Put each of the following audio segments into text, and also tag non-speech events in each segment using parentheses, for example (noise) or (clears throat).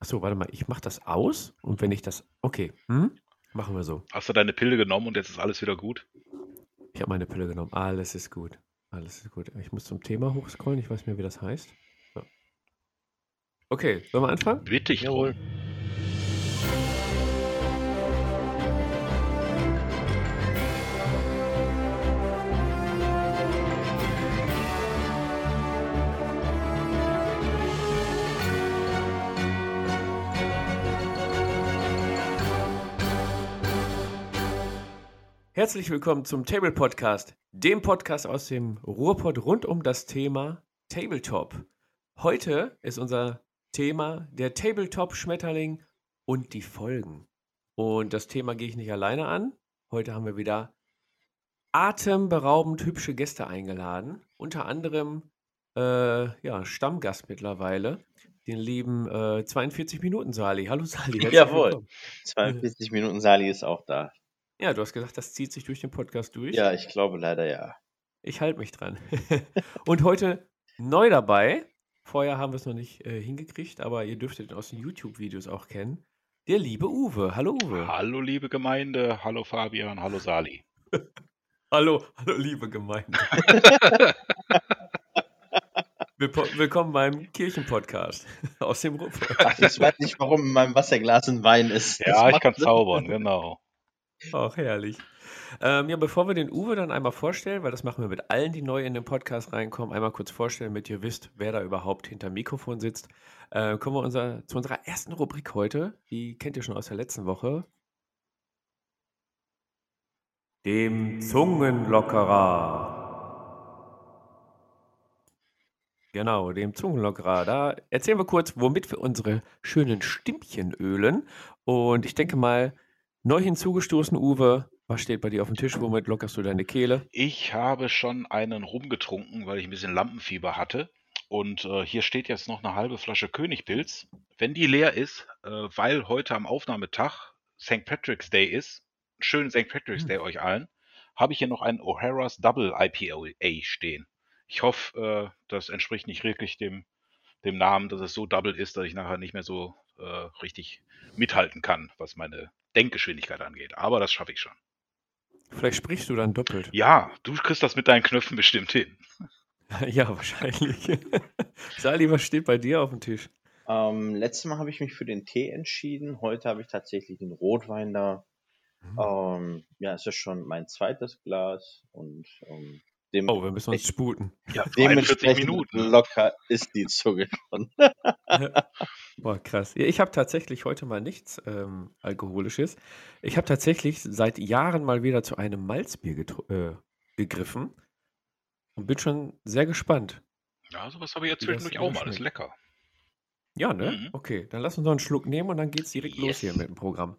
Achso, warte mal, ich mache das aus und wenn ich das. Okay, hm? machen wir so. Hast du deine Pille genommen und jetzt ist alles wieder gut? Ich habe meine Pille genommen. Alles ist gut. Alles ist gut. Ich muss zum Thema hochscrollen. Ich weiß nicht mehr, wie das heißt. So. Okay, sollen wir anfangen? Bitte ich Jawohl. Drum. Herzlich willkommen zum Table Podcast, dem Podcast aus dem Ruhrpott rund um das Thema Tabletop. Heute ist unser Thema der Tabletop-Schmetterling und die Folgen. Und das Thema gehe ich nicht alleine an. Heute haben wir wieder atemberaubend hübsche Gäste eingeladen. Unter anderem äh, ja, Stammgast mittlerweile, den lieben äh, 42 Minuten Sali. Hallo Sali. Jawohl, willkommen. 42 Minuten Sali ist auch da. Ja, du hast gesagt, das zieht sich durch den Podcast durch. Ja, ich glaube leider ja. Ich halte mich dran. (laughs) und heute neu dabei, vorher haben wir es noch nicht äh, hingekriegt, aber ihr dürftet ihn aus den YouTube-Videos auch kennen, der liebe Uwe. Hallo Uwe. Hallo liebe Gemeinde, hallo Fabian, hallo Sali. (laughs) hallo, hallo liebe Gemeinde. (laughs) Willkommen beim Kirchenpodcast aus dem Ruhrpott. Ich weiß nicht, warum in meinem Wasserglas ein Wein ist. Ja, ich kann zaubern, genau. Auch herrlich. Ähm, ja, bevor wir den Uwe dann einmal vorstellen, weil das machen wir mit allen, die neu in den Podcast reinkommen, einmal kurz vorstellen, damit ihr wisst, wer da überhaupt hinter Mikrofon sitzt, äh, kommen wir unser, zu unserer ersten Rubrik heute. Die kennt ihr schon aus der letzten Woche. Dem Zungenlockerer. Genau, dem Zungenlockerer. Da erzählen wir kurz, womit wir unsere schönen Stimmchen ölen. Und ich denke mal, Neu hinzugestoßen, Uwe, was steht bei dir auf dem Tisch? Womit lockerst du deine Kehle? Ich habe schon einen rumgetrunken, weil ich ein bisschen Lampenfieber hatte. Und äh, hier steht jetzt noch eine halbe Flasche Königpilz. Wenn die leer ist, äh, weil heute am Aufnahmetag St. Patrick's Day ist, schönen St. Patrick's hm. Day euch allen, habe ich hier noch einen O'Hara's Double IPA stehen. Ich hoffe, äh, das entspricht nicht wirklich dem, dem Namen, dass es so double ist, dass ich nachher nicht mehr so äh, richtig mithalten kann, was meine Denkgeschwindigkeit angeht. Aber das schaffe ich schon. Vielleicht sprichst du dann doppelt. Ja, du kriegst das mit deinen Knöpfen bestimmt hin. (laughs) ja, wahrscheinlich. (laughs) Sali, was steht bei dir auf dem Tisch? Ähm, letztes Mal habe ich mich für den Tee entschieden. Heute habe ich tatsächlich den Rotwein da. Mhm. Ähm, ja, es ist schon mein zweites Glas und ähm, oh, wir müssen uns sputen. Ja, 42 Minuten. Locker ist die Zunge schon. (laughs) Boah, krass. Ja, ich habe tatsächlich heute mal nichts ähm, Alkoholisches. Ich habe tatsächlich seit Jahren mal wieder zu einem Malzbier äh, gegriffen und bin schon sehr gespannt. Ja, sowas habe ich jetzt zwischendurch auch mal. Das ist lecker. Ja, ne? Mhm. Okay, dann lass uns noch einen Schluck nehmen und dann geht's direkt yes. los hier mit dem Programm.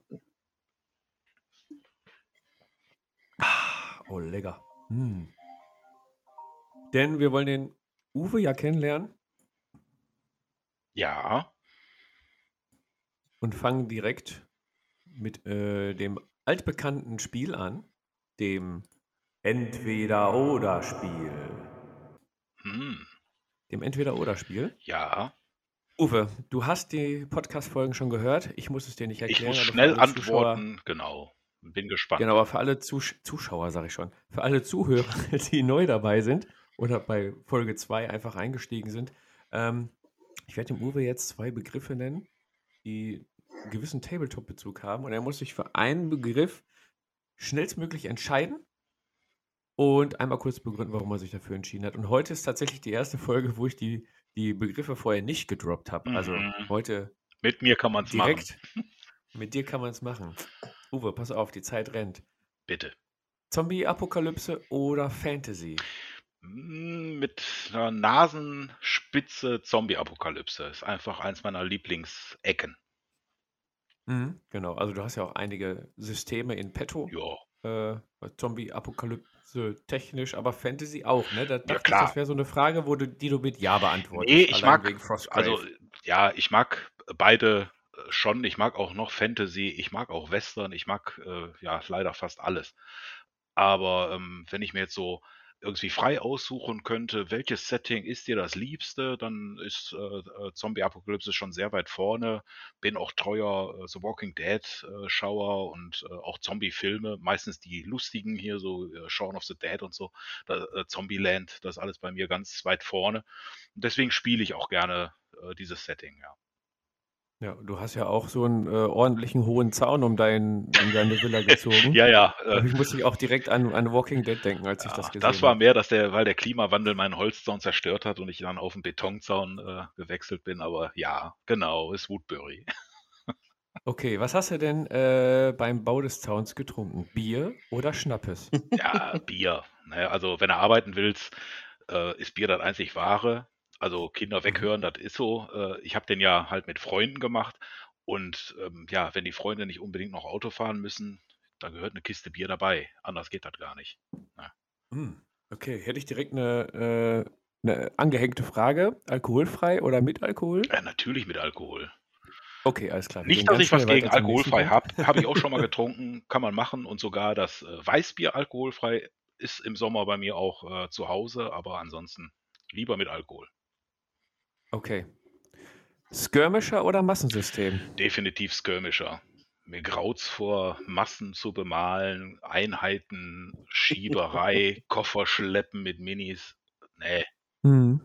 Ah, oh, lecker. Hm. Denn wir wollen den Uwe ja kennenlernen. Ja und fangen direkt mit äh, dem altbekannten Spiel an, dem Entweder-Oder-Spiel. Hm. Dem Entweder-Oder-Spiel? Ja. Uwe, du hast die Podcast-Folgen schon gehört. Ich muss es dir nicht erklären. Ich muss schnell antworten, genau. Bin gespannt. Genau, aber für alle Zus Zuschauer, sage ich schon, für alle Zuhörer, (laughs) die neu dabei sind oder bei Folge 2 einfach eingestiegen sind, ähm, ich werde dem Uwe jetzt zwei Begriffe nennen, die einen gewissen Tabletop-Bezug haben und er muss sich für einen Begriff schnellstmöglich entscheiden und einmal kurz begründen, warum er sich dafür entschieden hat. Und heute ist tatsächlich die erste Folge, wo ich die, die Begriffe vorher nicht gedroppt habe. Also mhm. heute. Mit mir kann man es machen. Direkt. Mit dir kann man es machen. Uwe, pass auf, die Zeit rennt. Bitte. Zombie-Apokalypse oder Fantasy? Hm, mit einer Nasenspitze Zombie-Apokalypse. Ist einfach eins meiner Lieblingsecken. Mhm, genau. Also du hast ja auch einige Systeme in petto. Ja. Äh, Zombie-Apokalypse technisch, aber Fantasy auch, ne? Da dachte klar. ich, das wäre so eine Frage, wo du, die du mit Ja beantwortest. Nee, ich mag, also ja, ich mag beide äh, schon. Ich mag auch noch Fantasy, ich mag auch Western, ich mag äh, ja leider fast alles. Aber ähm, wenn ich mir jetzt so irgendwie frei aussuchen könnte, welches Setting ist dir das Liebste, dann ist äh, äh Zombie Apokalypse schon sehr weit vorne. Bin auch treuer äh, The Walking Dead äh, und äh, auch Zombie-Filme, meistens die lustigen hier, so äh, Shaun of the Dead und so, da, äh, Zombieland, das alles bei mir ganz weit vorne. Und deswegen spiele ich auch gerne äh, dieses Setting, ja. Ja, du hast ja auch so einen äh, ordentlichen hohen Zaun um, dein, um deine Villa (laughs) gezogen. ja, ja. Äh, ich musste auch direkt an, an Walking Dead denken, als ich das gesehen habe. Das war mehr, dass der, weil der Klimawandel meinen Holzzaun zerstört hat und ich dann auf den Betonzaun äh, gewechselt bin. Aber ja, genau, ist Woodbury. (laughs) okay, was hast du denn äh, beim Bau des Zauns getrunken? Bier oder Schnappes? ja, Bier. Naja, also wenn du arbeiten willst, äh, ist Bier das einzig wahre. Also Kinder mhm. weghören, das ist so. Äh, ich habe den ja halt mit Freunden gemacht. Und ähm, ja, wenn die Freunde nicht unbedingt noch Auto fahren müssen, da gehört eine Kiste Bier dabei. Anders geht das gar nicht. Ja. Hm, okay, hätte ich direkt eine, äh, eine angehängte Frage. Alkoholfrei oder mit Alkohol? Ja, natürlich mit Alkohol. Okay, alles klar. Nicht, dass ich was gegen alkoholfrei habe. Habe ich auch schon mal (laughs) getrunken. Kann man machen. Und sogar das äh, Weißbier alkoholfrei ist im Sommer bei mir auch äh, zu Hause. Aber ansonsten lieber mit Alkohol. Okay. Skirmisher oder Massensystem? Definitiv Skirmisher. Mir graut's vor, Massen zu bemalen, Einheiten, Schieberei, (laughs) Koffer schleppen mit Minis. Nee. Mhm.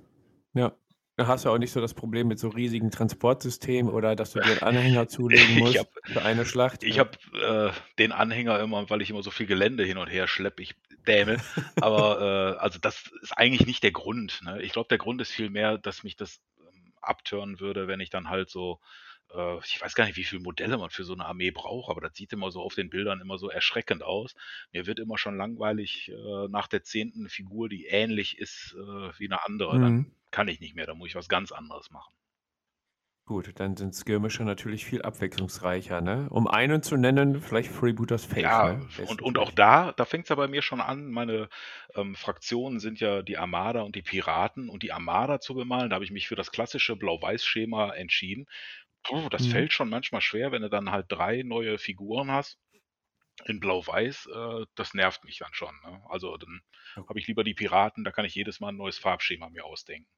Ja. Da hast du auch nicht so das Problem mit so riesigen Transportsystemen oder dass du dir einen Anhänger (laughs) zulegen musst hab, für eine Schlacht. Ich habe äh, den Anhänger immer, weil ich immer so viel Gelände hin und her schleppe. Ich dämel. Aber (laughs) äh, also das ist eigentlich nicht der Grund. Ne? Ich glaube, der Grund ist vielmehr, dass mich das abtören würde, wenn ich dann halt so, äh, ich weiß gar nicht, wie viele Modelle man für so eine Armee braucht, aber das sieht immer so auf den Bildern immer so erschreckend aus. Mir wird immer schon langweilig äh, nach der zehnten Figur, die ähnlich ist äh, wie eine andere. Mhm. Dann kann ich nicht mehr, da muss ich was ganz anderes machen. Gut, dann sind Skirmisher natürlich viel abwechslungsreicher, ne? Um einen zu nennen, vielleicht Freebooters Faith, Ja, ne? und, und auch da, da fängt es ja bei mir schon an. Meine ähm, Fraktionen sind ja die Armada und die Piraten. Und die Armada zu bemalen, da habe ich mich für das klassische Blau-Weiß-Schema entschieden. Puh, das Mhm. fällt schon manchmal schwer, wenn du dann halt drei neue Figuren hast in Blau-Weiß. Äh, das nervt mich dann schon. Ne? Also dann habe ich lieber die Piraten, da kann ich jedes Mal ein neues Farbschema mir ausdenken.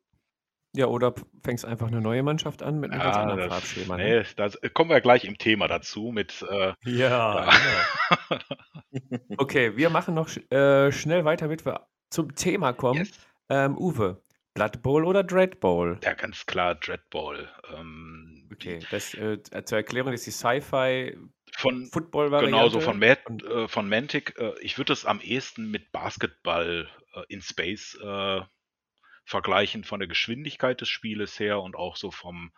Ja, oder fängst einfach eine neue Mannschaft an mit einem ganz anderen das, Farbschema, ne? nee, da äh, kommen wir gleich im Thema dazu mit. Äh, Ja, genau. (laughs) Okay, wir machen noch äh, schnell weiter, damit wir zum Thema kommen. yes. Ähm, Uwe, Blood Bowl oder Dread Bowl? Ja, ganz klar, Dread Bowl. Ähm, Okay, das äh, zur Erklärung ist die Sci-Fi von Football-Variante. genauso von, Mad, äh, von Mantic. Äh, ich würde das am ehesten mit Basketball äh, in Space äh, vergleichen von der Geschwindigkeit des Spieles her und auch so vom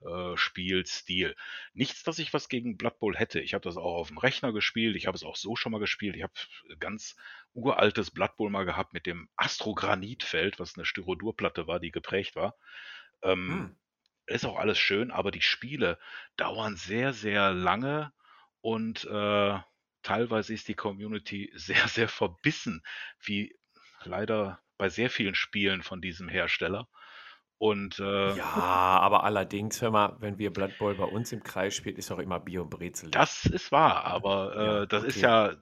äh, Spielstil. Nichts, dass ich was gegen Blood Bowl hätte. Ich habe das auch auf dem Rechner gespielt, ich habe es auch so schon mal gespielt. Ich habe ganz uraltes Blood Bowl mal gehabt mit dem Astrogranitfeld, was eine Styrodurplatte war, die geprägt war. Ähm, hm. Ist auch alles schön, aber die Spiele dauern sehr, sehr lange und äh, teilweise ist die Community (laughs) sehr, sehr verbissen, wie leider bei sehr vielen Spielen von diesem Hersteller. Und äh, Ja, aber allerdings, hör mal, wenn wir Blood Bowl bei uns im Kreis spielen, ist auch immer und Brezel. das ist wahr, aber äh, Ja, das ist ja,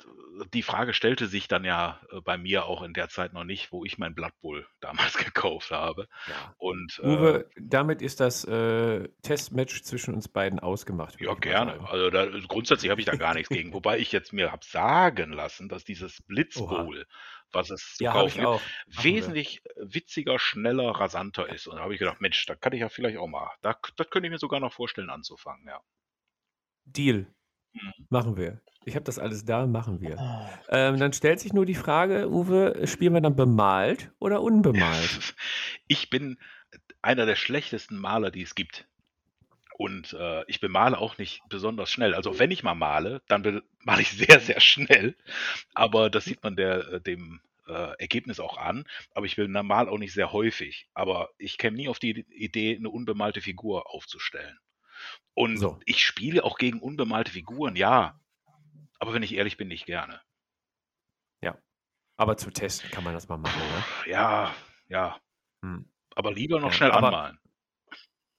die Frage stellte sich dann ja äh, bei mir auch in der Zeit noch nicht, wo ich mein Blood Bowl (laughs) damals gekauft habe. Ja. Und äh, Uwe, damit ist das äh, Testmatch zwischen uns beiden ausgemacht, ja, gerne. Also da, grundsätzlich habe ich da gar nichts gegen. Wobei ich jetzt mir habe sagen lassen, dass dieses Blitz. Bowl was es zu Ja, kaufen wesentlich witziger, schneller, rasanter ist. Und da habe ich gedacht, Mensch, da kann ich ja vielleicht auch mal. Da, das könnte ich mir sogar noch vorstellen, anzufangen, ja. Deal. Mhm. Machen wir. Ich habe das alles da, machen wir. Ah. Ähm, dann stellt sich nur die Frage, Uwe, spielen wir dann bemalt oder unbemalt? (laughs) Ich bin einer der schlechtesten Maler, die es gibt. Und äh, ich bemale auch nicht besonders schnell. Also wenn ich mal male, dann male ich (laughs) sehr, sehr schnell. Aber das sieht man der, äh, dem äh, Ergebnis auch an. Aber ich will normal auch nicht sehr häufig. Aber ich käme nie auf die Idee, eine unbemalte Figur aufzustellen. Und So. ich spiele auch gegen unbemalte Figuren, ja. Aber wenn ich ehrlich bin, nicht gerne. Ja. Aber zu testen kann man das mal machen, ne? Ja, ja. Hm. Aber lieber noch Ja, schnell anmalen.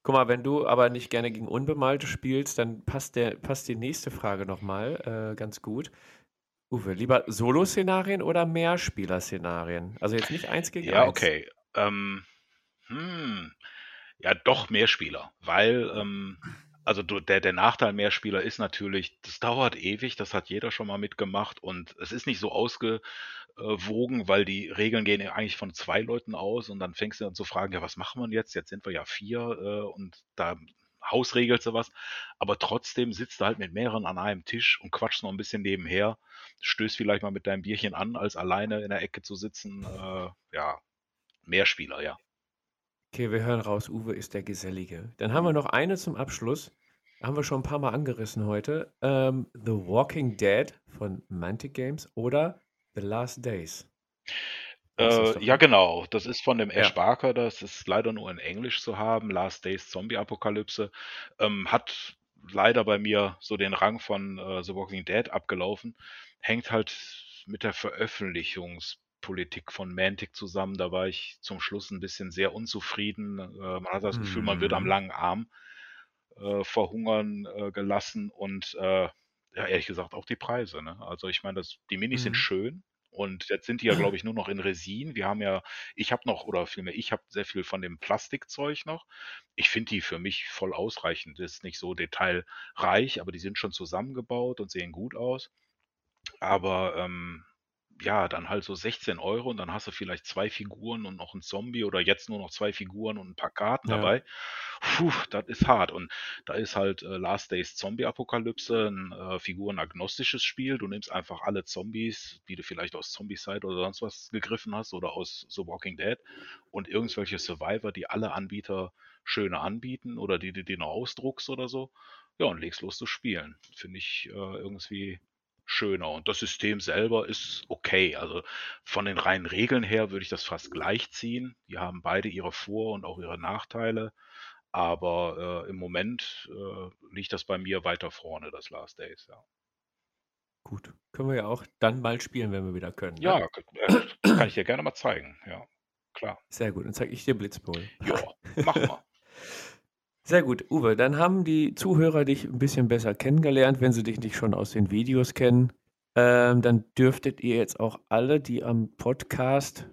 Guck mal, wenn du aber nicht gerne gegen Unbemalte spielst, dann passt, der, passt die nächste Frage nochmal äh, ganz gut. Uwe, lieber Solo-Szenarien oder Mehrspieler-Szenarien? Also jetzt nicht eins gegen Ja, eins. okay. Ähm, hm, ja, doch Mehrspieler, weil ähm, also der, der Nachteil Mehrspieler ist natürlich, das dauert ewig, das hat jeder schon mal mitgemacht und es ist nicht so ausgewogen, weil die Regeln gehen ja eigentlich von zwei Leuten aus und dann fängst du an zu fragen, ja, was machen wir jetzt? Jetzt sind wir ja vier äh, und da hausregelst du was, aber trotzdem sitzt du halt mit mehreren an einem Tisch und quatschst noch ein bisschen nebenher, stößt vielleicht mal mit deinem Bierchen an, als alleine in der Ecke zu sitzen. Äh, ja, Mehrspieler, ja. Okay, wir hören raus, Uwe ist der Gesellige. Dann haben wir noch eine zum Abschluss. Haben wir schon ein paar Mal angerissen heute. Ähm, The Walking Dead von Mantic Games oder The Last Days. Äh, ja, genau. Das ist von dem Ash Ja. Barker. Das ist leider nur in Englisch zu haben. Last Days Zombie Apokalypse. Ähm, hat leider bei mir so den Rang von äh, The Walking Dead abgelaufen. Hängt halt mit der Veröffentlichungspolitik von Mantic zusammen. Da war ich zum Schluss ein bisschen sehr unzufrieden. Äh, man hat das Gefühl, man wird am Mhm. langen Arm äh, verhungern äh, gelassen und äh, ja, ehrlich gesagt auch die Preise. Ne? Also ich meine, die Minis sind Mhm. schön und jetzt sind die ja, glaube ich, nur noch in Resin. Wir haben ja, ich habe noch, oder vielmehr, ich habe sehr viel von dem Plastikzeug noch. Ich finde die für mich voll ausreichend. Das ist nicht so detailreich, aber die sind schon zusammengebaut und sehen gut aus. Aber ähm, ja, dann halt so 16 Euro und dann hast du vielleicht zwei Figuren und noch ein Zombie oder jetzt nur noch zwei Figuren und ein paar Karten Ja. dabei. Puh, das ist hart. Und da ist halt äh, Last Days Zombie Apokalypse ein äh, figurenagnostisches Spiel. Du nimmst einfach alle Zombies, die du vielleicht aus Zombicide oder sonst was gegriffen hast oder aus The Walking Dead und irgendwelche Survivor, die alle Anbieter schöne anbieten oder die du dir noch ausdruckst oder so. Ja, und legst los zu spielen. Finde ich äh, irgendwie schöner. Und das System selber ist okay. Also von den reinen Regeln her würde ich das fast gleichziehen. Die haben beide ihre Vor- und auch ihre Nachteile. Aber äh, im Moment äh, liegt das bei mir weiter vorne, das Last Days. Ja, Gut. Können wir ja auch dann bald spielen, wenn wir wieder können. Ne? ja äh, kann ich dir gerne mal zeigen. Ja, klar. Sehr gut. Dann zeige ich dir Blitzbowl. Ja, (laughs) machen wir. Sehr gut, Uwe. Dann haben die Zuhörer dich ein bisschen besser kennengelernt, wenn sie dich nicht schon aus den Videos kennen. Ähm, dann dürftet ihr jetzt auch alle, die am Podcast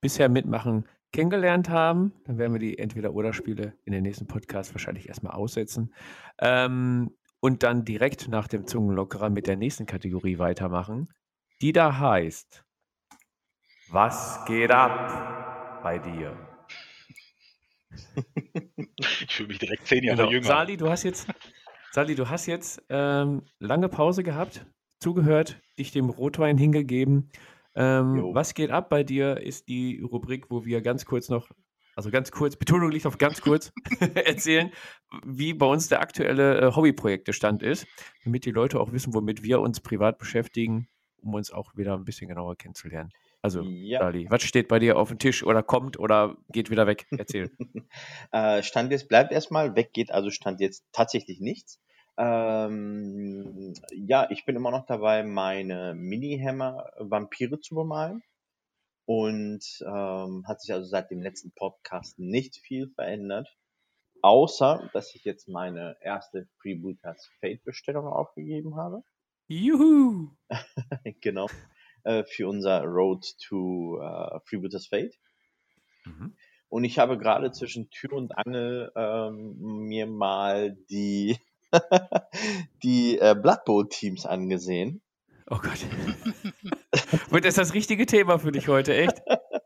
bisher mitmachen, kennengelernt haben. Dann werden wir die Entweder-Oder-Spiele in den nächsten Podcast wahrscheinlich erstmal aussetzen. Ähm, und dann direkt nach dem Zungenlockerer mit der nächsten Kategorie weitermachen, die da heißt: Was geht ab bei dir? Ich fühle mich direkt zehn Jahre Genau. jünger. Sali, du hast jetzt, Sali, du hast jetzt ähm, lange Pause gehabt, zugehört, dich dem Rotwein hingegeben. Ähm, was geht ab bei dir, ist die Rubrik, wo wir ganz kurz noch, also ganz kurz, Betonung liegt auf ganz kurz, (laughs) erzählen, wie bei uns der aktuelle äh, Hobbyprojektestand ist, damit die Leute auch wissen, womit wir uns privat beschäftigen, um uns auch wieder ein bisschen genauer kennenzulernen. Also, Ja. Sali, was steht bei dir auf dem Tisch oder kommt oder geht wieder weg? Erzähl. (laughs) Äh, Stand jetzt bleibt erstmal, weg geht also Stand jetzt tatsächlich nichts. Ähm, ja, ich bin immer noch dabei, meine Mini-Hammer Vampire zu bemalen. Und ähm, hat sich also seit dem letzten Podcast nicht viel verändert. Außer, dass ich jetzt meine erste Freebooters Fate Bestellung aufgegeben habe. Juhu! (laughs) genau. Äh, für unser Road to äh, Freebooters Fate. Mhm. Und ich habe gerade zwischen Tür und Angel ähm, mir mal die, (laughs) die äh, Blood Bowl Teams angesehen. Oh Gott. (laughs) Und das ist das richtige Thema für dich heute, echt?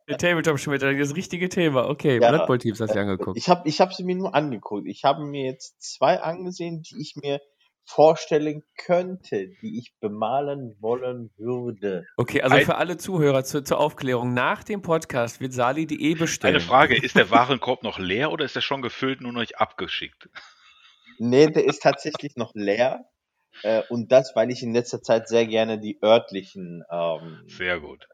Der Tabletop-Schmidt, das richtige Thema. Okay, Ja. Blood Bowl Teams hast du angeguckt. Ich habe ich hab sie mir nur angeguckt. Ich habe mir jetzt zwei angesehen, die ich mir vorstellen könnte, die ich bemalen wollen würde. Okay, also Ein- für alle Zuhörer zur, zur Aufklärung, nach dem Podcast wird Sali die eh bestellen. Eine Frage, ist der Warenkorb noch leer oder ist er schon gefüllt, nur noch nicht abgeschickt? Nee, der ist tatsächlich noch leer. Äh, und das, weil ich in letzter Zeit sehr gerne die örtlichen ähm, Sehr gut.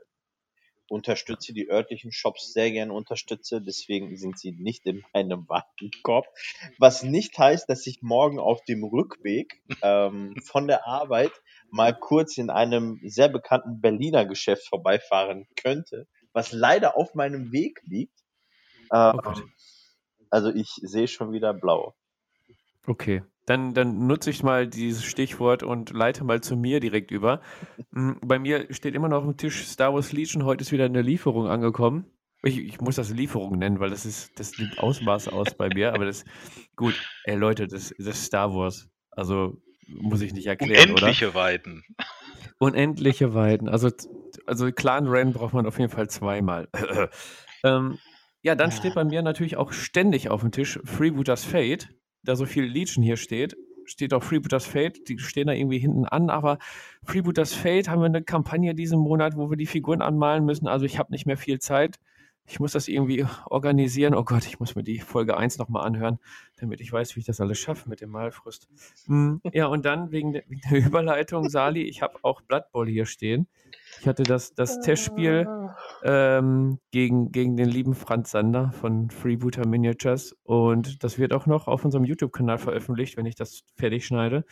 Unterstütze, die örtlichen Shops sehr gerne unterstütze. Deswegen sind sie nicht in meinem Warenkorb. Was nicht heißt, dass ich morgen auf dem Rückweg ähm, von der Arbeit mal kurz in einem sehr bekannten Berliner Geschäft vorbeifahren könnte, was leider auf meinem Weg liegt. Ähm, Oh Gott. also ich sehe schon wieder blau. Okay. Dann, dann nutze ich mal dieses Stichwort und leite mal zu mir direkt über. Mm, bei mir steht immer noch auf dem Tisch Star Wars Legion. Heute ist wieder eine Lieferung angekommen. Ich, ich muss das Lieferung nennen, weil das ist, das nimmt Ausmaß aus bei mir. Aber das, gut, ey Leute, das, das ist Star Wars. Also muss ich nicht erklären, Unendliche oder? Weiten. Unendliche Weiten. Also, also Clan-Rennen braucht man auf jeden Fall zweimal. (clears throat) ähm, ja, dann steht bei mir natürlich auch ständig auf dem Tisch Freebooters Fate da so viel Legion hier steht, steht auch Freebooters Fate, die stehen da irgendwie hinten an, aber Freebooters Fate haben wir eine Kampagne diesen Monat, wo wir die Figuren anmalen müssen, also ich habe nicht mehr viel Zeit. Ich muss das irgendwie organisieren. Oh Gott, ich muss mir die Folge 1 nochmal anhören, damit ich weiß, wie ich das alles schaffe mit dem Malfrust. Hm, ja, und dann wegen der, wegen der (laughs) Überleitung, Sali, ich habe auch Blood Bowl hier stehen. Ich hatte das, das Testspiel ähm, gegen, gegen den lieben Franz Sander von Freebooter Miniatures und das wird auch noch auf unserem YouTube-Kanal veröffentlicht, wenn ich das fertig schneide.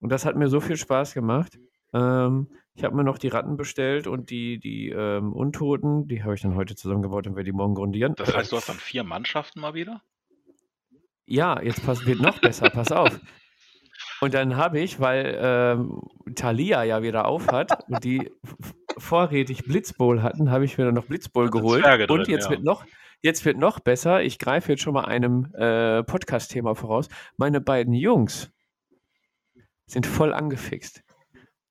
Und das hat mir so viel Spaß gemacht. Ähm, ich habe mir noch die Ratten bestellt und die, die ähm, Untoten, die habe ich dann heute zusammengebaut und werde die morgen grundieren. Das heißt, du hast dann vier Mannschaften mal wieder? Ja, jetzt pass, wird noch besser, pass auf. Und dann habe ich, weil ähm, Thalia ja wieder auf hat und die vorrätig Blitzbowl hatten, habe ich mir dann noch Blitzbowl geholt. Drin, und jetzt ja. wird noch, jetzt wird noch besser. Ich greife jetzt schon mal einem äh, Podcast-Thema voraus. Meine beiden Jungs sind voll angefixt.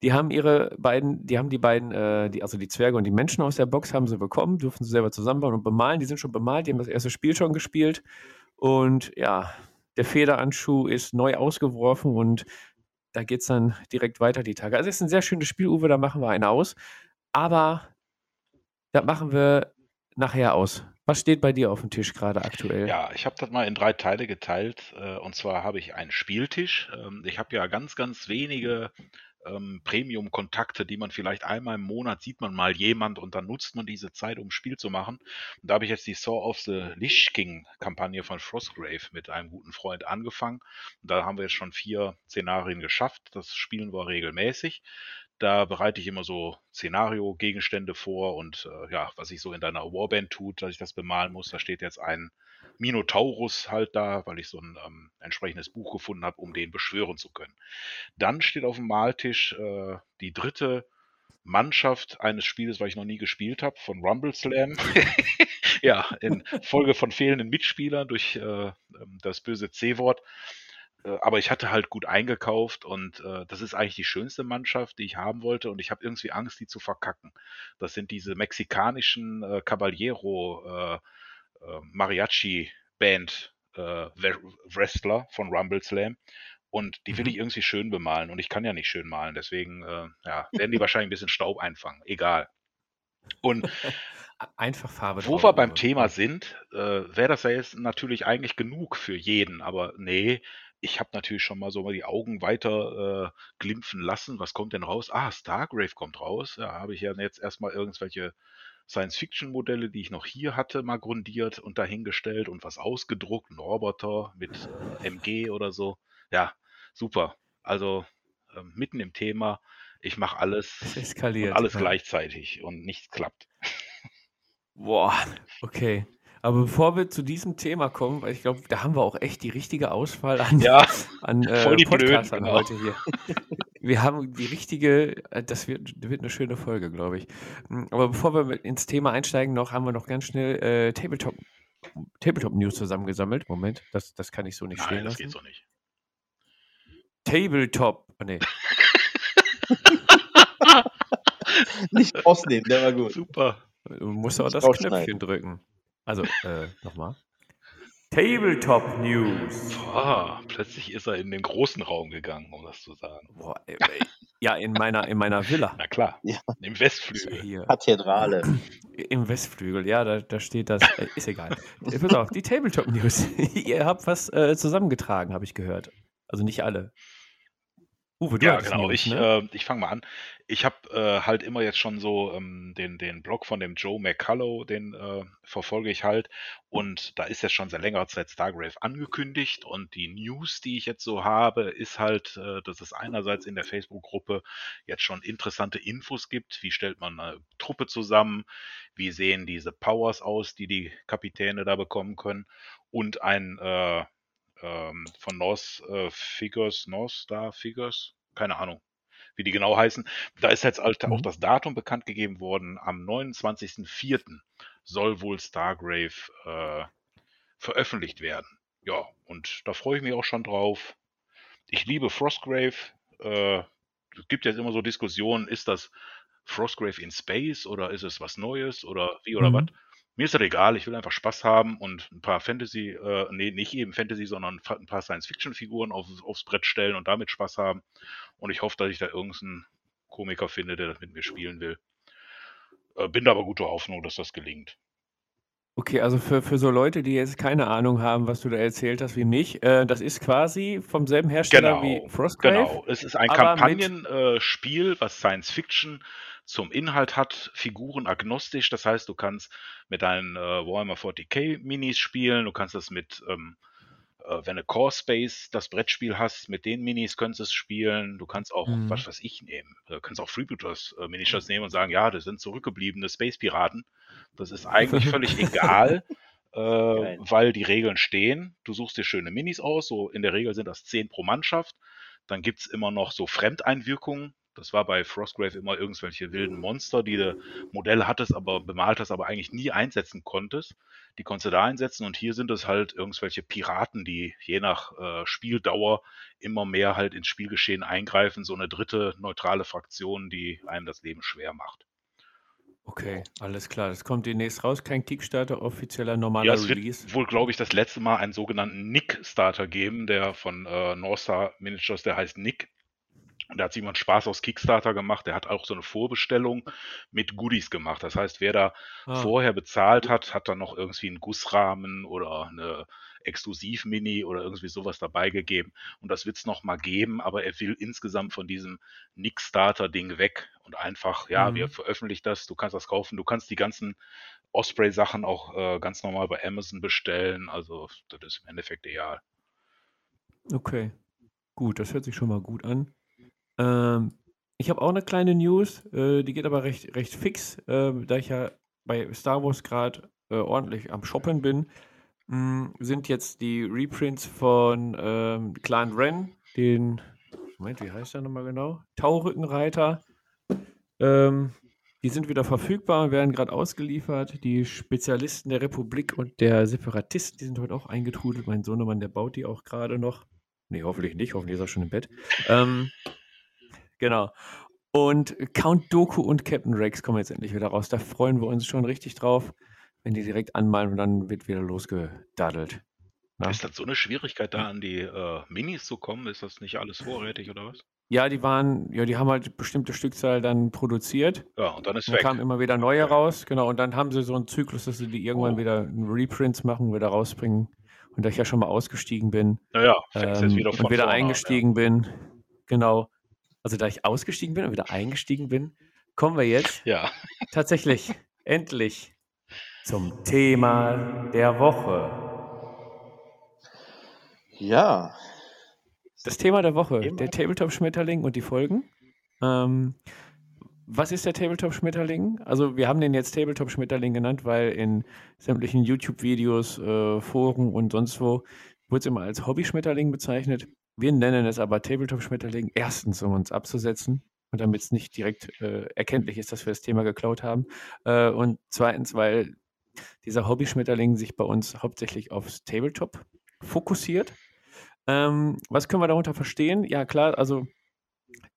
Die haben ihre beiden, die haben die beiden, äh, die, also die Zwerge und die Menschen aus der Box haben sie bekommen, durften sie selber zusammenbauen und bemalen. Die sind schon bemalt, die haben das erste Spiel schon gespielt. Und ja, der Federanschuh ist neu ausgeworfen und da geht es dann direkt weiter die Tage. Also es ist ein sehr schönes Spiel, Uwe, da machen wir einen aus. Aber das machen wir nachher aus. Was steht bei dir auf dem Tisch gerade aktuell? Ja, ich habe das mal in drei Teile geteilt. Äh, und zwar habe ich einen Spieltisch. Ähm, ich habe ja ganz, ganz wenige ähm, Premium-Kontakte, die man vielleicht einmal im Monat sieht man mal jemand und dann nutzt man diese Zeit, um Spiel zu machen. Und da habe ich jetzt die Saw of the Lich King-Kampagne von Frostgrave mit einem guten Freund angefangen. Und da haben wir jetzt schon vier Szenarien geschafft. Das spielen wir regelmäßig. Da bereite ich immer so Szenario-Gegenstände vor und äh, ja, was ich so in deiner Warband tut, dass ich das bemalen muss. Da steht jetzt ein Minotaurus halt da, weil ich so ein ähm, entsprechendes Buch gefunden habe, um den beschwören zu können. Dann steht auf dem Maltisch äh, die dritte Mannschaft eines Spieles, was ich noch nie gespielt habe, von Rumble Slam. (laughs) ja, in Folge von fehlenden Mitspielern durch äh, ähm, das böse C-Wort. Äh, aber ich hatte halt gut eingekauft und äh, das ist eigentlich die schönste Mannschaft, die ich haben wollte und ich habe irgendwie Angst, die zu verkacken. Das sind diese mexikanischen äh, Caballero äh, äh, Mariachi-Band äh, Wrestler von Rumble Slam. Und die will mhm. ich irgendwie schön bemalen. Und ich kann ja nicht schön malen. Deswegen äh, ja, werden die wahrscheinlich ein bisschen Staub einfangen. Egal. Und (laughs) Einfach Farbe. Wo wir beim Thema sind, äh, wäre das ja jetzt natürlich eigentlich genug für jeden. Aber nee, ich habe natürlich schon mal so mal die Augen weiter äh, glimpfen lassen. Was kommt denn raus? Ah, Stargrave kommt raus. Ja, habe ich ja jetzt erstmal irgendwelche Science-Fiction-Modelle, die ich noch hier hatte, mal grundiert und dahingestellt und was ausgedruckt, ein Roboter mit MG oder so. Ja, super. Also äh, mitten im Thema, ich mache alles, eskaliert, alles ja. gleichzeitig und nichts klappt. (laughs) Boah, okay. Aber bevor wir zu diesem Thema kommen, weil ich glaube, da haben wir auch echt die richtige Auswahl an, ja, (laughs) an äh, Podcastern genau. heute hier. (laughs) Wir haben die richtige, äh, das wird, wird eine schöne Folge, glaube ich. Hm, aber bevor wir ins Thema einsteigen, noch haben wir noch ganz schnell äh, Tabletop, Tabletop News zusammengesammelt. Moment, das, das kann ich so nicht Nein, stehen lassen. das geht so nicht. Tabletop, oh, nee. (laughs) (laughs) nicht ausnehmen, der war gut. Super. Du musst auch das Knöpfchen drücken. Also, äh, nochmal. Tabletop News. Boah, plötzlich ist er in den großen Raum gegangen, um das zu sagen. Boah, ey, ey. Ja, in meiner, in meiner Villa. Na klar, ja. im Westflügel. Hier. Kathedrale. (clears throat) Im Westflügel, ja, da, da steht das. Äh, ist egal. Pass auf, die Tabletop News. (laughs) Ihr habt was äh, zusammengetragen, habe ich gehört. Also nicht alle. Uwe, du ja, genau. News, ich, ne? äh, ich fange mal an. Ich habe äh, halt immer jetzt schon so ähm, den, den Blog von dem Joe McCullough, den äh, verfolge ich halt. Und da ist jetzt schon seit längerer Zeit Stargrave angekündigt. Und die News, die ich jetzt so habe, ist halt, äh, dass es einerseits in der Facebook-Gruppe jetzt schon interessante Infos gibt. Wie stellt man eine Truppe zusammen? Wie sehen diese Powers aus, die die Kapitäne da bekommen können? Und ein äh, ähm, von North äh, Figures, North Star Figures, keine Ahnung, wie die genau heißen. Da ist jetzt halt auch Mhm. das Datum bekannt gegeben worden. Am 29.04. soll wohl Stargrave äh, veröffentlicht werden. Ja, und da freue ich mich auch schon drauf. Ich liebe Frostgrave. Äh, es gibt jetzt immer so Diskussionen, ist das Frostgrave in Space oder ist es was Neues oder wie oder Mhm. was? Mir ist das egal, ich will einfach Spaß haben und ein paar Fantasy, äh, nee, nicht eben Fantasy, sondern ein paar Science-Fiction-Figuren auf, aufs Brett stellen und damit Spaß haben. Und ich hoffe, dass ich da irgendeinen Komiker finde, der das mit mir spielen will. Äh, bin da aber guter Hoffnung, dass das gelingt. Okay, also für, für so Leute, die jetzt keine Ahnung haben, was du da erzählt hast, wie mich, äh, das ist quasi vom selben Hersteller Genau, wie Frostgrave. genau. Es ist ein Kampagnenspiel, was Science Fiction zum Inhalt hat, Figuren agnostisch. Das heißt, du kannst mit deinen äh, Warhammer 40k Minis spielen, du kannst das mit, ähm, äh, wenn du Core Space das Brettspiel hast, mit den Minis könntest du es spielen. Du kannst auch, Mhm. was weiß ich, nehmen. Du kannst auch Freebooters äh, Miniatures nehmen und sagen, ja, das sind zurückgebliebene Space Piraten. Das ist (laughs) eigentlich völlig egal. Äh, weil die Regeln stehen. Du suchst dir schöne Minis aus, so in der Regel sind das 10 pro Mannschaft. Dann gibt's immer noch so Fremdeinwirkungen. Das war bei Frostgrave immer irgendwelche wilden Monster, die du Modelle hattest, aber bemalt hast, aber eigentlich nie einsetzen konntest. Die konntest du da einsetzen und hier sind es halt irgendwelche Piraten, die je nach äh, Spieldauer immer mehr halt ins Spielgeschehen eingreifen. So eine dritte neutrale Fraktion, die einem das Leben schwer macht. Okay, alles klar. Das kommt demnächst raus. Kein Kickstarter, offizieller normaler Ja, es Release. wird wohl, glaube ich, das letzte Mal einen sogenannten Nick-Starter geben, der von äh, Northstar Miniatures, der heißt Nick. Und da hat sich jemand Spaß aus Kickstarter gemacht. Der hat auch so eine Vorbestellung mit Goodies gemacht. Das heißt, wer da Ah, vorher bezahlt hat, hat dann noch irgendwie einen Gussrahmen oder eine Exklusiv-Mini oder irgendwie sowas dabei gegeben. Und das wird es nochmal geben, aber er will insgesamt von diesem Nick-Starter-Ding weg und einfach, ja, Mhm. wir veröffentlichen das, du kannst das kaufen, du kannst die ganzen Osprey-Sachen auch äh, ganz normal bei Amazon bestellen. Also, das ist im Endeffekt egal. okay. Gut, das hört sich schon mal gut an. Ähm, ich habe auch eine kleine News, äh, die geht aber recht, recht fix, äh, da ich ja bei Star Wars gerade äh, ordentlich am Shoppen bin, mh, sind jetzt die Reprints von ähm, Clan Ren, den, Moment, wie heißt der nochmal genau? Taurückenreiter. Ähm, die sind wieder verfügbar und werden gerade ausgeliefert. Die Spezialisten der Republik und der Separatisten, die sind heute auch eingetrudelt. Mein Sohnemann, der baut die auch gerade noch. Nee, hoffentlich nicht, hoffentlich ist er schon im Bett. Ähm, genau. Und Count Doku und Captain Rex kommen jetzt endlich wieder raus. Da freuen wir uns schon richtig drauf, wenn die direkt anmalen und dann wird wieder losgedaddelt. Ja. Ist das so eine Schwierigkeit, da an die äh, Minis zu kommen? Ist das nicht alles vorrätig oder was? Ja, die waren, ja, die haben halt bestimmte Stückzahl dann produziert. Ja, und dann ist Dann weg. kamen immer wieder neue Okay. raus, genau. Und dann haben sie so einen Zyklus, dass sie die irgendwann Oh. wieder Reprints machen, wieder rausbringen. Und da ich ja schon mal ausgestiegen bin Naja, fängst jetzt ähm, wieder von und wieder vorne an, eingestiegen bin, genau. Also da ich ausgestiegen bin und wieder eingestiegen bin, kommen wir jetzt Ja. tatsächlich endlich zum Thema der Woche. Ja, Das Thema der Woche, Thema? der Tabletop-Schmetterling und die Folgen. Ähm, was ist der Tabletop-Schmetterling? Also wir haben den jetzt Tabletop-Schmetterling genannt, weil in sämtlichen YouTube-Videos, äh, Foren und sonst wo wird es immer als Hobby-Schmetterling bezeichnet. Wir nennen es aber Tabletop-Schmetterling erstens, um uns abzusetzen und damit es nicht direkt äh, erkenntlich ist, dass wir das Thema geklaut haben. Äh, und zweitens, weil dieser Hobby-Schmetterling sich bei uns hauptsächlich aufs Tabletop fokussiert. Ähm, was können wir darunter verstehen? Ja, klar, also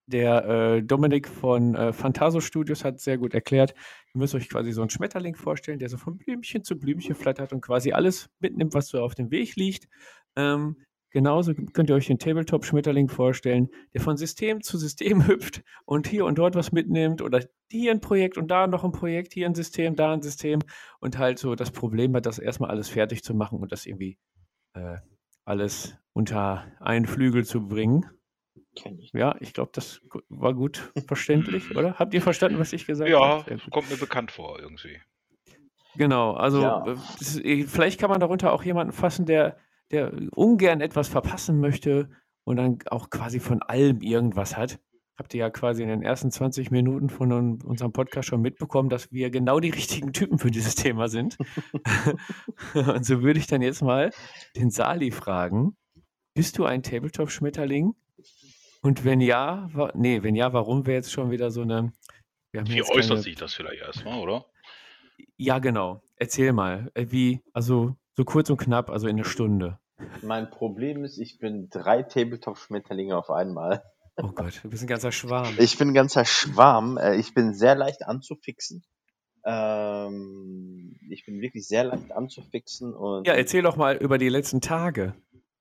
der äh, Dominik von äh, Phantaso Studios hat sehr gut erklärt, ihr müsst euch quasi so einen Schmetterling vorstellen, der so von Blümchen zu Blümchen flattert und quasi alles mitnimmt, was so auf dem Weg liegt. Ähm, genauso könnt ihr euch den Tabletop-Schmetterling vorstellen, der von System zu System (laughs) hüpft und hier und dort was mitnimmt oder hier ein Projekt und da noch ein Projekt, hier ein System, da ein System und halt so das Problem hat, das erstmal alles fertig zu machen und das irgendwie äh, alles unter einen Flügel zu bringen. ich. Ja, ich glaube, das war gut verständlich, oder? (laughs) Habt ihr verstanden, was ich gesagt Ja, habe? Gut. kommt mir bekannt vor irgendwie. Genau, also Ja. äh, äh, vielleicht kann man darunter auch jemanden fassen, der, der ungern etwas verpassen möchte und dann auch quasi von allem irgendwas hat. Habt ihr ja quasi in den ersten 20 Minuten von un- unserem Podcast schon mitbekommen, dass wir genau die richtigen Typen für dieses Thema sind. (laughs) und so würde ich dann jetzt mal den Sali fragen, bist du ein Tabletop-Schmetterling? Und wenn ja, nee, wenn ja, warum wäre jetzt schon wieder so eine Wie äußert keine sich das vielleicht erstmal, oder? Ja, genau. Erzähl mal, äh, wie also, so kurz und knapp, also in 'ne Stunde. Mein Problem ist, ich bin 3 Tabletop-Schmetterlinge auf einmal. Oh Gott, du bist 'n ganzer Schwarm. Ich bin 'n ganzer Schwarm. Äh, ich bin sehr leicht anzufixen. Ähm, ich bin wirklich sehr leicht anzufixen und Ja, erzähl doch mal über die letzten Tage.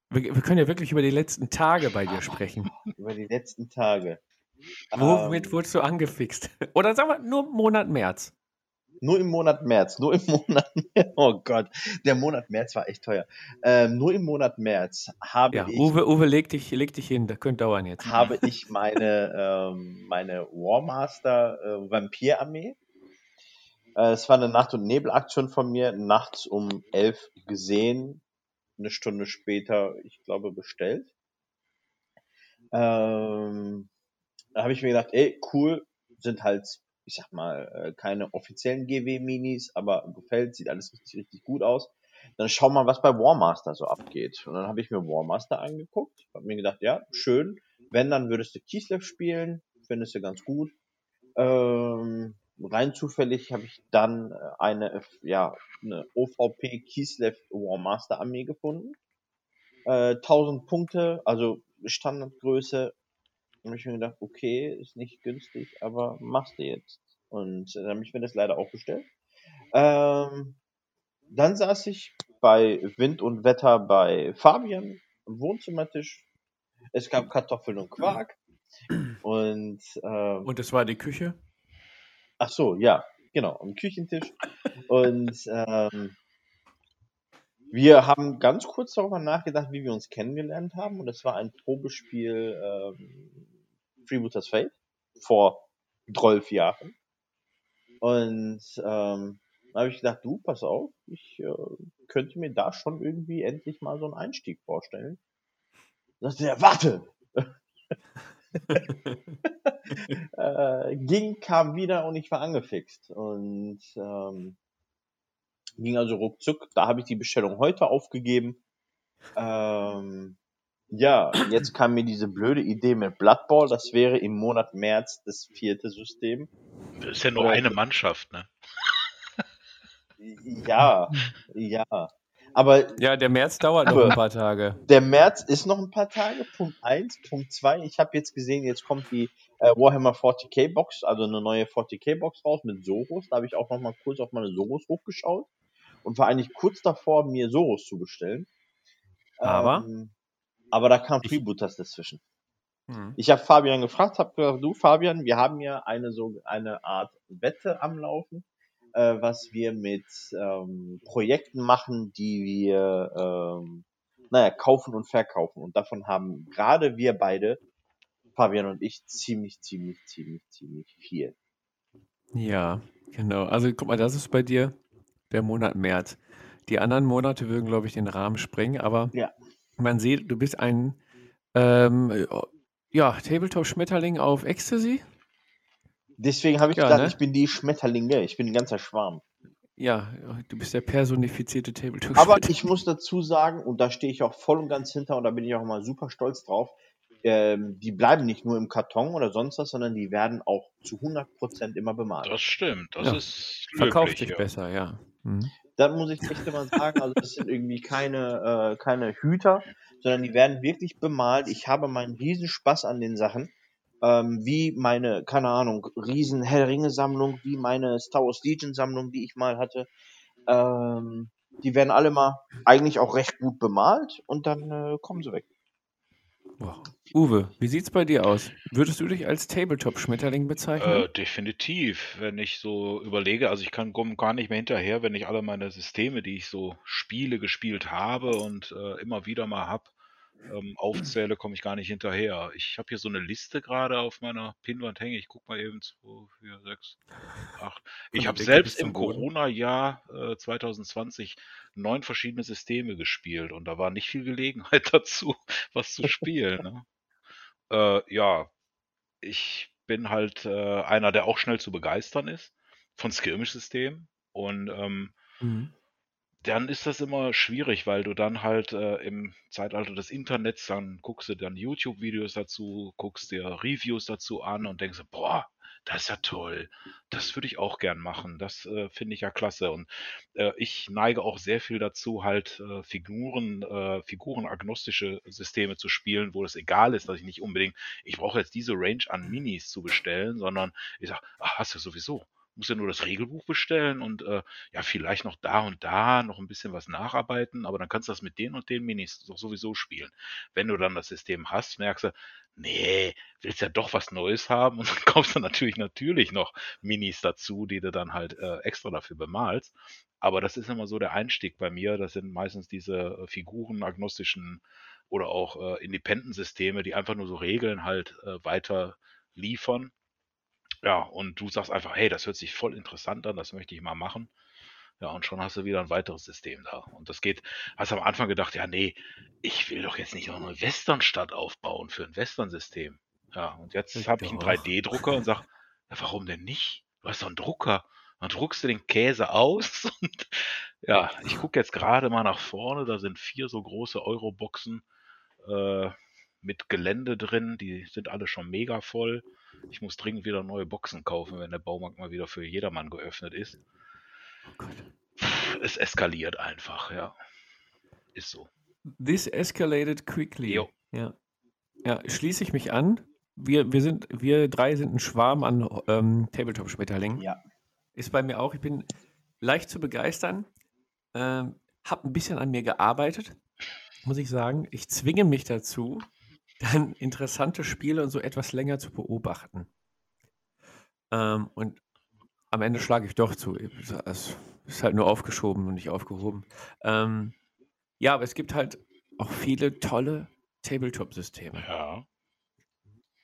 Wir wir können ja wirklich über die letzten Tage bei dir sprechen. über die letzten Tage. Womit Ähm wurdest du angefixt? Oder sagen wir nur im Monat März. Nur im Monat März, nur im (laughs) Monat oh Gott, der Monat März war echt teuer. Ähm, nur im Monat März habe Ja, ich Uwe Uwe, leg dich leg dich hin, das könnte dauern jetzt. habe (laughs) ich meine, ähm meine Warmaster, äh, Vampirarmee. Äh, es war 'ne Nacht und Nebel-Aktion von mir, nachts um 11 gesehen, 'ne Stunde später, ich glaube, bestellt. Ähm, da habe ich mir gedacht: „Ey, cool“, sind halt, ich sage mal, äh, keine offiziellen GW-Minis, aber gefällt, sieht alles richtig, richtig gut aus. Dann schau mal, was bei Warmaster so abgeht. Und dann habe ich mir Warmaster angeguckt, habe mir gedacht: „Ja, schön. Wenn, dann würdest du Kislev spielen, findest du ganz gut.“ Ähm, rein zufällig habe ich dann, äh, eine ja, 'ne OVP Kislev Warmaster Armee gefunden. Äh, 1000 Punkte, also Standardgröße. Habe ich mir gedacht: „Okay, ist nicht günstig, aber machst du jetzt.“ Und dann habe ich mir das leider auch bestellt. Ähm, dann saß ich bei Wind und Wetter bei Fabian am Wohnzimmertisch. Es gab Kartoffeln und Quark und, ähm Und das war die Küche? Ach so, ja, genau, am Küchentisch. Und, ähm wir haben ganz kurz darüber nachgedacht, wie wir uns kennengelernt haben. Und das war ein Probespiel, ähm, Freebooters Fate vor 12 Jahren. Und, ähm, da habe ich gedacht: „Du, pass auf, ich, äh, könnte mir da schon irgendwie endlich mal so 'n Einstieg vorstellen.“ Da sagte er: „Warte!“ (laughs) (laughs) Äh, ging, kam wieder und ich war angefixt. Und, ähm ging also ruckzuck. Da habe ich die Bestellung heute aufgegeben. Ähm, ja, jetzt kam mir diese blöde Idee mit Blood Bowl. Das wäre im Monat März das 4. System. Das ist ja nur Oder eine Mannschaft, ne? (laughs) Ja, ja. Aber Ja, der März dauert noch 'n paar Tage. der März ist noch 'n paar Tage, Punkt 1. Punkt 2, ich habe jetzt gesehen, jetzt kommt die, äh, Warhammer 40K Box, also 'ne neue 40K Box raus mit Soros. Da habe ich auch noch mal kurz auf meine Soros hochgeschaut und war eigentlich kurz davor, mir Soros zu bestellen. Aber? Ähm, aber da kam Freebooters dazwischen. Mhm. Ich habe Fabian gefragt, habe gesagt: „Du Fabian, wir haben ja eine so eine Art Wette am Laufen, äh, was wir mit, ähm, Projekten machen, die wir, ähm, na ja, kaufen und verkaufen. Und davon haben grade wir beide, Fabian und ich, ziemlich, ziemlich, ziemlich, ziemlich viel. Ja, genau. Also, guck mal, das ist bei dir der Monat März. Die anderen Monate würden, glaube ich, den Rahmen sprengen, aber Ja. man sieht, du bist ein, ähm, äh, ja, Tabletop-Schmetterling auf Ecstasy? Deswegen habe ich Ja, gedacht, ne? ich bin die Schmetterlinge, ich bin 'n ganzer Schwarm. Ja, du bist der personifizierte Aber Tabletop-Schmetterling. ich muss dazu sagen, und da stehe ich auch voll und ganz hinter und da bin ich auch immer super stolz drauf, ähm, die bleiben nicht nur im Karton oder sonst was, sondern die werden auch zu 100% immer bemalt. Das stimmt, das Ja. ist Verkauft sich ja. besser, ja. Mhm. Das muss ich echt immer sagen, also das sind irgendwie keine, äh, keine Hüter, sondern die werden wirklich bemalt. Ich habe meinen Riesenspaß an den Sachen, ähm, wie meine, keine Ahnung, riesen Herr-der-Ringe-Sammlung, wie meine Star Wars Legion-Sammlung, die ich mal hatte. Ähm, die werden alle mal eigentlich auch recht gut bemalt und dann, äh, kommen sie weg. Boah. Uwe, wie sieht's bei dir aus? Würdest du dich als Tabletop-Schmetterling bezeichnen? Äh, definitiv, wenn ich so überlege, also ich kann gar nicht mehr hinterher, wenn ich alle meine Systeme, die ich so spiele, gespielt habe und äh, immer wieder mal habe, ähm, aufzähle, komme ich gar nicht hinterher. Ich habe hier so eine Liste gerade auf meiner Pinnwand hängen. Ich gucke mal eben 2, 4, 6, 8. Ich habe selbst im. Corona-Jahr äh, 2020 neun verschiedene Systeme gespielt und da war nicht viel Gelegenheit (laughs) dazu, was zu spielen. Ne? Äh, ja, ich bin halt äh, einer, der auch schnell zu begeistern ist von Skirmish-Systemen und ähm, Mhm. Dann ist das immer schwierig, weil du dann halt äh, im Zeitalter des Internets, dann guckst du dann YouTube-Videos dazu, guckst dir Reviews dazu an und denkst, boah, das ist ja toll. Das würde ich auch gern machen. Das äh, finde ich ja klasse. Und äh, ich neige auch sehr viel dazu, halt äh, Figuren, äh, figurenagnostische Systeme zu spielen, wo es egal ist, dass ich nicht unbedingt, ich brauche jetzt diese Range an Minis zu bestellen, sondern ich sage, ach, hast du sowieso muss ja nur das Regelbuch bestellen und äh, ja, vielleicht noch da und da noch ein bisschen was nacharbeiten, aber dann kannst du das mit den und den Minis doch sowieso spielen. Wenn du dann das System hast, merkst du, nee, willst ja doch was Neues haben und (laughs) dann kaufst du natürlich natürlich noch Minis dazu, die du dann halt äh, extra dafür bemalst. Aber das ist immer so der Einstieg bei mir. Das sind meistens diese äh, figurenagnostischen oder auch äh, Independent-Systeme, die einfach nur so Regeln halt äh, weiter liefern ja, und du sagst einfach, hey, das hört sich voll interessant an, das möchte ich mal machen. Ja, und schon hast du wieder ein weiteres System da. Und das geht, hast am Anfang gedacht, ja, nee, ich will doch jetzt nicht noch eine Westernstadt aufbauen für ein Western-System. Ja, und jetzt habe ich einen 3D-Drucker und sag, ja, warum denn nicht? Du hast doch einen Drucker. Dann druckst du den Käse aus (laughs) und ja, ich gucke jetzt gerade mal nach vorne, da sind vier so große Euroboxen äh, mit Gelände drin, die sind alle schon mega voll. Ich muss dringend wieder neue Boxen kaufen, wenn der Baumarkt mal wieder für jedermann geöffnet ist. Oh. Es eskaliert einfach, ja. Ist so. This escalated quickly. Jo. Ja. Ja, schließe ich mich an. Wir, wir, sind, wir drei sind ein Schwarm an ähm, Tabletop-Schmetterlingen. Ja. Ist bei mir auch. Ich bin leicht zu begeistern. Ähm, hab ein bisschen an mir gearbeitet, muss ich sagen. Ich zwinge mich dazu, dann interessante Spiele und so etwas länger zu beobachten. Ähm, und am Ende schlage ich doch zu. Es ist halt nur aufgeschoben und nicht aufgehoben. Ähm, ja, aber es gibt halt auch viele tolle Tabletop-Systeme. Ja.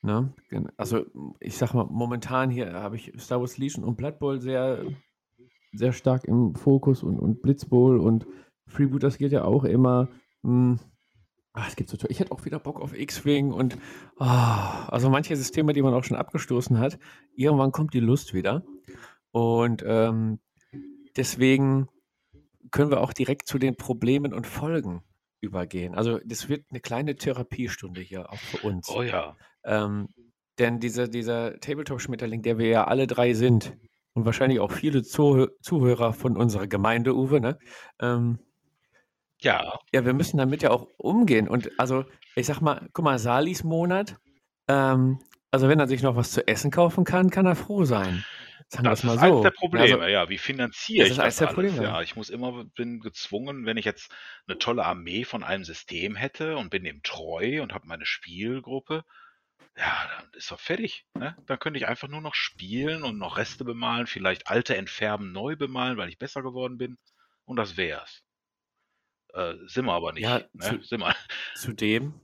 Ne? Also, ich sag mal, momentan hier habe ich Star Wars Legion und Blood Bowl sehr, sehr stark im Fokus und, und Blitzbowl und Freeboot, das geht ja auch immer. Mh, hm, Ach, es gibt so toll. Ich hätte auch wieder Bock auf X-Wing und oh, also manche Systeme, die man auch schon abgestoßen hat, irgendwann kommt die Lust wieder. Und ähm, deswegen können wir auch direkt zu den Problemen und Folgen übergehen. Also das wird eine kleine Therapiestunde hier auch für uns. Oh ja. Ähm, denn dieser, dieser Tabletop-Schmetterling, der wir ja alle drei sind und wahrscheinlich auch viele Zuh Zuhörer von unserer Gemeinde, Uwe, ne? Ähm, ja. Ja, wir müssen damit ja auch umgehen. Und also, ich sag mal, guck mal, Salis Monat, ähm, also wenn er sich noch was zu essen kaufen kann, kann er froh sein. Sagen das ist so. eines der Probleme, also, ja. Wie finanziere ich das, das alles? Ja, ich muss immer, bin gezwungen, wenn ich jetzt eine tolle Armee von einem System hätte und bin dem treu und habe meine Spielgruppe, ja, dann ist er fertig. Ne? Dann könnte ich einfach nur noch spielen und noch Reste bemalen, vielleicht alte entfärben, neu bemalen, weil ich besser geworden bin. Und das wär's. Äh, sind wir aber nicht. Ja, ne? zu. Zudem,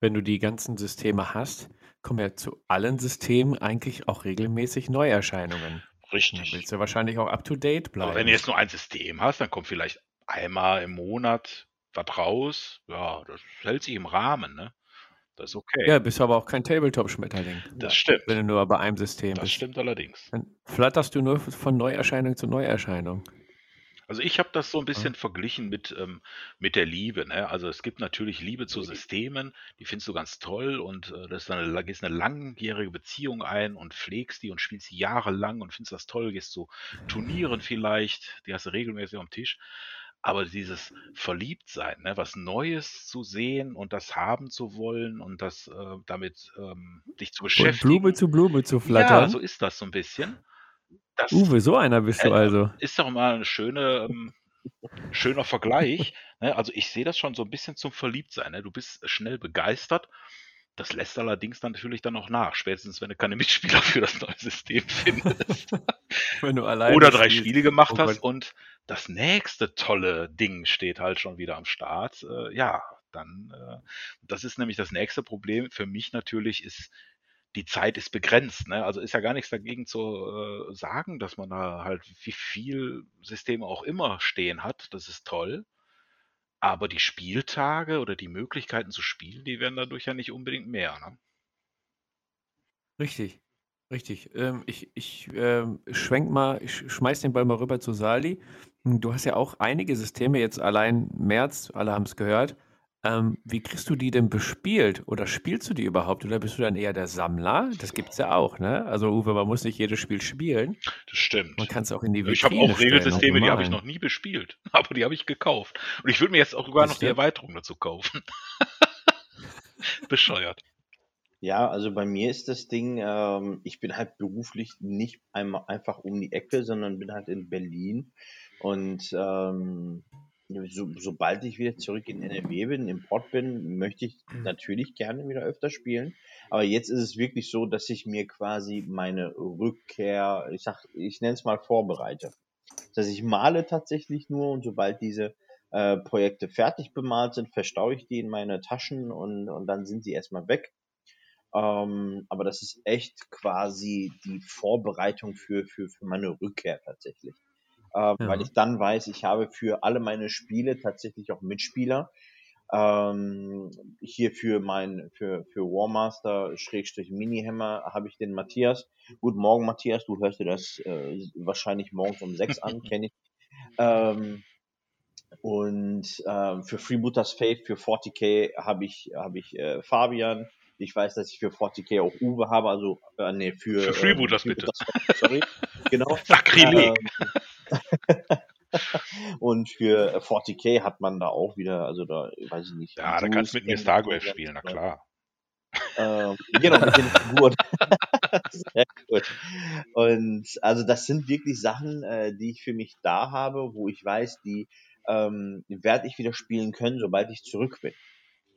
wenn du die ganzen Systeme hast, kommen ja zu allen Systemen eigentlich auch regelmäßig Neuerscheinungen. Richtig. Dann willst du wahrscheinlich auch up to date bleiben. Aber wenn du jetzt nur ein System hast, dann kommt vielleicht einmal im Monat was raus. Ja, das hält sich im Rahmen, ne? Das ist okay. Ja, bist aber auch kein Tabletop-Schmetterling. Das stimmt. Wenn du nur bei einem System das bist. Das stimmt allerdings. Dann flatterst du nur von Neuerscheinung zu Neuerscheinung. Also ich habe das so ein bisschen ja. verglichen mit, ähm, mit der Liebe. Ne? Also es gibt natürlich Liebe zu Systemen, die findest du ganz toll und äh, das ist eine, da gehst eine langjährige Beziehung ein und pflegst die und spielst die jahrelang und findest das toll, gehst zu Turnieren vielleicht, die hast du regelmäßig am Tisch. Aber dieses Verliebtsein, ne, was Neues zu sehen und das haben zu wollen und das äh, damit ähm, dich zu beschäftigen. Von Blume zu Blume zu flattern. Ja, so ist das so ein bisschen. Das, Uwe, so einer bist du äh, also. Ist doch mal ein schöne, ähm, schöner Vergleich. (laughs) Ne? Also ich sehe das schon so ein bisschen zum Verliebtsein. Ne? Du bist schnell begeistert. Das lässt allerdings dann natürlich dann noch nach, spätestens wenn du keine (laughs) Mitspieler für das neue System findest. (laughs) wenn du alleine Oder drei. Spiele gemacht oh hast und das nächste tolle Ding steht halt schon wieder am Start. Äh, ja, dann, äh, das ist nämlich das nächste Problem für mich natürlich, ist die Zeit ist begrenzt. Ne? Also ist ja gar nichts dagegen zu äh, sagen, dass man da halt wie viel Systeme auch immer stehen hat. Das ist toll. Aber die Spieltage oder die Möglichkeiten zu spielen, die werden dadurch ja nicht unbedingt mehr. Ne? Richtig. Richtig. Ähm, ich ich ähm, schwenk mal, ich schmeiß den Ball mal rüber zu Sali. Du hast ja auch einige Systeme, jetzt allein März, alle haben es gehört. Ähm, wie kriegst du die denn bespielt? Oder spielst du die überhaupt? Oder bist du dann eher der Sammler? Das gibt es ja auch, ne? Also Uwe, man muss nicht jedes Spiel spielen. Das stimmt. Man kann es auch in die Ich habe Vitrine auch Regelsysteme, die habe ich noch nie bespielt, (laughs) aber die habe ich gekauft. Und ich würde mir jetzt auch sogar noch die? Erweiterung dazu kaufen. (laughs) Bescheuert. Ja, also bei mir ist das Ding, ähm, ich bin halt beruflich nicht einmal einfach um die Ecke, sondern bin halt in Berlin. Und ähm, so, sobald ich wieder zurück in NRW bin, im Port bin, möchte ich natürlich gerne wieder öfter spielen. Aber jetzt ist es wirklich so, dass ich mir quasi meine Rückkehr, ich sag, ich nenne es mal vorbereite. Das heißt, ich male tatsächlich nur und sobald diese äh, Projekte fertig bemalt sind, verstaue ich die in meine Taschen und, und dann sind sie erstmal weg. Ähm, aber das ist echt quasi die Vorbereitung für, für, für meine Rückkehr tatsächlich. Ähm, Weil Ja. ich dann weiß, ich habe für alle meine Spiele tatsächlich auch Mitspieler. Ähm, hier für mein, für, für Warmaster Schrägstrich Minihammer habe ich den Matthias. Guten Morgen, Matthias. Du hörst dir das äh, wahrscheinlich morgens um sechs an, kenne ich. (laughs) Ähm, und ähm, für Freebooters Faith, für 40k habe ich, habe ich äh, Fabian. Ich weiß, dass ich für 40k auch Uwe habe, also äh, nee, für, Für Freebooters bitte. Faith, sorry, (laughs) genau. Sakrileg. Ähm, (laughs) und für 40k hat man da auch wieder, also da weiß ich nicht. Ja, da kannst du mit mir Stargrave spielen, na klar. ähm, genau, mit den Figuren. (laughs) Sehr gut. Und also das sind wirklich Sachen, äh, die ich für mich da habe, wo ich weiß, die ähm, werde ich wieder spielen können, sobald ich zurück bin.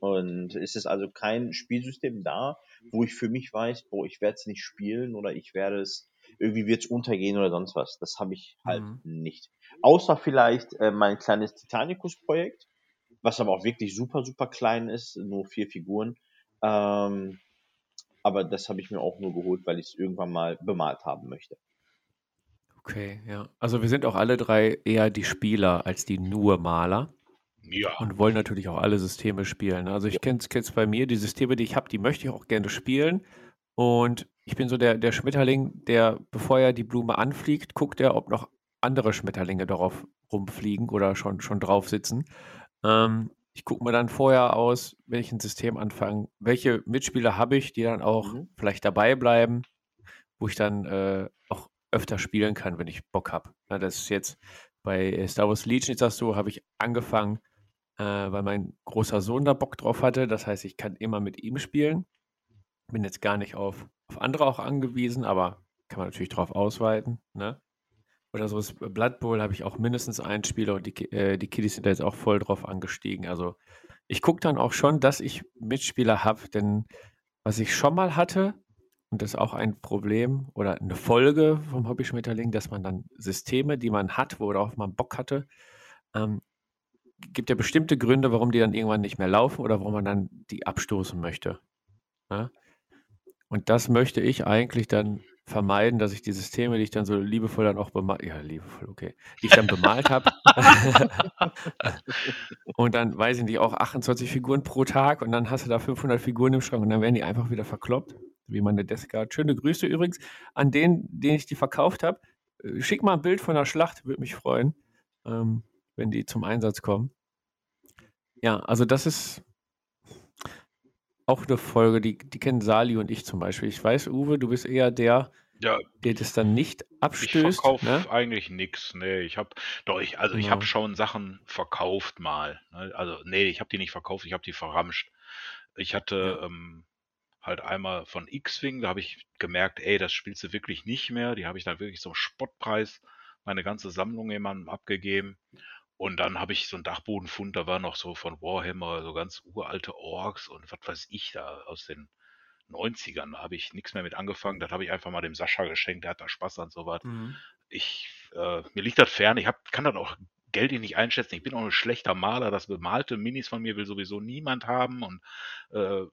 Und es ist also kein Spielsystem da, wo ich für mich weiß, boah, ich werde es nicht spielen oder ich werde es, irgendwie wird es untergehen oder sonst was. Das habe ich halt Mhm. nicht. Außer vielleicht äh, mein kleines Titanicus-Projekt, was aber auch wirklich super, super klein ist, nur vier Figuren. Ähm, aber das habe ich mir auch nur geholt, weil ich es irgendwann mal bemalt haben möchte. Okay, ja. Also wir sind auch alle drei eher die Spieler als die nur Maler Ja. und wollen natürlich auch alle Systeme spielen. Also ich kenne es bei mir, die Systeme, die ich habe, die möchte ich auch gerne spielen. Und ich bin so der, der Schmetterling, der, bevor er die Blume anfliegt, guckt er, ob noch andere Schmetterlinge darauf rumfliegen oder schon, schon drauf sitzen. Ähm, ich gucke mir dann vorher aus, ein System anfange, welche Mitspieler habe ich, die dann auch Mhm. vielleicht dabei bleiben, wo ich dann äh, auch öfter spielen kann, wenn ich Bock habe. das ist jetzt bei Star Wars Legion, ist das so, habe ich angefangen, äh, weil mein großer Sohn da Bock drauf hatte. Das heißt, ich kann immer mit ihm spielen. Bin jetzt gar nicht auf, auf andere auch angewiesen, aber kann man natürlich drauf ausweiten. Ne? Oder so ist Blood Bowl habe ich auch mindestens einen Spieler und die, äh, die Kiddies sind da jetzt auch voll drauf angestiegen. Also ich gucke dann auch schon, dass ich Mitspieler habe, denn was ich schon mal hatte, und das ist auch ein Problem oder eine Folge vom Hobby Schmetterling, dass man dann Systeme, die man hat, worauf man Bock hatte, ähm, gibt ja bestimmte Gründe, warum die dann irgendwann nicht mehr laufen oder warum man dann die abstoßen möchte. Ne? Und das möchte ich eigentlich dann vermeiden, dass ich die Systeme, die ich dann so liebevoll dann auch bemalt, ja, liebevoll, okay, die ich dann bemalt habe. (laughs) und dann, weiß ich nicht, auch 28 Figuren pro Tag und dann hast du da 500 Figuren im Schrank und dann werden die einfach wieder verkloppt, wie meine Deathguard. Schöne Grüße übrigens an den, den ich die verkauft habe. Äh, Schick mal ein Bild von der Schlacht, würde mich freuen, ähm, wenn die zum Einsatz kommen. Ja, also das ist auch eine Folge, die, die kennen Sali und ich zum Beispiel. Ich weiß, Uwe, du bist eher der, Ja, der das dann nicht ich abstößt. verkaufe Ne? eigentlich nix. Nee, ich habe doch ich also ich Genau. habe schon Sachen verkauft mal, ne? Also nee, ich habe die nicht verkauft, ich habe die verramscht. Ich hatte Ja. ähm, halt einmal von X-Wing, da habe ich gemerkt, ey, das spielst du wirklich nicht mehr. Die habe ich dann wirklich zum Spottpreis meine ganze Sammlung jemandem abgegeben. Und dann habe ich so einen Dachbodenfund, da war noch so von Warhammer so ganz uralte Orks und was weiß ich da aus den 90ern. Da habe ich nichts mehr mit angefangen. Das habe ich einfach mal dem Sascha geschenkt, der hat da Spaß an sowas. Mhm. Ich, äh, mir liegt das fern, ich hab, kann das auch Geld nicht einschätzen. Ich bin auch ein schlechter Maler. Das bemalte Minis von mir will sowieso niemand haben. Und äh,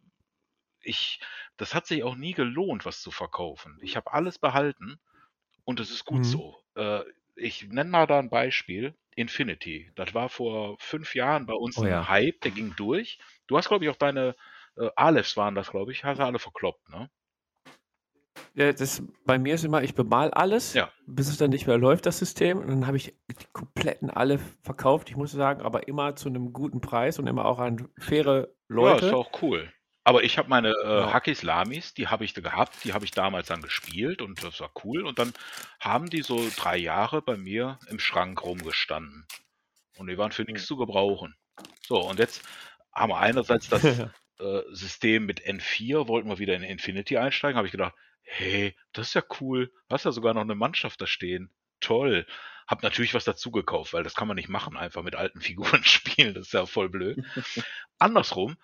ich, das hat sich auch nie gelohnt, was zu verkaufen. Ich habe alles behalten und es ist gut Mhm. so. Äh, ich nenne mal da ein Beispiel. Infinity. Das war vor fünf Jahren bei uns Oh ein ja. Hype, der ging durch. Du hast, glaube ich, auch deine äh, Aleph waren das, glaube ich, hast du alle verkloppt, ne? Ja, das, bei mir ist immer, ich bemal alles, Ja. bis es dann nicht mehr läuft, das System. Und dann habe ich die kompletten alle verkauft. Ich muss sagen, aber immer zu einem guten Preis und immer auch an faire Ja, ist Leute. auch cool. Aber ich habe meine äh, Ja. Hakis Lamis, die habe ich da gehabt, die habe ich damals dann gespielt und das war cool. Und dann haben die so drei Jahre bei mir im Schrank rumgestanden. Und die waren für nichts zu gebrauchen. So, und jetzt haben wir einerseits das (laughs) äh, System mit N4, wollten wir wieder in Infinity einsteigen, habe ich gedacht, hey, das ist ja cool, hast ja sogar noch eine Mannschaft da stehen. Toll. Hab natürlich was dazu gekauft, weil das kann man nicht machen, einfach mit alten (laughs) Figuren spielen, das ist ja voll blöd. (laughs) Andersrum,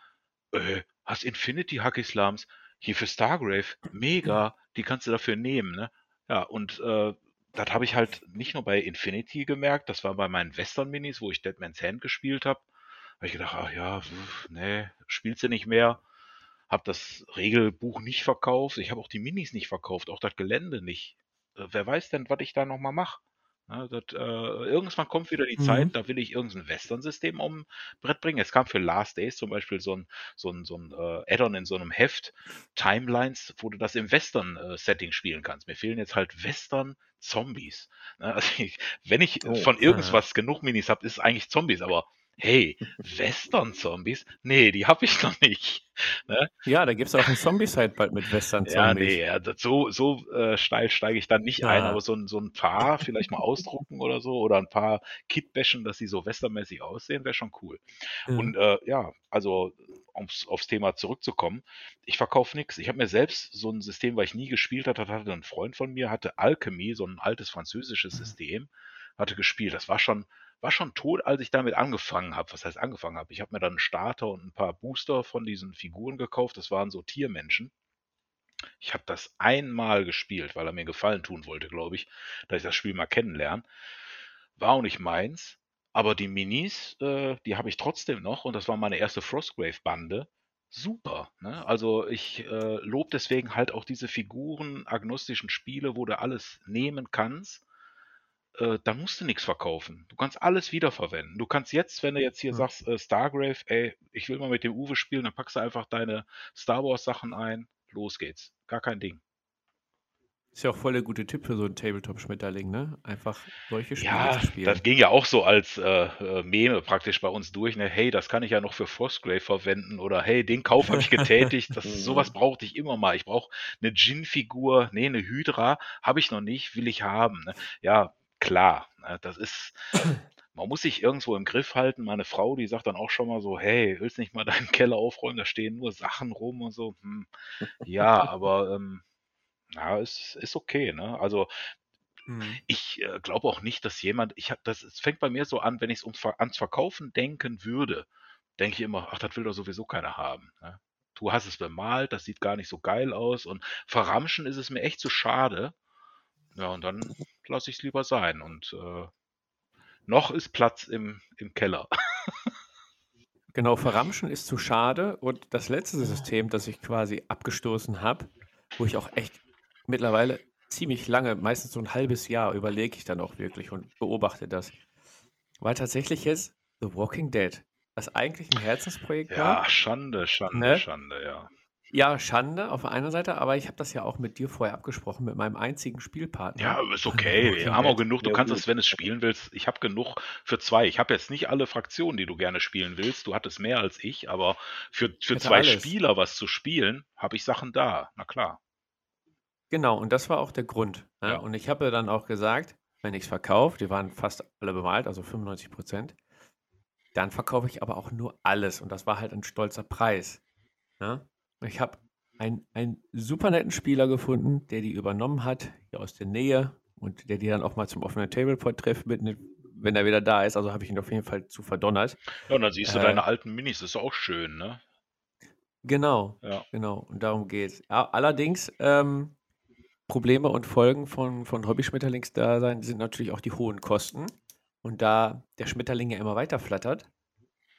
äh, hast Infinity Hacky Slams hier für Stargrave, mega, die kannst du dafür nehmen, ne? Ja, und äh, das habe ich halt nicht nur bei Infinity gemerkt, das war bei meinen Western-Minis, wo ich Deadman's Hand gespielt habe. Habe ich gedacht, ach ja, pf, nee, spielst du nicht mehr. Hab das Regelbuch nicht verkauft. Ich habe auch die Minis nicht verkauft, auch das Gelände nicht. Äh, wer weiß denn, was ich da nochmal mache? Ja, das, äh, irgendwann kommt wieder die Mhm. Zeit, da will ich irgendein Western-System um Brett bringen. Es kam für Last Days zum Beispiel so ein, so ein, so ein äh, Add-on in so einem Heft, Timelines, wo du das im Western-Setting spielen kannst. Mir fehlen jetzt halt Western-Zombies. Ne? Also ich, wenn ich Oh, von irgendwas genug Minis habe, ist es eigentlich Zombies, aber hey, Western-Zombies? Nee, die habe ich noch nicht. Ne? Ja, da gibt es auch ein Zombie-Side bald mit Western-Zombies. Ja, nee, das, so, so äh, steil steige ich dann nicht ein, Ja. aber so, ein- so ein paar vielleicht mal ausdrucken oder so oder ein paar Kitbäschen, dass sie so westernmäßig aussehen, wäre schon cool. Mhm. Und äh, ja, also ums, aufs Thema zurückzukommen, ich verkaufe nichts. Ich habe mir selbst so ein System, weil ich nie gespielt hatte, hatte ein Freund von mir, hatte Alchemy, so ein altes französisches System, hatte gespielt. Das war schon, war schon tot, als ich damit angefangen habe. Was heißt angefangen habe? Ich habe mir dann einen Starter und ein paar Booster von diesen Figuren gekauft. Das waren so Tiermenschen. Ich habe das einmal gespielt, weil er mir Gefallen tun wollte, glaube ich, dass ich das Spiel mal kennenlerne. War auch nicht meins. Aber die Minis, äh, die habe ich trotzdem noch und das war meine erste Frostgrave-Bande. Super. Ne? Also ich äh, lobe deswegen halt auch diese figurenagnostischen Spiele, wo du alles nehmen kannst. Äh, da musst du nichts verkaufen. Du kannst alles wiederverwenden. Du kannst jetzt, wenn du jetzt hier Ja. sagst, äh, Stargrave, ey, ich will mal mit dem Uwe spielen, dann packst du einfach deine Star Wars Sachen ein. Los geht's. Gar kein Ding. Ist ja auch voll der gute Tipp für so einen Tabletop-Schmetterling, ne? Einfach solche Spiele Ja, zu spielen. das ging ja auch so als äh, äh, Meme praktisch bei uns durch. Ne? Hey, das kann ich ja noch für Frostgrave verwenden. Oder hey, den Kauf habe ich (laughs) getätigt. Das, sowas brauchte ich immer mal. Ich brauche eine Djinn-Figur, nee, eine Hydra habe ich noch nicht, will ich haben. Ne? Ja, klar. Ne? Das ist, man muss sich irgendwo im Griff halten. Meine Frau, die sagt dann auch schon mal so, hey, willst nicht mal deinen Keller aufräumen? Da stehen nur Sachen rum und so. Hm. Ja, aber ähm, ja, ist, ist okay. Ne? Also Mhm. ich äh, glaube auch nicht, dass jemand, ich habe das, es fängt bei mir so an, wenn ich ums Ver ans Verkaufen denken würde, denke ich immer, ach, das will doch sowieso keiner haben. Ne? Du hast es bemalt, das sieht gar nicht so geil aus und verramschen ist es mir echt zu schade. Ja, und dann lasse ich es lieber sein. Und äh, noch ist Platz im, im Keller. (laughs) Genau, verramschen ist zu schade. Und das letzte System, das ich quasi abgestoßen habe, wo ich auch echt mittlerweile ziemlich lange, meistens so ein halbes Jahr, überlege ich dann auch wirklich und beobachte das, war tatsächlich jetzt The Walking Dead. Was eigentlich ein Herzensprojekt Ja, war. Schande, Schande, Ne? Schande, ja. Ja, Schande auf der einen Seite, aber ich habe das ja auch mit dir vorher abgesprochen, mit meinem einzigen Spielpartner. Ja, ist okay. Wir haben auch genug. Du Ja, kannst gut. es, wenn du es spielen willst. Ich habe genug für zwei. Ich habe jetzt nicht alle Fraktionen, die du gerne spielen willst. Du hattest mehr als ich, aber für, für zwei alles. Spieler was zu spielen, habe ich Sachen da. Na klar. Genau, und das war auch der Grund. Ne? Ja. Und ich habe dann auch gesagt, wenn ich es verkaufe, die waren fast alle bemalt, also 95 Prozent, dann verkaufe ich aber auch nur alles. Und das war halt ein stolzer Preis. Ne? Ich habe einen, einen super netten Spieler gefunden, der die übernommen hat, hier aus der Nähe und der die dann auch mal zum offenen Tableport-Treff mitnimmt, wenn er wieder da ist. Also habe ich ihn auf jeden Fall zu verdonnert. Ja, und dann siehst du Äh. deine alten Minis. Das ist auch schön, ne? Genau, Ja. genau. Und darum geht's. Ja, allerdings, ähm, Probleme und Folgen von, von Hobby-Schmetterlingsdasein sind natürlich auch die hohen Kosten. Und da der Schmetterling ja immer weiter flattert,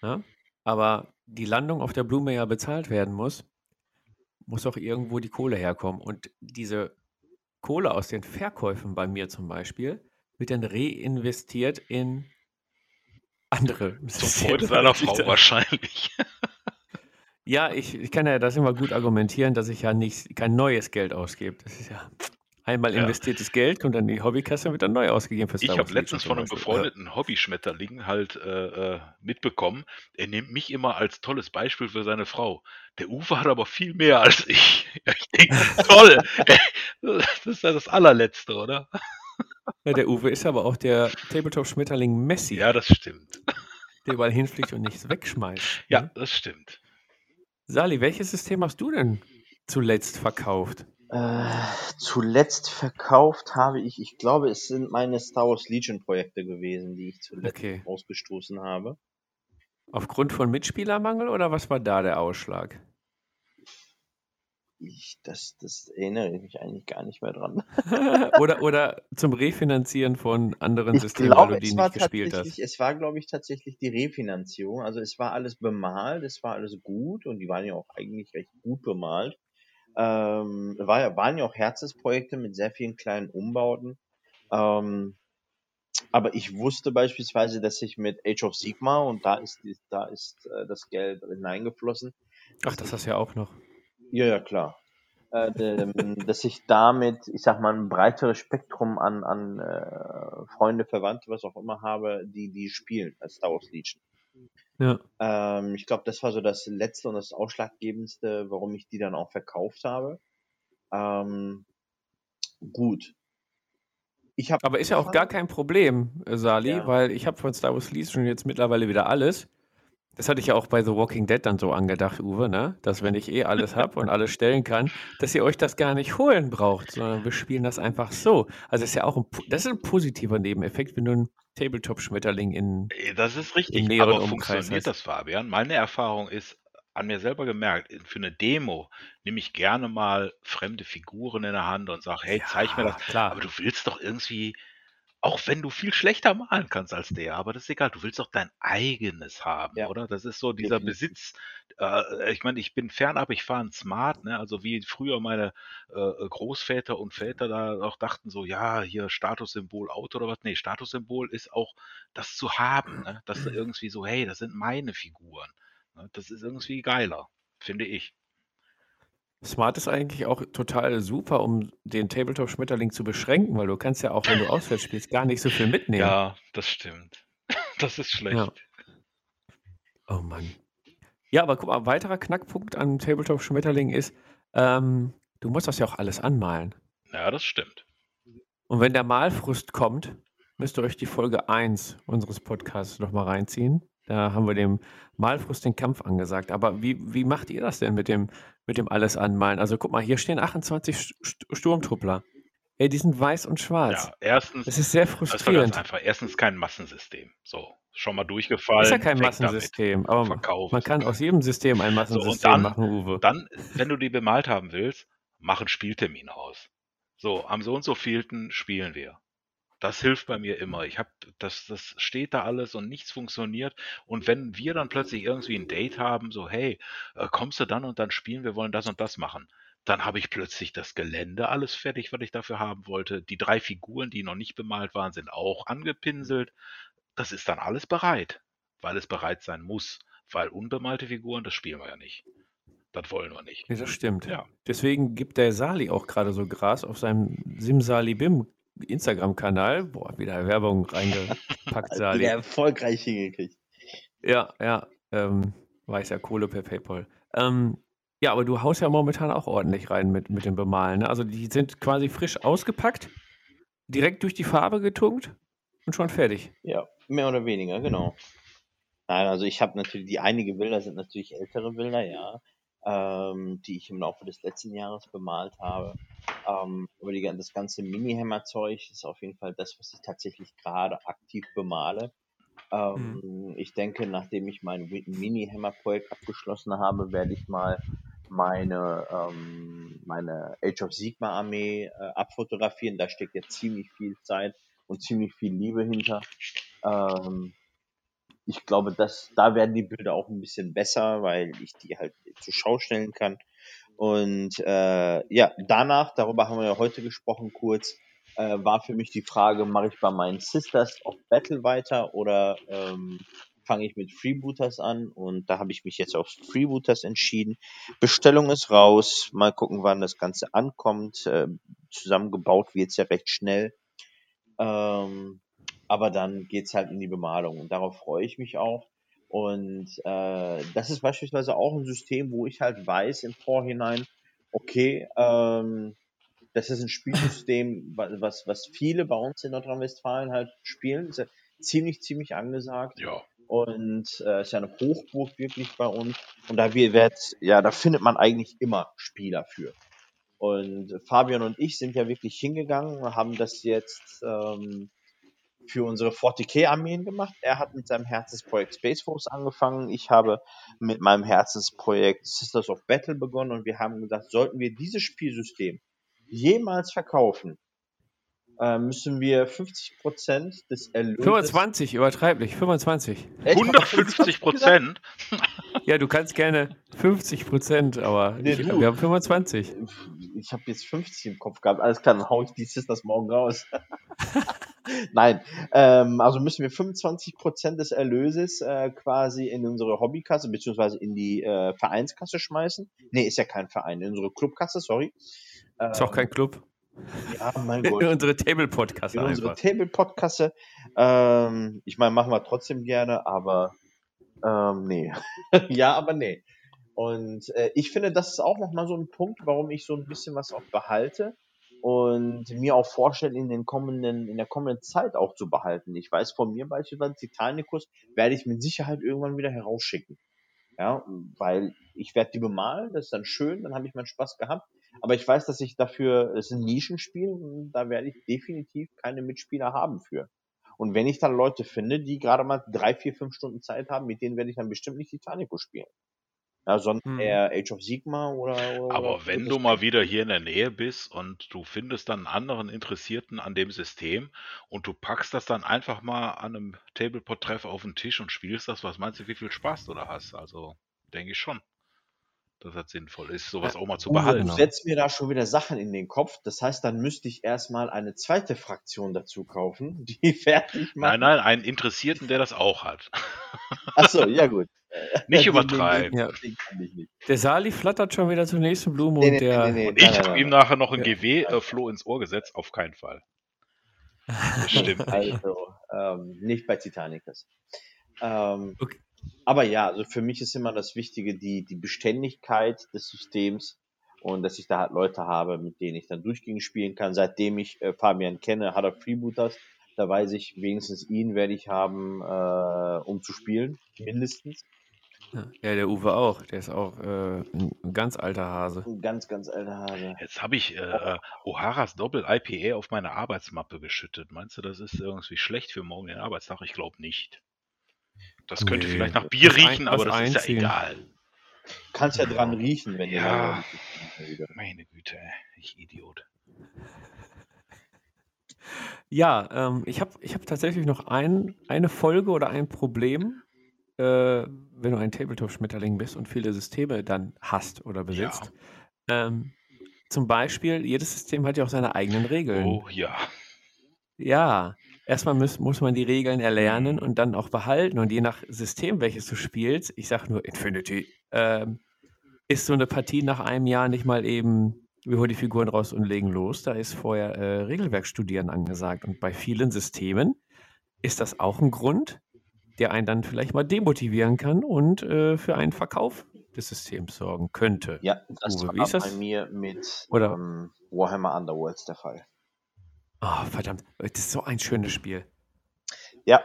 ne? aber die Landung auf der Blume ja bezahlt werden muss, muss auch irgendwo die Kohle herkommen. Und diese Kohle aus den Verkäufen bei mir zum Beispiel wird dann reinvestiert in andere (laughs) Freude seiner (laughs) Frau wahrscheinlich. Ja, ich, ich kann ja das immer gut argumentieren, dass ich ja nicht kein neues Geld ausgebe. Das ist ja einmal Ja. investiertes Geld, kommt dann in die Hobbykasse und wird dann neu ausgegeben für Ich Star habe Wars Legion letztens von einem befreundeten Hobbyschmetterling halt äh, äh, mitbekommen, er nimmt mich immer als tolles Beispiel für seine Frau. Der Uwe hat aber viel mehr als ich. (laughs) Ja, ich denke, toll. (laughs) Das ist ja das allerletzte, oder? Ja, der Uwe ist aber auch der Tabletop-Schmetterling Messi, Ja, das stimmt. der überall hinfliegt und nichts wegschmeißt. Ja, ne? das stimmt. Sali, welches System hast du denn zuletzt verkauft? Äh, zuletzt verkauft habe ich, ich glaube, es sind meine Star Wars Legion Projekte gewesen, die ich zuletzt Okay. ausgestoßen habe. Aufgrund von Mitspielermangel oder was war da der Ausschlag? Ich, das, das erinnere ich mich eigentlich gar nicht mehr dran. (laughs) oder, oder zum Refinanzieren von anderen Ich Systemen, glaube, weil du die nicht gespielt hast. es war, glaube ich, tatsächlich die Refinanzierung. Also es war alles bemalt, es war alles gut und die waren ja auch eigentlich recht gut bemalt. Ähm, war, ja- waren ja auch Herzensprojekte mit sehr vielen kleinen Umbauten. Ähm, aber ich wusste beispielsweise, dass ich mit Age of Sigma und da ist, da ist äh, das Geld hineingeflossen. Ach, das hast du ja auch noch. Ja, ja, klar. Äh, ähm, (laughs) dass ich damit, ich sag mal, ein breiteres Spektrum an, an äh, Freunde, Verwandte, was auch immer habe, die, die spielen als Star Wars Legion. Ja. Ähm, ich glaube, das war so das letzte und das ausschlaggebendste, warum ich die dann auch verkauft habe. Ähm, gut. Ich habe Aber ist ja auch gar kein Problem, äh, Sali, Ja. weil ich habe von Star Wars Legion jetzt mittlerweile wieder alles. Das hatte ich ja auch bei The Walking Dead dann so angedacht, Uwe, ne? Dass wenn ich eh alles habe und alles stellen kann, dass ihr euch das gar nicht holen braucht, sondern wir spielen das einfach so. Also ist ja auch ein, das ist ein positiver Nebeneffekt, wenn du einen Tabletop-Schmetterling in Äh, Das ist richtig, Im aber Umkreis funktioniert hast. das, Fabian? Meine Erfahrung ist, an mir selber gemerkt, für eine Demo nehme ich gerne mal fremde Figuren in der Hand und sage, hey, zeig mir das. klar. Aber du willst doch irgendwie, auch wenn du viel schlechter malen kannst als der, aber das ist egal, du willst doch dein eigenes haben, Ja. oder? Das ist so dieser. Besitz. Äh, ich meine, ich bin fernab, ich fahre ein Smart, ne? Also wie früher meine äh, Großväter und Väter da auch dachten, so, ja, hier Statussymbol Auto oder was. Nee, Statussymbol ist auch das zu haben, ne? Das ist irgendwie so, hey, das sind meine Figuren. Ne? Das ist irgendwie geiler, finde ich. Smart ist eigentlich auch total super, um den Tabletop-Schmetterling zu beschränken, weil du kannst ja auch, wenn du auswärts spielst, gar nicht so viel mitnehmen. Ja, das stimmt. (laughs) Das ist schlecht. Ja. Oh Mann. Ja, aber guck mal, weiterer Knackpunkt an Tabletop-Schmetterling ist, ähm, du musst das ja auch alles anmalen. Ja, das stimmt. Und wenn der Malfrust kommt, müsst ihr euch die Folge 1 unseres Podcasts nochmal reinziehen. Da haben wir dem Malfrust den Kampf angesagt. Aber wie, wie macht ihr das denn mit dem, mit dem alles anmalen? Also guck mal, hier stehen 28 St- St- Sturmtruppler. Ey, die sind weiß und schwarz. Ja, erstens, Das ist sehr frustrierend. einfach. Erstens kein Massensystem. So, schon mal durchgefallen. Ist ja kein. Massensystem, aber Verkauf man es. kann aus jedem System ein Massensystem dann- machen, Uwe. Dann, wenn du die bemalt haben willst, mach einen Spieltermin aus. So, am so und so vielten spielen wir. Das hilft bei mir immer. Ich habe das, das steht da alles und nichts funktioniert. Und wenn wir dann plötzlich irgendwie ein Date haben, so hey, äh, kommst du dann und dann spielen, wir wollen das und das machen, dann habe ich plötzlich das Gelände alles fertig, was ich dafür haben wollte. Die drei Figuren, die noch nicht bemalt waren, sind auch angepinselt. Das ist dann alles bereit, weil es bereit sein muss. Weil unbemalte Figuren, das spielen wir ja nicht. Das wollen wir nicht. Ja, das stimmt. Ja. Deswegen gibt der Sali auch gerade so Gras auf seinem Simsalibim Instagram-Kanal. Boah, wieder Werbung reingepackt, (laughs) wieder Sali. erfolgreich hingekriegt. Ja, ja. Ähm, weißer Kohle per PayPal. Ähm, ja, aber du haust ja momentan auch ordentlich rein mit, mit dem Bemalen. Ne? Also die sind quasi frisch ausgepackt, direkt durch die Farbe getunkt und schon fertig. Ja, mehr oder weniger, genau. Nein, also ich habe natürlich, die einige Bilder sind natürlich ältere Bilder, ja, ähm, die ich im Laufe des letzten Jahres bemalt habe. Ähm, aber die, das ganze Mini-Hammer-Zeug ist auf jeden Fall das, was ich tatsächlich gerade aktiv bemale. Ähm, Ich denke, nachdem ich mein Mini-Hammer-Projekt abgeschlossen habe, werde ich mal meine, ähm, meine Age of Sigma Armee äh, abfotografieren. Da steckt jetzt ziemlich viel Zeit und ziemlich viel Liebe hinter. Ähm, ich glaube, dass da werden die Bilder auch ein bisschen besser, weil ich die halt zur Schau stellen kann. Und äh, ja, danach, darüber haben wir ja heute gesprochen kurz, äh, war für mich die Frage, mache ich bei meinen Sisters of Battle weiter oder ähm, fange ich mit Freebooters an und da habe ich mich jetzt auf Freebooters entschieden. Bestellung ist raus, mal gucken, wann das Ganze ankommt. Äh, zusammengebaut wird es ja recht schnell. Ähm, aber dann geht's halt in die Bemalung und darauf freue ich mich auch. Und äh, das ist beispielsweise auch ein System, wo ich halt weiß im Vorhinein, okay, ähm, das ist ein Spielsystem, was, was viele bei uns in Nordrhein-Westfalen halt spielen. Ist ja ziemlich, ziemlich angesagt. Ja. Und äh, ist ja eine Hochburg wirklich bei uns. Und da wird, ja, da findet man eigentlich immer Spieler für. Und Fabian und ich sind ja wirklich hingegangen und haben das jetzt ähm, für unsere 40k-Armeen gemacht. Er hat mit seinem Herzensprojekt Space Force angefangen. Ich habe mit meinem Herzensprojekt Sisters of Battle begonnen und wir haben gesagt, sollten wir dieses Spielsystem jemals verkaufen, äh, müssen wir 50% des Erlöses. 25, übertreiblich, 25. Echt? 150 Prozent? Ja, du kannst gerne 50 Prozent, aber Nee, ich, wir haben 25. Ich habe jetzt 50 im Kopf gehabt. Alles klar, dann hau ich die Sisters morgen raus. (laughs) Nein, ähm, also müssen wir 25% des Erlöses äh, quasi in unsere Hobbykasse beziehungsweise in die äh, Vereinskasse schmeißen. Nee, ist ja kein Verein, in unsere Clubkasse, sorry. Ist auch kein Club. Ja, mein (laughs) In Gott. unsere Table-Podcast in unsere einfach. Table-Podcast-Kasse. Ähm, ich meine, machen wir trotzdem gerne, aber ähm, nee. (laughs) ja, aber nee. Und äh, ich finde, das ist auch nochmal so ein Punkt, warum ich so ein bisschen was auch behalte und mir auch vorstelle, in den kommenden, in der kommenden Zeit auch zu behalten. Ich weiß von mir beispielsweise, Titanicus werde ich mit Sicherheit irgendwann wieder herausschicken. Ja, weil ich werde die bemalen, das ist dann schön, dann habe ich meinen Spaß gehabt. Aber ich weiß, dass ich dafür, es ist ein Nischenspiel, da werde ich definitiv keine Mitspieler haben für. Und wenn ich dann Leute finde, die gerade mal drei, vier, fünf Stunden Zeit haben, mit denen werde ich dann bestimmt nicht Titanico spielen. Ja, sondern Hm. eher Age of Sigma oder. oder Aber wenn du mal wieder hier in der Nähe bist und du findest dann einen anderen Interessierten an dem System und du packst das dann einfach mal an einem Tablepot-Treff auf den Tisch und spielst das, was meinst du, wie viel Spaß du da hast? Also, denke ich schon, dass das sinnvoll ist, sowas auch mal zu behalten. du setzt mir da schon wieder Sachen in den Kopf. Das heißt, dann müsste ich erstmal eine zweite Fraktion dazu kaufen, (laughs) die fertig macht. Nein, nein, einen Interessierten, der das auch hat. (laughs) Achso, ja gut. (laughs) Nicht übertreiben. Den, Ja. den, den kann ich nicht. Der Sali flattert schon wieder zur nächsten Blume Nee, und der. nee, nee, Und ich habe ihm nachher noch ein Ja. GW-Floh ins Ohr gesetzt, auf keinen Fall. Das stimmt. Also, ähm, nicht bei Titanicus. Ähm, Okay. Aber ja, also für mich ist immer das Wichtige die, die Beständigkeit des Systems und dass ich da halt Leute habe, mit denen ich dann durchgehend spielen kann. Seitdem ich äh, Fabian kenne, hat er Freebooters. Da weiß ich, wenigstens ihn werde ich haben, äh, um zu spielen, mindestens. Ja, der Uwe auch. Der ist auch äh, ein ganz alter Hase. Ein ganz, ganz alter Hase. Jetzt habe ich äh, O'Haras Doppel IPA auf meine Arbeitsmappe geschüttet. Meinst du, das ist irgendwie schlecht für morgen den Arbeitstag? Ich glaube nicht. Das könnte Nee. vielleicht nach Bier Was ein- riechen, aber das ist ja einziehen. egal. Kannst ja dran riechen, wenn ihr Ja. wieder. Meine Güte, ich Idiot. Ja, ähm, ich habe ich hab tatsächlich noch ein, eine Folge oder ein Problem, äh, wenn du ein Tabletop-Schmetterling bist und viele Systeme dann hast oder besitzt. Ähm, zum Beispiel, jedes System hat ja auch seine eigenen Regeln. Oh ja. Ja, erstmal muss, muss man die Regeln erlernen und dann auch behalten. Und je nach System, welches du spielst, ich sag nur Infinity, ähm, ist so eine Partie nach einem Jahr nicht mal eben, wir holen die Figuren raus und legen los. Da ist vorher äh, Regelwerk studieren angesagt. Und bei vielen Systemen ist das auch ein Grund, der einen dann vielleicht mal demotivieren kann und äh, für einen Verkauf des Systems sorgen könnte. Ja, das Uwe, war das? bei mir mit Oder- ähm, Warhammer Underworlds der Fall. Oh, verdammt, das ist so ein schönes Spiel. Ja,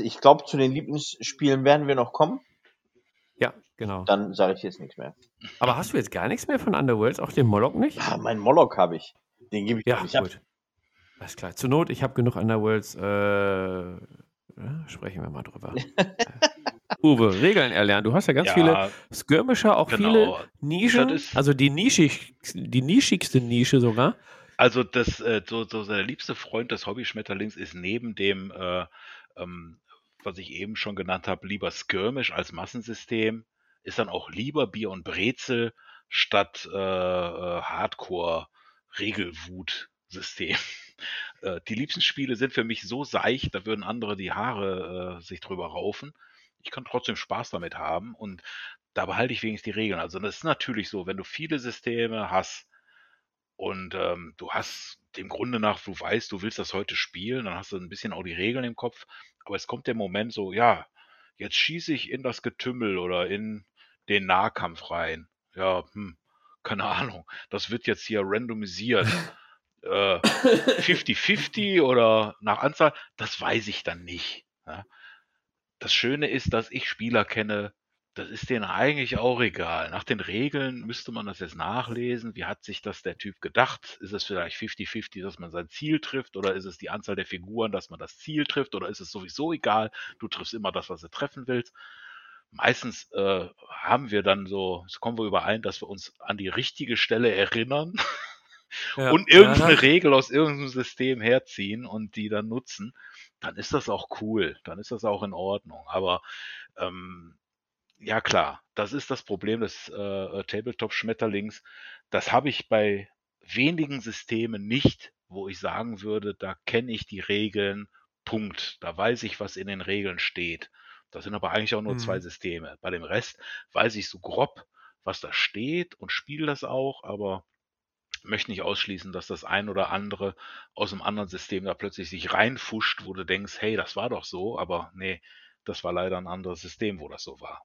ich glaube, zu den Lieblingsspielen werden wir noch kommen. Ja, genau. Dann sage ich jetzt nichts mehr. Aber hast du jetzt gar nichts mehr von Underworlds, auch den Moloch nicht? Ah, mein Moloch habe ich. Den gebe ich Ja, nicht ab. gut. Alles klar. Zur Not, ich habe genug Underworlds. Äh, ja, sprechen wir mal drüber. (laughs) Uwe, Regeln erlernen. Du hast ja ganz viele ja, Skirmisher, auch viele genau. Nischen. Das ist- Also die, nischig, die nischigste Nische sogar. Also das, äh, so, so der liebste Freund des Hobby-Schmetterlings ist neben dem, äh, ähm, was ich eben schon genannt habe, lieber Skirmish als Massensystem, ist dann auch lieber Bier und Brezel statt äh, äh, Hardcore-Regelwut-System. (laughs) Äh, die liebsten Spiele sind für mich so seicht, da würden andere die Haare äh, sich drüber raufen. ich kann trotzdem Spaß damit haben und da behalte ich wenigstens die Regeln. Also das ist natürlich so, wenn du viele Systeme hast und ähm, du hast dem Grunde nach, du weißt, du willst das heute spielen, dann hast du ein bisschen auch die Regeln im Kopf, aber es kommt der Moment so, ja, jetzt schieße ich in das Getümmel oder in den Nahkampf rein. Ja, hm, (laughs) keine Ahnung. Das wird jetzt hier randomisiert. 50-50 äh, oder nach Anzahl, das weiß ich dann nicht. Ja. Das Schöne ist, dass ich Spieler kenne, das ist denen eigentlich auch egal. Nach den Regeln müsste man das jetzt nachlesen. Wie hat sich das der Typ gedacht? Ist es vielleicht 50-50, dass man sein Ziel trifft? Oder ist es die Anzahl der Figuren, dass man das Ziel trifft? Oder ist es sowieso egal? Du triffst immer das, was du treffen willst. Meistens äh, haben wir dann so, so kommen wir überein, dass wir uns an die richtige Stelle erinnern (laughs) ja, und irgendeine ja. Regel aus irgendeinem System herziehen und die dann nutzen. Dann ist das auch cool. Dann ist das auch in Ordnung. Aber ähm, ja klar, das ist das Problem des äh, äh, Tabletop-Schmetterlings. Das habe ich bei wenigen Systemen nicht, wo ich sagen würde, da kenne ich die Regeln, Punkt. Da weiß ich, was in den Regeln steht. Das sind aber eigentlich auch nur mhm. zwei Systeme. Bei dem Rest weiß ich so grob, was da steht und spiele das auch, aber möchte nicht ausschließen, dass das ein oder andere aus einem anderen System da plötzlich sich reinfuscht, wo du denkst, hey, das war doch so, aber nee, das war leider ein anderes System, wo das so war.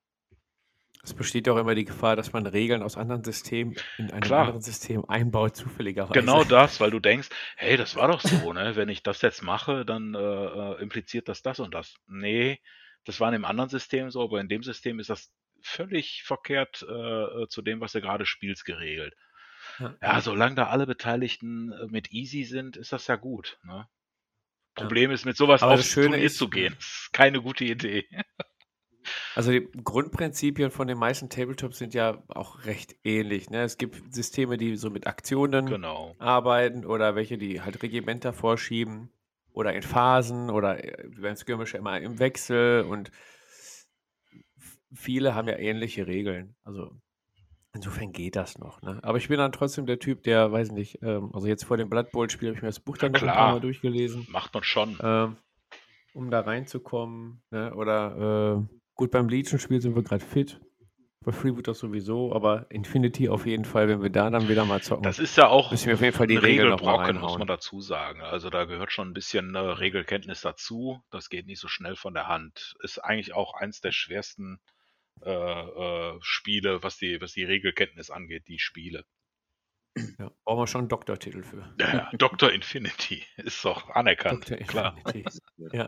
Es besteht auch immer die Gefahr, dass man Regeln aus anderen Systemen in einem Klar. anderen System einbaut, zufälligerweise. Genau (laughs) das, weil du denkst, hey, das war doch so, ne? Wenn ich das jetzt mache, dann äh, äh, impliziert das das und das. Nee, das war in einem anderen System so, aber in dem System ist das völlig verkehrt äh, äh zu dem, was du gerade spielst, geregelt. Ja, ja, solange da alle Beteiligten äh, mit easy sind, ist das ja gut. Ne? Problem ja. ist, mit sowas aufs Turnier ist, zu gehen. Das (laughs) ist keine gute Idee. Also die Grundprinzipien von den meisten Tabletops sind ja auch recht ähnlich. Ne? Es gibt Systeme, die so mit Aktionen genau. arbeiten oder welche, die halt Regimenter vorschieben oder in Phasen oder äh, beim Skirmisher immer im Wechsel und viele haben ja ähnliche Regeln. Also insofern geht das noch. Ne? Aber ich bin dann trotzdem der Typ, der, weiß nicht, ähm, also jetzt vor dem Blood Bowl-Spiel habe ich mir das Buch dann ja, noch ein paar Mal durchgelesen. Macht man schon. Ähm, um da reinzukommen. Ne? Oder äh, Gut, beim Legion-Spiel sind wir gerade fit. Bei Freeboot das sowieso, aber Infinity auf jeden Fall, wenn wir da dann wieder mal zocken. Das ist ja auch müssen wir auf jeden Fall die Regeln Regelbrocken, muss man dazu sagen. Also da gehört schon ein bisschen äh, Regelkenntnis dazu. Das geht nicht so schnell von der Hand. Ist eigentlich auch eins der schwersten äh, äh, Spiele, was die, was die Regelkenntnis angeht, die Spiele. Ja, brauchen wir schon einen Doktortitel für. Ja, Dr. Infinity (laughs) ist doch anerkannt. Dr. Klar. ja.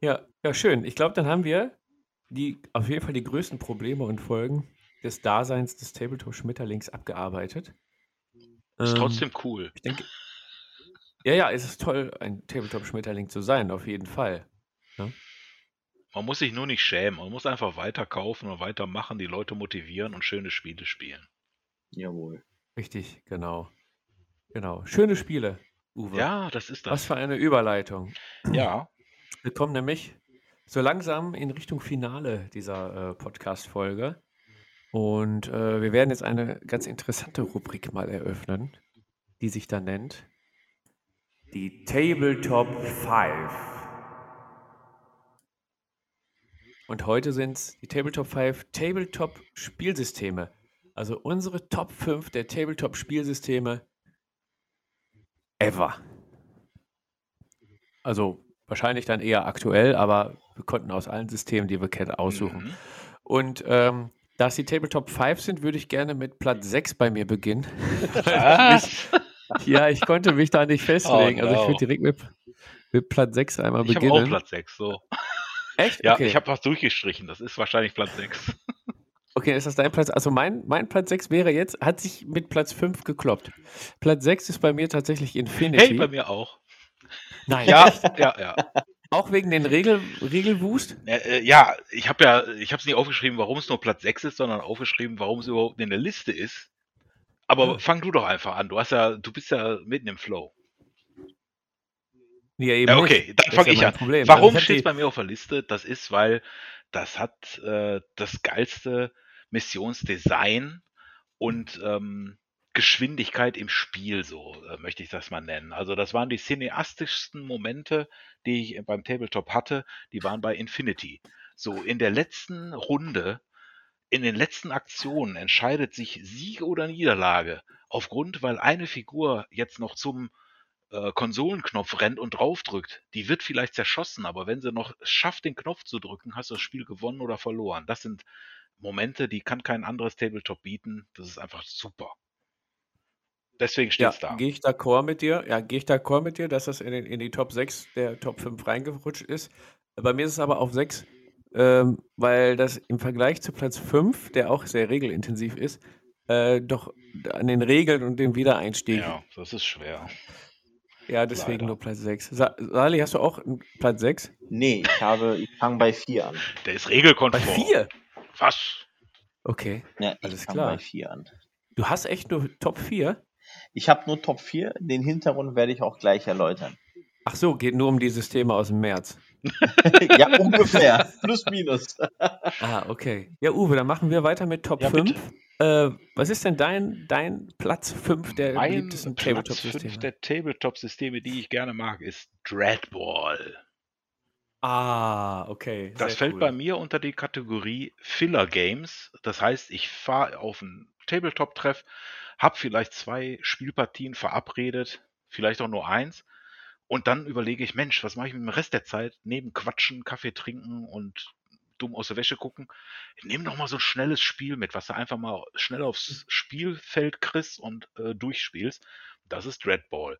Ja, ja, schön. Ich glaube, dann haben wir die, auf jeden Fall die größten Probleme und Folgen des Daseins des Tabletop-Schmetterlings abgearbeitet. Ist ähm, trotzdem cool. Ich denke, ja, ja, es ist toll, ein Tabletop-Schmetterling zu sein, auf jeden Fall. Ja? Man muss sich nur nicht schämen. Man muss einfach weiterkaufen und weitermachen, die Leute motivieren und schöne Spiele spielen. Jawohl. Richtig, genau. Genau. Schöne Spiele, Uwe. Ja, das ist das. Was für eine Überleitung. Ja. Wir kommen nämlich so langsam in Richtung Finale dieser äh, Podcast-Folge. Und äh, wir werden jetzt eine ganz interessante Rubrik mal eröffnen, die sich da nennt die Tabletop 5. Und heute sind es die Tabletop 5 Tabletop Spielsysteme. Also unsere Top 5 der Tabletop Spielsysteme ever. Also Wahrscheinlich dann eher aktuell, aber wir konnten aus allen Systemen, die wir kennen, aussuchen. Mhm. Und ähm, da es die Tabletop 5 sind, würde ich gerne mit Platz 6 bei mir beginnen. mich, (laughs) ja, ich konnte mich da nicht festlegen. Oh, no. Also ich würde direkt mit, mit Platz 6 einmal ich beginnen. Ich habe auch Platz 6, so. Echt? Ja, okay. ich habe was durchgestrichen. Das ist wahrscheinlich Platz 6. Okay, ist das dein Platz? Also mein, mein Platz 6 wäre jetzt, hat sich mit Platz 5 gekloppt. Platz 6 ist bei mir tatsächlich Infinity. Hey, bei mir auch. Nein. Ja, (laughs) ja, ja. Auch wegen den Regel, Regelwust? Äh, ja, ich habe ja, ich habe es nicht aufgeschrieben, warum es nur Platz 6 ist, sondern aufgeschrieben, warum es überhaupt in der Liste ist. Aber hm. fang du doch einfach an. Du hast ja, du bist ja mitten im Flow. Ja, eben ja, okay, nicht. dann fange ich ja an. Problem. Warum also steht es bei mir auf der Liste? Das ist, weil das hat äh, das geilste Missionsdesign und ähm, Geschwindigkeit im Spiel, so äh, möchte ich das mal nennen. Also das waren die cineastischsten Momente, die ich beim Tabletop hatte, die waren bei Infinity. So, in der letzten Runde, in den letzten Aktionen entscheidet sich Sieg oder Niederlage aufgrund, weil eine Figur jetzt noch zum äh, Konsolenknopf rennt und draufdrückt. Die wird vielleicht zerschossen, aber wenn sie noch schafft, den Knopf zu drücken, hast du das Spiel gewonnen oder verloren. Das sind Momente, die kann kein anderes Tabletop bieten. Das ist einfach super. Deswegen steht es Ja, da. gehe ich d'accord mit dir. Ja, gehe ich d'accord mit dir, dass das in, in die Top 6 der Top 5 reingerutscht ist. Bei mir ist es aber auf 6, ähm, weil das im Vergleich zu Platz 5, der auch sehr regelintensiv ist, äh, doch an den Regeln und dem Wiedereinstieg. Ja, das ist schwer. Ja, deswegen Leider. nur Platz 6. Sa Sali, hast du auch einen Platz 6? Nee, ich habe, ich fange bei 4 an. Der ist Bei regelkonform. 4? Was? Okay. Ja, ich Alles klar. bei 4 an. Du hast echt nur Top 4? Ich habe nur Top 4, den Hintergrund werde ich auch gleich erläutern. Ach so, geht nur um die Systeme aus dem März. (laughs) ja, ungefähr. Plus, minus. Ah, okay. Ja, Uwe, dann machen wir weiter mit Top Ja, 5. bitte. Äh, was ist denn dein, dein Platz 5 der Mein beliebtesten Platz 5 Tabletop-Systeme? der Tabletop-Systeme, die ich gerne mag, ist Dreadball. Ah, okay. Das fällt cool. bei mir unter die Kategorie Filler Games. Das heißt, ich fahre auf einen Tabletop-Treff, habe vielleicht zwei Spielpartien verabredet, vielleicht auch nur eins. Und dann überlege ich, Mensch, was mache ich mit dem Rest der Zeit? Neben Quatschen, Kaffee trinken und dumm aus der Wäsche gucken. Nimm doch mal so ein schnelles Spiel mit, was du einfach mal schnell aufs Spielfeld kriegst und äh, durchspielst. Das ist Dreadball.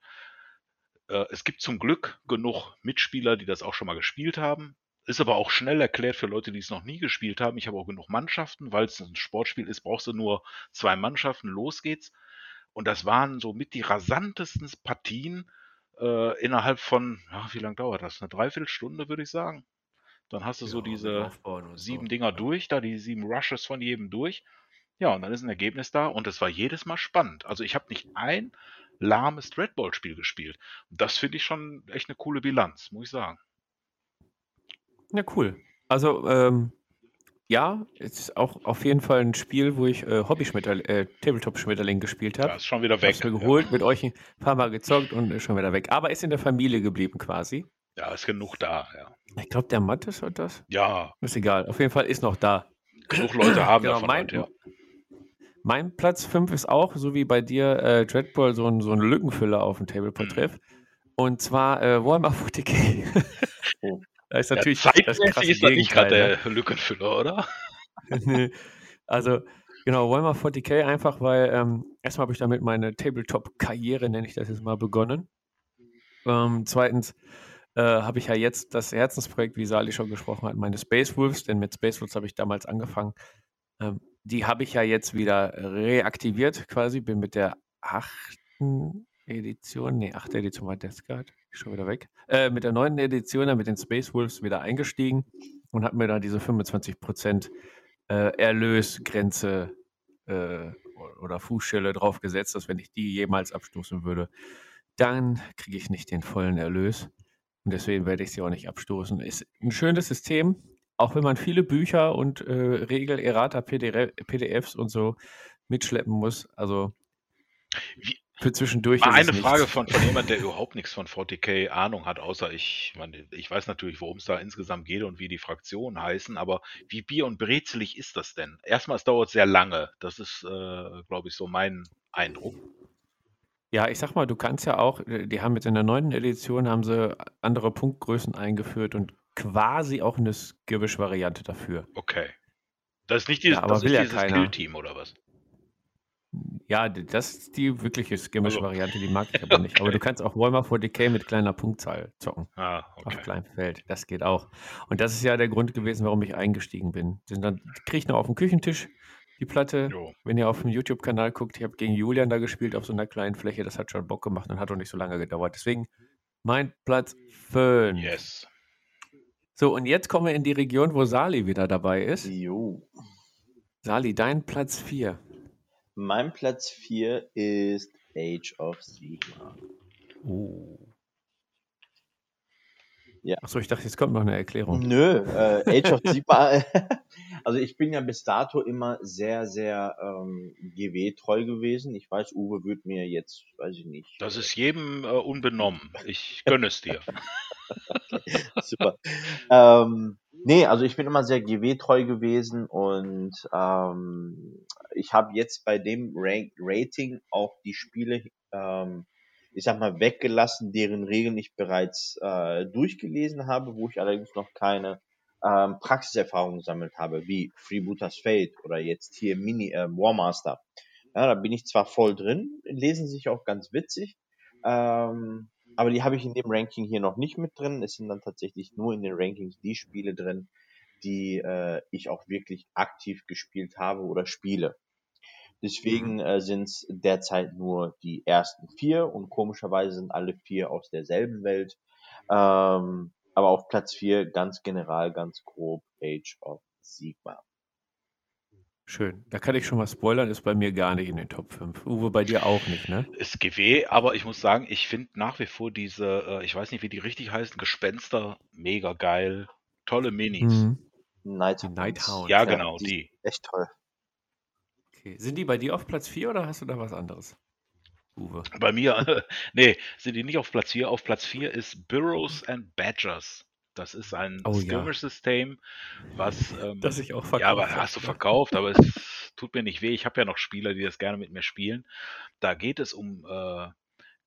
Äh, es gibt zum Glück genug Mitspieler, die das auch schon mal gespielt haben. Ist aber auch schnell erklärt für Leute, die es noch nie gespielt haben. Ich habe auch genug Mannschaften, weil es ein Sportspiel ist, brauchst du nur zwei Mannschaften, los geht's. Und das waren so mit die rasantesten Partien äh, innerhalb von, ja, wie lange dauert das? Eine Dreiviertelstunde, würde ich sagen. Dann hast du so Ja, mit diese sieben so. Dinger durch, da die sieben Rushes von jedem durch. Ja, und dann ist ein Ergebnis da und es war jedes Mal spannend. Also ich habe nicht ein lahmes Dreadball-Spiel gespielt. Und das finde ich schon echt eine coole Bilanz, muss ich sagen. Ja, cool. Also, ähm, ja, es ist auch auf jeden Fall ein Spiel, wo ich äh, Hobby-Schmetterling, äh, Tabletop-Schmetterling gespielt habe. Ja, ist schon wieder Ich weg. hab's mir geholt, mit euch ein paar Mal gezockt und ist schon wieder weg. Aber ist in der Familie geblieben quasi. Ja, ist genug da, ja. Ich glaube, der Mattes hat das. Ja, Ist egal. Auf jeden Fall ist noch da. genug Leute haben Genau, davon mein, heute, ja. mein Platz 5 ist auch, so wie bei dir, äh, Dreadball, so ein, so ein Lückenfüller auf dem Tabletop-Treff. Und zwar äh, Warhammer (laughs) 40k. Oh. Da ist ja natürlich das zeitmäßig krasse ist das nicht gerade ne? der Lückenfüller, oder? (laughs) Nee. also, genau, Warhammer 40k einfach, weil ähm, erstmal habe ich damit meine Tabletop-Karriere, nenne ich das jetzt mal, begonnen. Ähm, zweitens äh, habe ich ja jetzt das Herzensprojekt, wie Sali schon gesprochen hat, meine Space Wolves, denn mit Space Wolves habe ich damals angefangen. Ähm, die habe ich ja jetzt wieder reaktiviert quasi, bin mit der achten Edition, nee, achte Edition war Death Guard, schon wieder weg, äh, mit der neunten Edition, dann mit den Space Wolves wieder eingestiegen und habe mir da diese 25% äh, Erlösgrenze äh, oder Fußschelle draufgesetzt, dass wenn ich die jemals abstoßen würde, dann kriege ich nicht den vollen Erlös. Und deswegen werde ich sie auch nicht abstoßen. Ist ein schönes System, auch wenn man viele Bücher und äh, Regel, Errata, PDF, PDFs und so mitschleppen muss. Also Wie- für zwischendurch Mal ist eine es Frage nichts. von, von jemand, der überhaupt nichts von 40k Ahnung hat, außer ich, meine, ich weiß natürlich, worum es da insgesamt geht und wie die Fraktionen heißen, aber wie bier- und brezelig ist das denn? Erstmal, es dauert sehr lange. Das ist, äh, glaube ich, so mein Eindruck. Ja, ich sag mal, du kannst ja auch, äh, die haben jetzt in der neunten Edition haben sie andere Punktgrößen eingeführt und quasi auch eine Skirmish-Variante dafür. Okay. Das ist nicht dieses, Ja, aber das will ist ja dieses. Kill-Team oder was? Ja, das ist die wirkliche Also Skirmish-Variante, die mag ich (laughs) aber nicht. Aber du kannst auch Warhammer 40k mit kleiner Punktzahl zocken. Ah, Auf okay. kleinem Feld. Das geht auch. Und das ist ja der Grund gewesen, warum ich eingestiegen bin. Den dann kriege ich noch auf dem Küchentisch die Platte. Jo. Wenn ihr auf dem YouTube-Kanal guckt, ich habe gegen Julian da gespielt auf so einer kleinen Fläche. Das hat schon Bock gemacht und hat auch nicht so lange gedauert. Deswegen mein Platz 5. Yes. So, und jetzt kommen wir in die Region, wo Sali wieder dabei ist. Jo. Sali, dein Platz 4. Mein Platz 4 ist Age of Sigma. Oh. Ja. Achso, ich dachte, jetzt kommt noch eine Erklärung. Nö, äh, Age of Sigma. (laughs) (laughs) also ich bin ja bis dato immer sehr, sehr ähm, GW-treu gewesen. Ich weiß, Uwe wird mir jetzt, weiß ich nicht. Das ist jedem äh, unbenommen. Ich gönne es dir. (laughs) Super. ähm, Nee, also ich bin immer sehr GW-treu gewesen und ähm, ich habe jetzt bei dem Rank Rating auch die Spiele, ähm, ich sag mal, weggelassen, deren Regeln ich bereits äh, durchgelesen habe, wo ich allerdings noch keine ähm, Praxiserfahrung gesammelt habe, wie Freebooters Fate oder jetzt hier Mini äh, Warmaster. Ja, da bin ich zwar voll drin, lesen sich auch ganz witzig, ähm, aber die habe ich in dem Ranking hier noch nicht mit drin. Es sind dann tatsächlich nur in den Rankings die Spiele drin, die äh, ich auch wirklich aktiv gespielt habe oder spiele. Deswegen Mhm. äh, sind es derzeit nur die ersten vier und komischerweise sind alle vier aus derselben Welt. Ähm, aber auf Platz vier ganz general, ganz grob Age of Sigma. Schön. Da kann ich schon mal spoilern, ist bei mir gar nicht in den Top 5. Uwe, bei dir auch nicht, ne? Ist GW, aber ich muss sagen, ich finde nach wie vor diese, äh, ich weiß nicht, wie die richtig heißen, Gespenster mega geil. Tolle Minis. Mhm. Night Die Nighthounds. Ja, Ja, genau, die- die. Echt toll. Okay. Sind die bei dir auf Platz 4 oder hast du da was anderes? Uwe. Bei mir, (laughs) nee, sind die nicht auf Platz 4. Auf Platz 4 ist Burrows and Badgers. Das ist ein Oh ja. Skirmish-System, was. Ähm, Das ich auch ja, verkauft aber hab, hast du verkauft, aber es (laughs) tut mir nicht weh. Ich habe ja noch Spieler, die das gerne mit mir spielen. Da geht es um äh,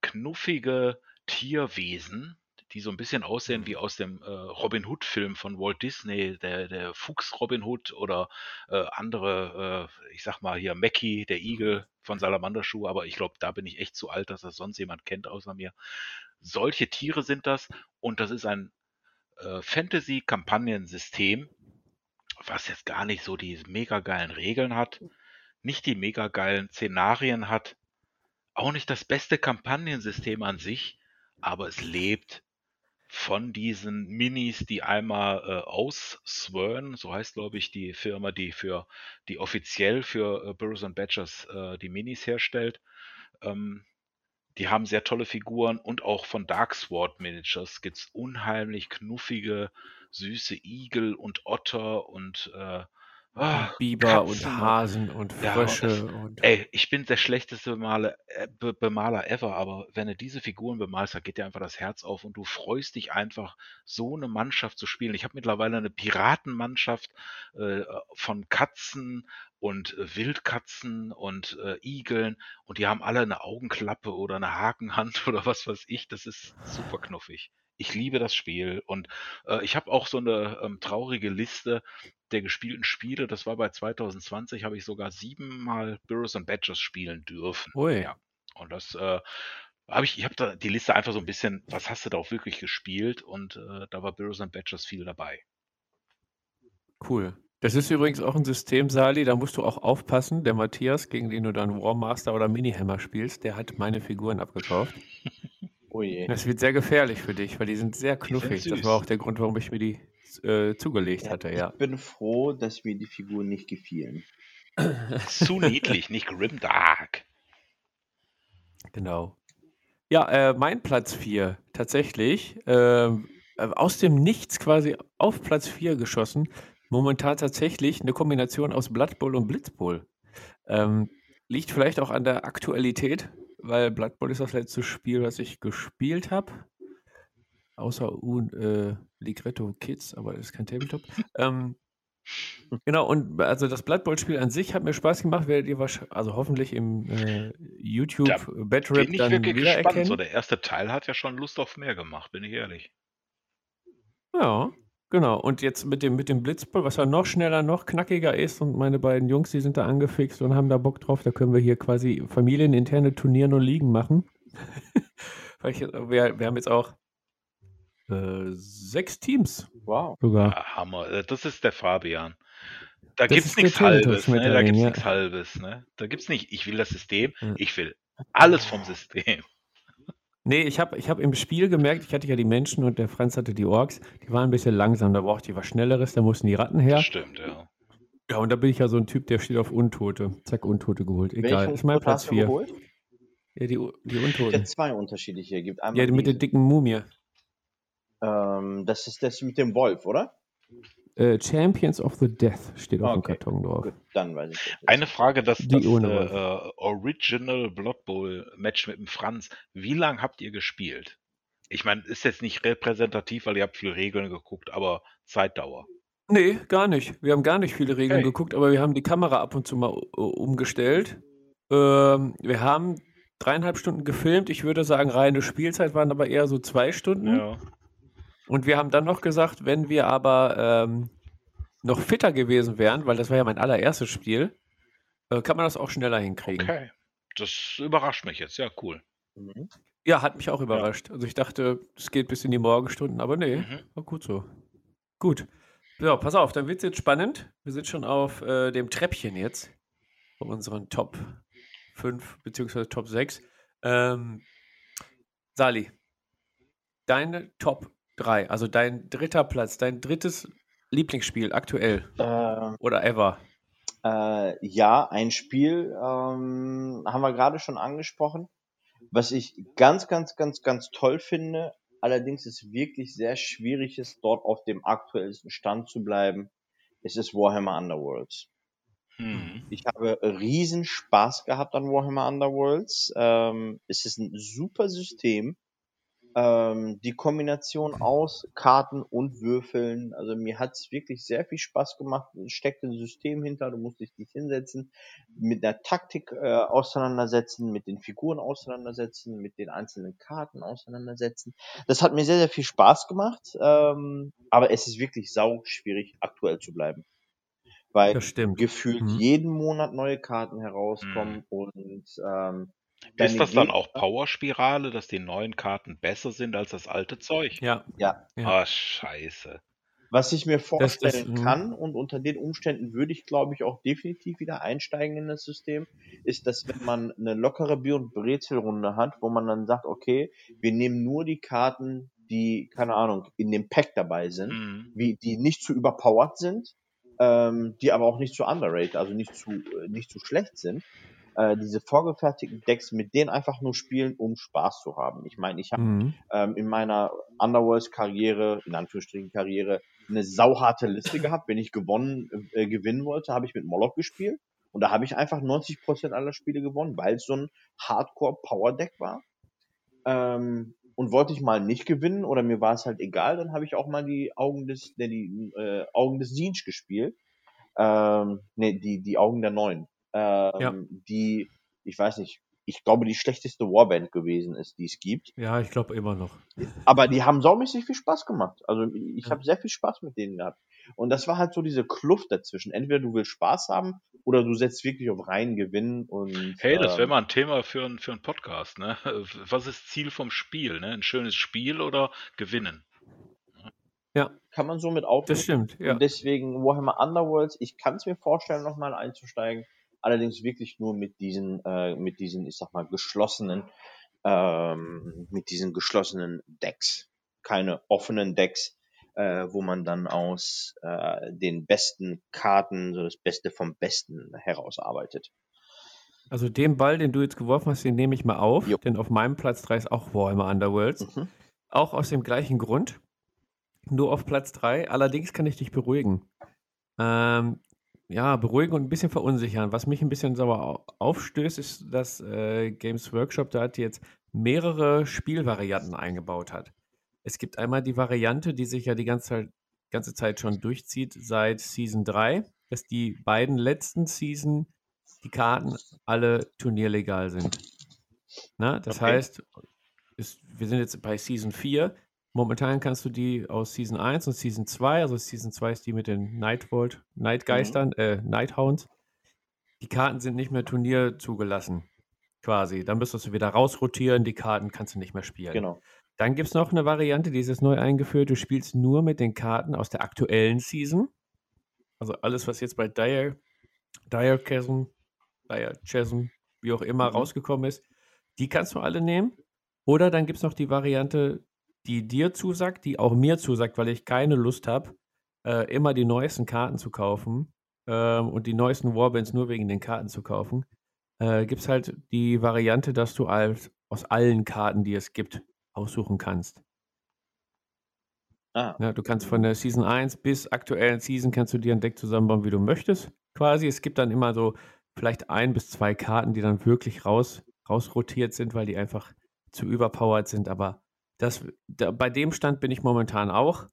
knuffige Tierwesen, die so ein bisschen aussehen wie aus dem äh, Robin Hood-Film von Walt Disney, der, der Fuchs Robin Hood oder äh, andere, äh, ich sag mal hier Mackie, der Igel von Salamanderschuh, aber ich glaube, da bin ich echt zu alt, dass das sonst jemand kennt außer mir. Solche Tiere sind das und das ist ein äh, Fantasy-Kampagnensystem, was jetzt gar nicht so die mega geilen Regeln hat, nicht die mega geilen Szenarien hat, auch nicht das beste Kampagnensystem an sich, aber es lebt von diesen Minis, die einmal äh, ausswirren, so heißt glaube ich die Firma, die für die offiziell für äh, Burroughs and Badgers äh, die Minis herstellt. Ähm, die haben sehr tolle Figuren und auch von Darksword Miniatures gibt's unheimlich knuffige, süße Igel und Otter und äh, ah, Biber Katzen und Hasen und Ja, Frösche das- und. Ey, ich bin der schlechteste Bemaler, äh, Be Bemaler ever, aber wenn du diese Figuren bemalst, da geht dir einfach das Herz auf und du freust dich einfach, so eine Mannschaft zu spielen. Ich habe mittlerweile eine Piratenmannschaft äh, von Katzen und äh, Wildkatzen und äh, Igeln und die haben alle eine Augenklappe oder eine Hakenhand (laughs) oder was weiß ich. Das ist super knuffig. Ich liebe das Spiel und äh, ich habe auch so eine ähm, traurige Liste der gespielten Spiele. Das war bei 2020, habe ich sogar siebenmal Burroughs and Badgers spielen dürfen. Ui. Ja. Und das äh, habe ich, ich habe da die Liste einfach so ein bisschen, was hast du da auch wirklich gespielt? Und äh, da war Burroughs and Badgers viel dabei. Cool. Das ist übrigens auch ein System, Sali, da musst du auch aufpassen. Der Matthias, gegen den du dann Warmaster oder Minihammer spielst, der hat meine Figuren abgekauft. (laughs) Oh je. Das wird sehr gefährlich für dich, weil die sind sehr sind knuffig. Das war auch der Grund, warum ich mir die äh, zugelegt hatte, ja. Ich bin froh, dass mir die Figuren nicht gefielen. (laughs) Zu niedlich, nicht grimdark. Genau. Ja, äh, mein Platz 4, tatsächlich. ähm, äh, aus dem Nichts quasi auf Platz 4 geschossen. Momentan tatsächlich eine Kombination aus Blood Bowl und Blitz Bowl. Ähm, liegt vielleicht auch an der Aktualität, weil Blood Bowl ist das letzte Spiel, was ich gespielt habe. Außer Un äh, Ligretto Kids, aber das ist kein Tabletop. ähm, genau, und also das Blood Bowl-Spiel an sich hat mir Spaß gemacht, werdet ihr wahrscheinlich, also hoffentlich im äh, YouTube Da Bin ich dann wirklich wiedererkennen. gespannt. So, der erste Teil hat ja schon Lust auf mehr gemacht, bin ich ehrlich. Ja, genau. Und jetzt mit dem, mit dem Blitzball, was ja noch schneller, noch knackiger ist und meine beiden Jungs, die sind da angefixt und haben da Bock drauf, da können wir hier quasi familieninterne Turnieren und Ligen machen. (laughs) Wir, wir haben jetzt auch äh, sechs Teams Wow. sogar. Ah, Hammer. Äh, Das ist der Fabian. Da Das gibt's ist der nichts Halbes, ne? Da Schmetterling, gibt's ja. nichts Halbes, ne? Da gibt's nicht, ich will das System, Ja. ich will alles vom System. Nee, ich habe ich hab im Spiel gemerkt, ich hatte ja die Menschen und der Franz hatte die Orks, die waren ein bisschen langsam, da brauchte ich was Schnelleres, da mussten die Ratten her. Das stimmt, ja. Ja, und da bin ich ja so ein Typ, der steht auf Untote. Zack, Untote geholt. Egal, Welchen ist mein Platz hast du 4. geholt? Ja, die, die Es Untoten. gibt zwei unterschiedliche. Gibt einmal Ja, mit der dicken Mumie. ähm, das ist das mit dem Wolf, oder? Äh, Champions of the Death steht auf dem. Karton drauf. Gut, dann weiß ich das. Eine Frage, das, Die das ohne äh, äh, Original Blood Bowl Match mit dem Franz. Wie lang habt ihr gespielt? Ich meine, ist jetzt nicht repräsentativ, weil ihr habt viel Regeln geguckt, aber Zeitdauer. Nee, gar nicht. Wir haben gar nicht viele Regeln Okay. geguckt, aber wir haben die Kamera ab und zu mal u- umgestellt. Ähm, wir haben dreieinhalb Stunden gefilmt. Ich würde sagen, reine Spielzeit waren aber eher so zwei Stunden. Ja. Und wir haben dann noch gesagt, wenn wir aber ähm, noch fitter gewesen wären, weil das war ja mein allererstes Spiel, äh, kann man das auch schneller hinkriegen. Okay. Das überrascht mich jetzt. Ja, cool. Mhm. Ja, hat mich auch überrascht. Also ich dachte, es geht bis in die Morgenstunden, aber nee, Mhm. war gut so. Gut. Ja, pass auf, dann wird es jetzt spannend. Wir sind schon auf äh, dem Treppchen jetzt von unseren Top 5 beziehungsweise Top 6. Ähm, Sali, deine Top 3, also dein dritter Platz, dein drittes Lieblingsspiel aktuell Ähm, oder ever. Äh, ja, ein Spiel ähm, haben wir gerade schon angesprochen. Was ich ganz, ganz, ganz, ganz toll finde, allerdings ist wirklich sehr schwierig ist, dort auf dem aktuellsten Stand zu bleiben, ist es Warhammer Underworlds. Hm. Ich habe riesen Spaß gehabt an Warhammer Underworlds. Ähm, es ist ein super System. Ähm, die Kombination aus Karten und Würfeln, also mir hat es wirklich sehr viel Spaß gemacht. Es steckt ein System hinter, du musst dich nicht hinsetzen, mit der Taktik äh, auseinandersetzen, mit den Figuren auseinandersetzen, mit den einzelnen Karten auseinandersetzen. Das hat mir sehr, sehr viel Spaß gemacht, ähm, aber es ist wirklich sau schwierig, aktuell zu bleiben. Weil gefühlt Mhm. jeden Monat neue Karten herauskommen und ähm, Ist das dann auch Powerspirale, dass die neuen Karten besser sind als das alte Zeug? Ja, Ja, Ja. Ah, scheiße. was ich mir vorstellen das, mhm. kann und unter den Umständen würde ich, glaube ich, auch definitiv wieder einsteigen in das System, ist, dass wenn man eine lockere Bier- und Brezelrunde hat, wo man dann sagt, okay, wir nehmen nur die Karten, die, keine Ahnung, in dem Pack dabei sind, Hm. wie, die nicht zu überpowered sind, ähm, die aber auch nicht zu underrated, also nicht zu, äh, nicht zu schlecht sind. Äh, diese vorgefertigten Decks mit denen einfach nur spielen, um Spaß zu haben. Ich meine, ich habe Mhm. ähm, in meiner Underworlds-Karriere, in Anführungsstrichen Karriere, eine sauharte Liste (clears throat) gehabt. Wenn ich gewonnen, äh, gewinnen wollte, habe ich mit Moloch gespielt. Und da habe ich einfach 90% aller Spiele gewonnen, weil es so ein Hardcore-Power-Deck war. Ähm, und wollte ich mal nicht gewinnen oder mir war es halt egal, dann habe ich auch mal die Augen des, ne, die äh, Augen des Siege gespielt. Ähm, ne, die, die Augen der Neuen. Ähm, Die, ich weiß nicht, ich glaube, die schlechteste Warband gewesen ist, die es gibt. Ja, ich glaube immer noch. Aber die haben saumäßig viel Spaß gemacht. Also ich Ja. habe sehr viel Spaß mit denen gehabt. Und das war halt so diese Kluft dazwischen. Entweder du willst Spaß haben oder du setzt wirklich auf reinen Gewinn und Hey, das wäre ähm, mal ein Thema für, ein, für einen Podcast, ne? (laughs) Was ist Ziel vom Spiel, ne? Ein schönes Spiel oder gewinnen? kann man so mit Das aufnehmen. stimmt, ja. Und deswegen Warhammer Underworlds, ich kann es mir vorstellen, nochmal einzusteigen. Allerdings wirklich nur mit diesen, äh, mit diesen, ich sag mal, geschlossenen, ähm, mit diesen geschlossenen Decks. Keine offenen Decks, äh, wo man dann aus äh, den besten Karten so das Beste vom Besten herausarbeitet. Also den Ball, den du jetzt geworfen hast, den nehme ich mal auf, Jo. denn auf meinem Platz 3 ist auch Warhammer Underworlds. Mhm. Auch aus dem gleichen Grund. Nur auf Platz 3. Allerdings kann ich dich beruhigen. Ähm, ja, beruhigen und ein bisschen verunsichern. Was mich ein bisschen sauer au- aufstößt, ist, dass äh, Games Workshop da jetzt mehrere Spielvarianten eingebaut hat. Es gibt einmal die Variante, die sich ja die ganze Zeit, ganze Zeit schon durchzieht seit Season 3, dass die beiden letzten Season die Karten alle turnierlegal sind. Na, das Okay. heißt, ist, wir sind jetzt bei Season 4. Momentan kannst du die aus Season 1 und Season 2, also Season 2 ist die mit den Nightvolt, Nightgeistern, äh, Nighthounds. Die Karten sind nicht mehr Turnier zugelassen, quasi. Dann müsstest du wieder rausrotieren, die Karten kannst du nicht mehr spielen. Genau. Dann gibt es noch eine Variante, die ist jetzt neu eingeführt. Du spielst nur mit den Karten aus der aktuellen Season. Also alles, was jetzt bei Dire, Dire Chasm, Dire Chasm, wie auch immer Mhm. rausgekommen ist, die kannst du alle nehmen. Oder dann gibt es noch die Variante, die dir zusagt, die auch mir zusagt, weil ich keine Lust habe, äh, immer die neuesten Karten zu kaufen ähm, und die neuesten Warbands nur wegen den Karten zu kaufen. Äh, gibt es halt die Variante, dass du als, aus allen Karten, die es gibt, aussuchen kannst. Ah, Ja, du kannst von der Season 1 bis aktuellen Season kannst du dir ein Deck zusammenbauen, wie du möchtest. Quasi. Es gibt dann immer so vielleicht ein bis zwei Karten, die dann wirklich raus, rausrotiert sind, weil die einfach zu überpowered sind. Aber das, da, bei dem Stand bin ich momentan auch.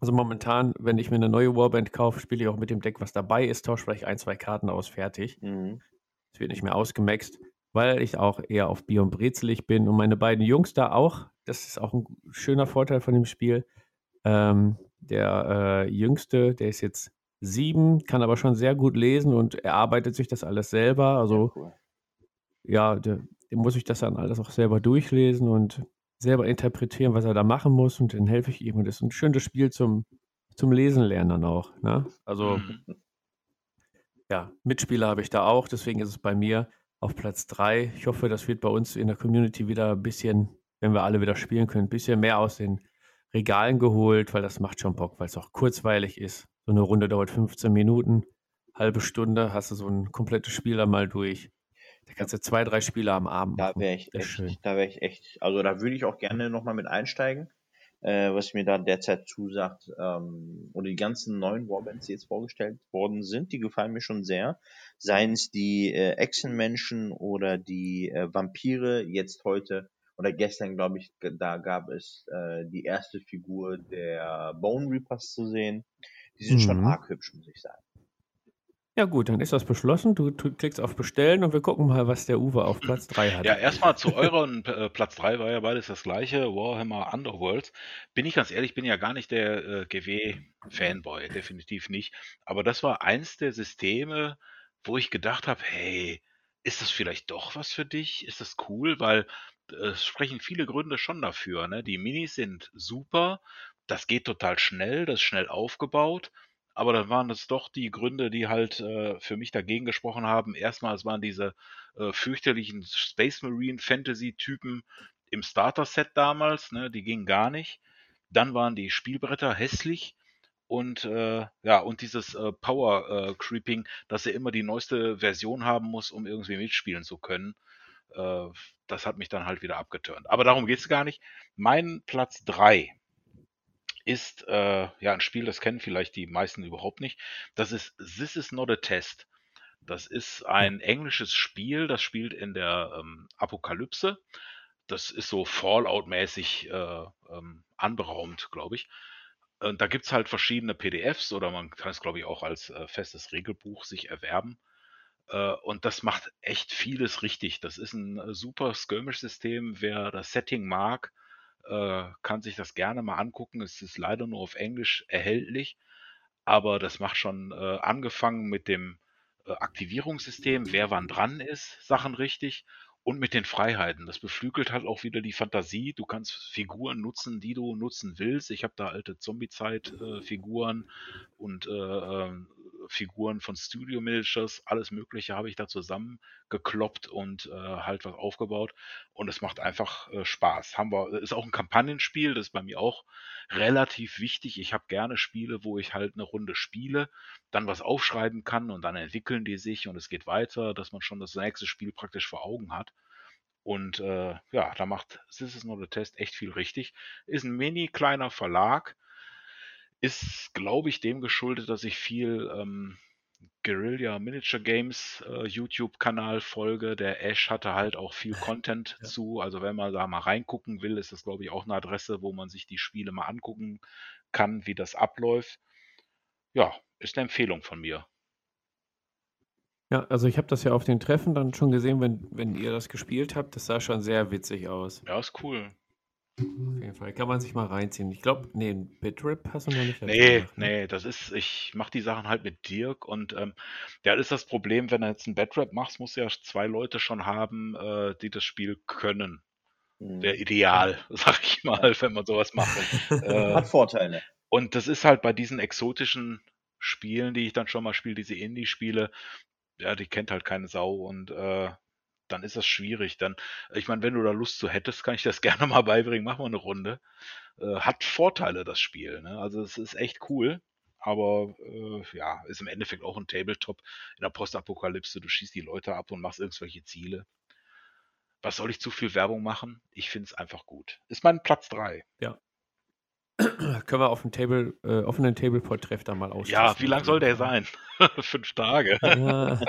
Also momentan, wenn ich mir eine neue Warband kaufe, spiele ich auch mit dem Deck, was dabei ist, tausche vielleicht ein, zwei Karten aus, fertig. Mhm. Es wird nicht mehr ausgemaxt, weil ich auch eher auf Bier und Brezelig bin und meine beiden Jungs da auch. Das ist auch ein schöner Vorteil von dem Spiel. Ähm, der äh, Jüngste, der ist jetzt sieben, kann aber schon sehr gut lesen und erarbeitet sich das alles selber. Also Ja, cool. ja, der, dem muss ich das dann alles auch selber durchlesen und selber interpretieren, was er da machen muss und dann helfe ich ihm. Und das ist ein schönes Spiel zum, zum Lesen lernen dann auch. Ne? Also Mhm. ja, Mitspieler habe ich da auch, deswegen ist es bei mir auf Platz 3. Ich hoffe, das wird bei uns in der Community wieder ein bisschen, wenn wir alle wieder spielen können, ein bisschen mehr aus den Regalen geholt, weil das macht schon Bock, weil es auch kurzweilig ist. So eine Runde dauert 15 Minuten, halbe Stunde, hast du so ein komplettes Spiel dann mal durch. Da kannst du zwei, drei Spiele am Abend Da wäre ich ist schön. echt, da wäre ich echt, also da würde ich auch gerne nochmal mit einsteigen, äh, was mir da derzeit zusagt. Ähm, oder die ganzen neuen Warbands, die jetzt vorgestellt worden sind, die gefallen mir schon sehr. Seien es die äh, Echsenmenschen oder die äh, Vampire, jetzt heute oder gestern, glaube ich, da gab es äh, die erste Figur der Bone Reapers zu sehen. Die sind schon Mhm. arg hübsch, muss ich sagen. Ja gut, dann ist das beschlossen. Du, klickst auf Bestellen und wir gucken mal, was der Uwe auf Platz 3 hat. Ja, erstmal zu euren äh, Platz 3 war ja beides das gleiche, Warhammer Underworlds. Bin ich ganz ehrlich, bin ja gar nicht der äh, GW-Fanboy, definitiv nicht. Aber das war eins der Systeme, wo ich gedacht habe, hey, ist das vielleicht doch was für dich? Ist das cool? Weil äh, es sprechen viele Gründe schon dafür. Ne? Die Minis sind super, das geht total schnell, das ist schnell aufgebaut. Aber dann waren es doch die Gründe, die halt äh, für mich dagegen gesprochen haben. Erstmal, es waren diese äh, fürchterlichen Space Marine Fantasy Typen im Starter Set damals, ne, die gingen gar nicht. Dann waren die Spielbretter hässlich und äh, ja und dieses äh, Power äh, Creeping, dass er immer die neueste Version haben muss, um irgendwie mitspielen zu können. Äh, das hat mich dann halt wieder abgeturnt. Aber darum geht's gar nicht. Mein Platz drei ist äh, ja ein Spiel, das kennen vielleicht die meisten überhaupt nicht. Das ist This is not a test. Das ist ein englisches Spiel, das spielt in der ähm, Apokalypse. Das ist so Fallout-mäßig äh, ähm, anberaumt, glaube ich. Und da gibt's halt verschiedene PDFs oder man kann es, glaube ich, auch als äh, festes Regelbuch sich erwerben. Äh, und das macht echt vieles richtig. Das ist ein äh, super Skirmish-System. Wer das Setting mag, äh, kann sich das gerne mal angucken. Es ist leider nur auf Englisch erhältlich, aber das macht schon äh, angefangen mit dem äh, Aktivierungssystem, wer wann dran ist, Sachen richtig und mit den Freiheiten. Das beflügelt halt auch wieder die Fantasie. Du kannst Figuren nutzen, die du nutzen willst. Ich habe da alte Zombie-Zeit-Figuren und äh, ähm, Figuren von Studio Miniatures, alles Mögliche habe ich da zusammengekloppt und äh, halt was aufgebaut. Und es macht einfach äh, Spaß. Haben wir, ist auch ein Kampagnenspiel, das ist bei mir auch relativ wichtig. Ich habe gerne Spiele, wo ich halt eine Runde spiele, dann was aufschreiben kann und dann entwickeln die sich und es geht weiter, dass man schon das nächste Spiel praktisch vor Augen hat. Und äh, ja, da macht This is not a Test echt viel richtig. Ist ein mini kleiner Verlag. Ist, glaube ich, dem geschuldet, dass ich viel ähm, Guerilla Miniature Games äh, YouTube-Kanal folge. Der Ash hatte halt auch viel (laughs) Content Ja. zu. Also wenn man da mal reingucken will, ist das, glaube ich, auch eine Adresse, wo man sich die Spiele mal angucken kann, wie das abläuft. Ja, ist eine Empfehlung von mir. Ja, also ich habe das ja auf den Treffen dann schon gesehen, wenn, wenn ihr das gespielt habt. Das sah schon sehr witzig aus. Ja, ist cool. Auf jeden Fall. Kann man sich mal reinziehen. Ich glaube, nee, ein Bitrip hast du noch nicht Nee, gemacht, ne? nee, das ist, ich mache die Sachen halt mit Dirk und ähm, ja, das ist das Problem, wenn du jetzt ein Badrap machst, musst du ja zwei Leute schon haben, äh, die das Spiel können. Mhm. Wäre ideal, (laughs) sag ich mal, wenn man sowas macht. (laughs) äh, Hat Vorteile. und das ist halt bei diesen exotischen Spielen, die ich dann schon mal spiele, diese Indie-Spiele, ja, die kennt halt keine Sau und äh, dann ist das schwierig. Dann, ich meine, wenn du da Lust zu hättest, kann ich das (laughs) gerne mal beibringen. Mach mal eine Runde. Äh, hat Vorteile, das Spiel. Ne? Also es ist echt cool. Aber äh, ja, ist im Endeffekt auch ein Tabletop in der Postapokalypse. Du schießt die Leute ab und machst irgendwelche Ziele. Was soll ich zu viel Werbung machen? Ich finde es einfach gut. Ist mein Platz 3. (clears throat) Können wir auf dem Table, äh, offenen Tableport-Treff da mal austesten. Ja, wie lang soll der sein? (laughs) Fünf Tage. Ja,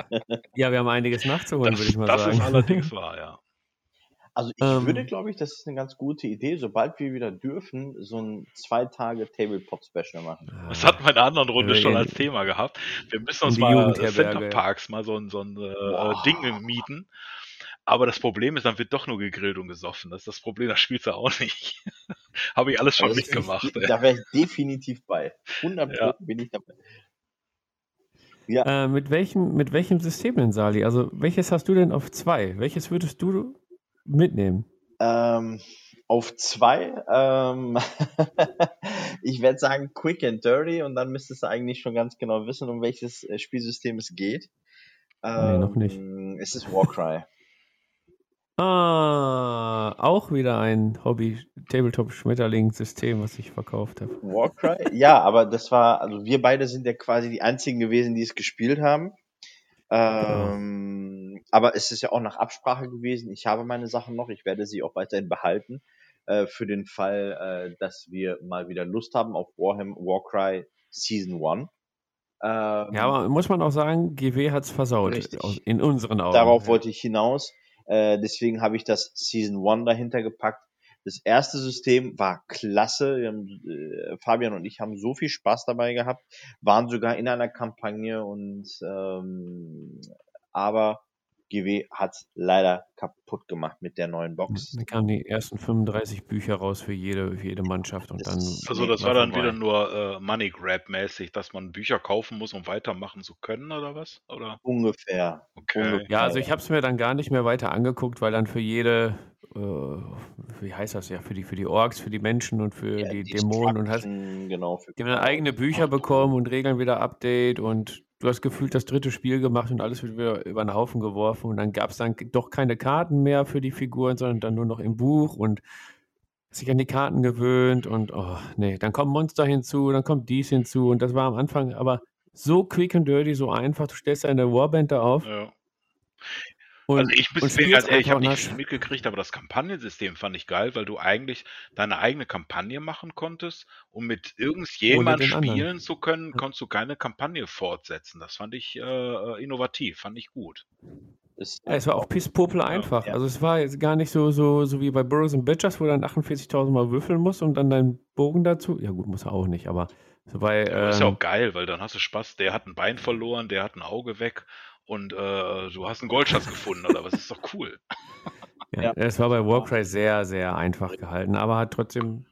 ja, wir haben einiges nachzuholen, Das, würde ich mal das sagen. ist allerdings (laughs) wahr, ja. Also ich Ähm. würde, glaube ich, das ist eine ganz gute Idee, sobald wir wieder dürfen, so ein zwei Tage Tabletop-Special machen. Das hatten wir in der anderen Runde Äh, schon als Thema gehabt. Wir müssen uns mal Jugendherberge, Center. Parks mal so ein, so ein äh. Ding mieten. Aber das Problem ist, dann wird doch nur gegrillt und gesoffen. Das ist das Problem, das spielst du auch nicht. (laughs) Habe ich alles schon bin mitgemacht. Ey. da wäre ich definitiv bei. 100 Ja. bin ich dabei. Ja, Äh, mit, welchem, mit welchem System denn, Sali? Also, welches hast du denn auf zwei? Welches würdest du mitnehmen? ähm, auf zwei, ähm, (laughs) ich werde sagen Quick and Dirty und dann müsstest du eigentlich schon ganz genau wissen, um welches äh, Spielsystem es geht. Nee, noch nicht. Ähm, Es ist Warcry. Ah, auch wieder ein Hobby-Tabletop-Schmetterling-System, was ich verkauft habe. Warcry? Ja, aber das war, also wir beide sind ja quasi die einzigen gewesen, die es gespielt haben. Ähm, Aber es ist ja auch nach Absprache gewesen. Ich habe meine Sachen noch, ich werde sie auch weiterhin behalten. Äh, für den Fall, äh, dass wir mal wieder Lust haben auf Warhammer Warcry Season 1. Ähm, Ja, aber muss man auch sagen, GW hat es versaut. Richtig. In unseren Augen. Darauf wollte ich hinaus. Äh, deswegen habe ich das Season 1 dahinter gepackt. Das erste System war klasse. Haben, äh, Fabian und ich haben so viel Spaß dabei gehabt, waren sogar in einer Kampagne und ähm, aber GW hat leider kaputt gemacht mit der neuen Box. Dann kamen die ersten 35 Bücher raus für jede, für jede Mannschaft und Das dann. Also das war dann vorbei. wieder nur äh, Money Grab mäßig, dass man Bücher kaufen muss, um weitermachen zu können oder was? Oder? Ungefähr. Okay. Ungefähr. Ja, also ich habe es mir dann gar nicht mehr weiter angeguckt, weil dann für jede, äh, wie heißt das ja, für die, für die Orks, für die Menschen und für Ja, die Dämonen und hast genau. Für die haben dann eigene Bücher bekommen und Regeln wieder Update und du hast gefühlt das dritte Spiel gemacht und alles wird wieder über den Haufen geworfen und dann gab es dann doch keine Karten mehr für die Figuren, sondern dann nur noch im Buch und sich an die Karten gewöhnt und oh nee, dann kommen Monster hinzu, dann kommt dies hinzu und das war am Anfang aber so quick and dirty, so einfach, du stellst deine Warband da auf Ja. Und, Also ich bin ganz ehrlich, ich einfach habe nicht hast- mitgekriegt, aber das Kampagnensystem fand ich geil, weil du eigentlich deine eigene Kampagne machen konntest, um mit irgendjemand den anderen. spielen zu können, Ja. konntest du keine Kampagne fortsetzen. Das fand ich äh, innovativ, fand ich gut. Ja, es war auch pisspopel einfach. Ja. Also es war jetzt gar nicht so, so, so wie bei Burrows and Bitchers, wo du dann 48.000 Mal würfeln musst und dann deinen Bogen dazu. Ja gut, muss er auch nicht, aber so bei... Aber ist ja ähm, auch geil, weil dann hast du Spaß. Der hat ein Bein verloren, der hat ein Auge weg und äh, du hast einen Goldschatz gefunden oder was? Ist doch cool. (laughs) ja, Ja. Es war bei Warcry sehr, sehr einfach gehalten, aber hat trotzdem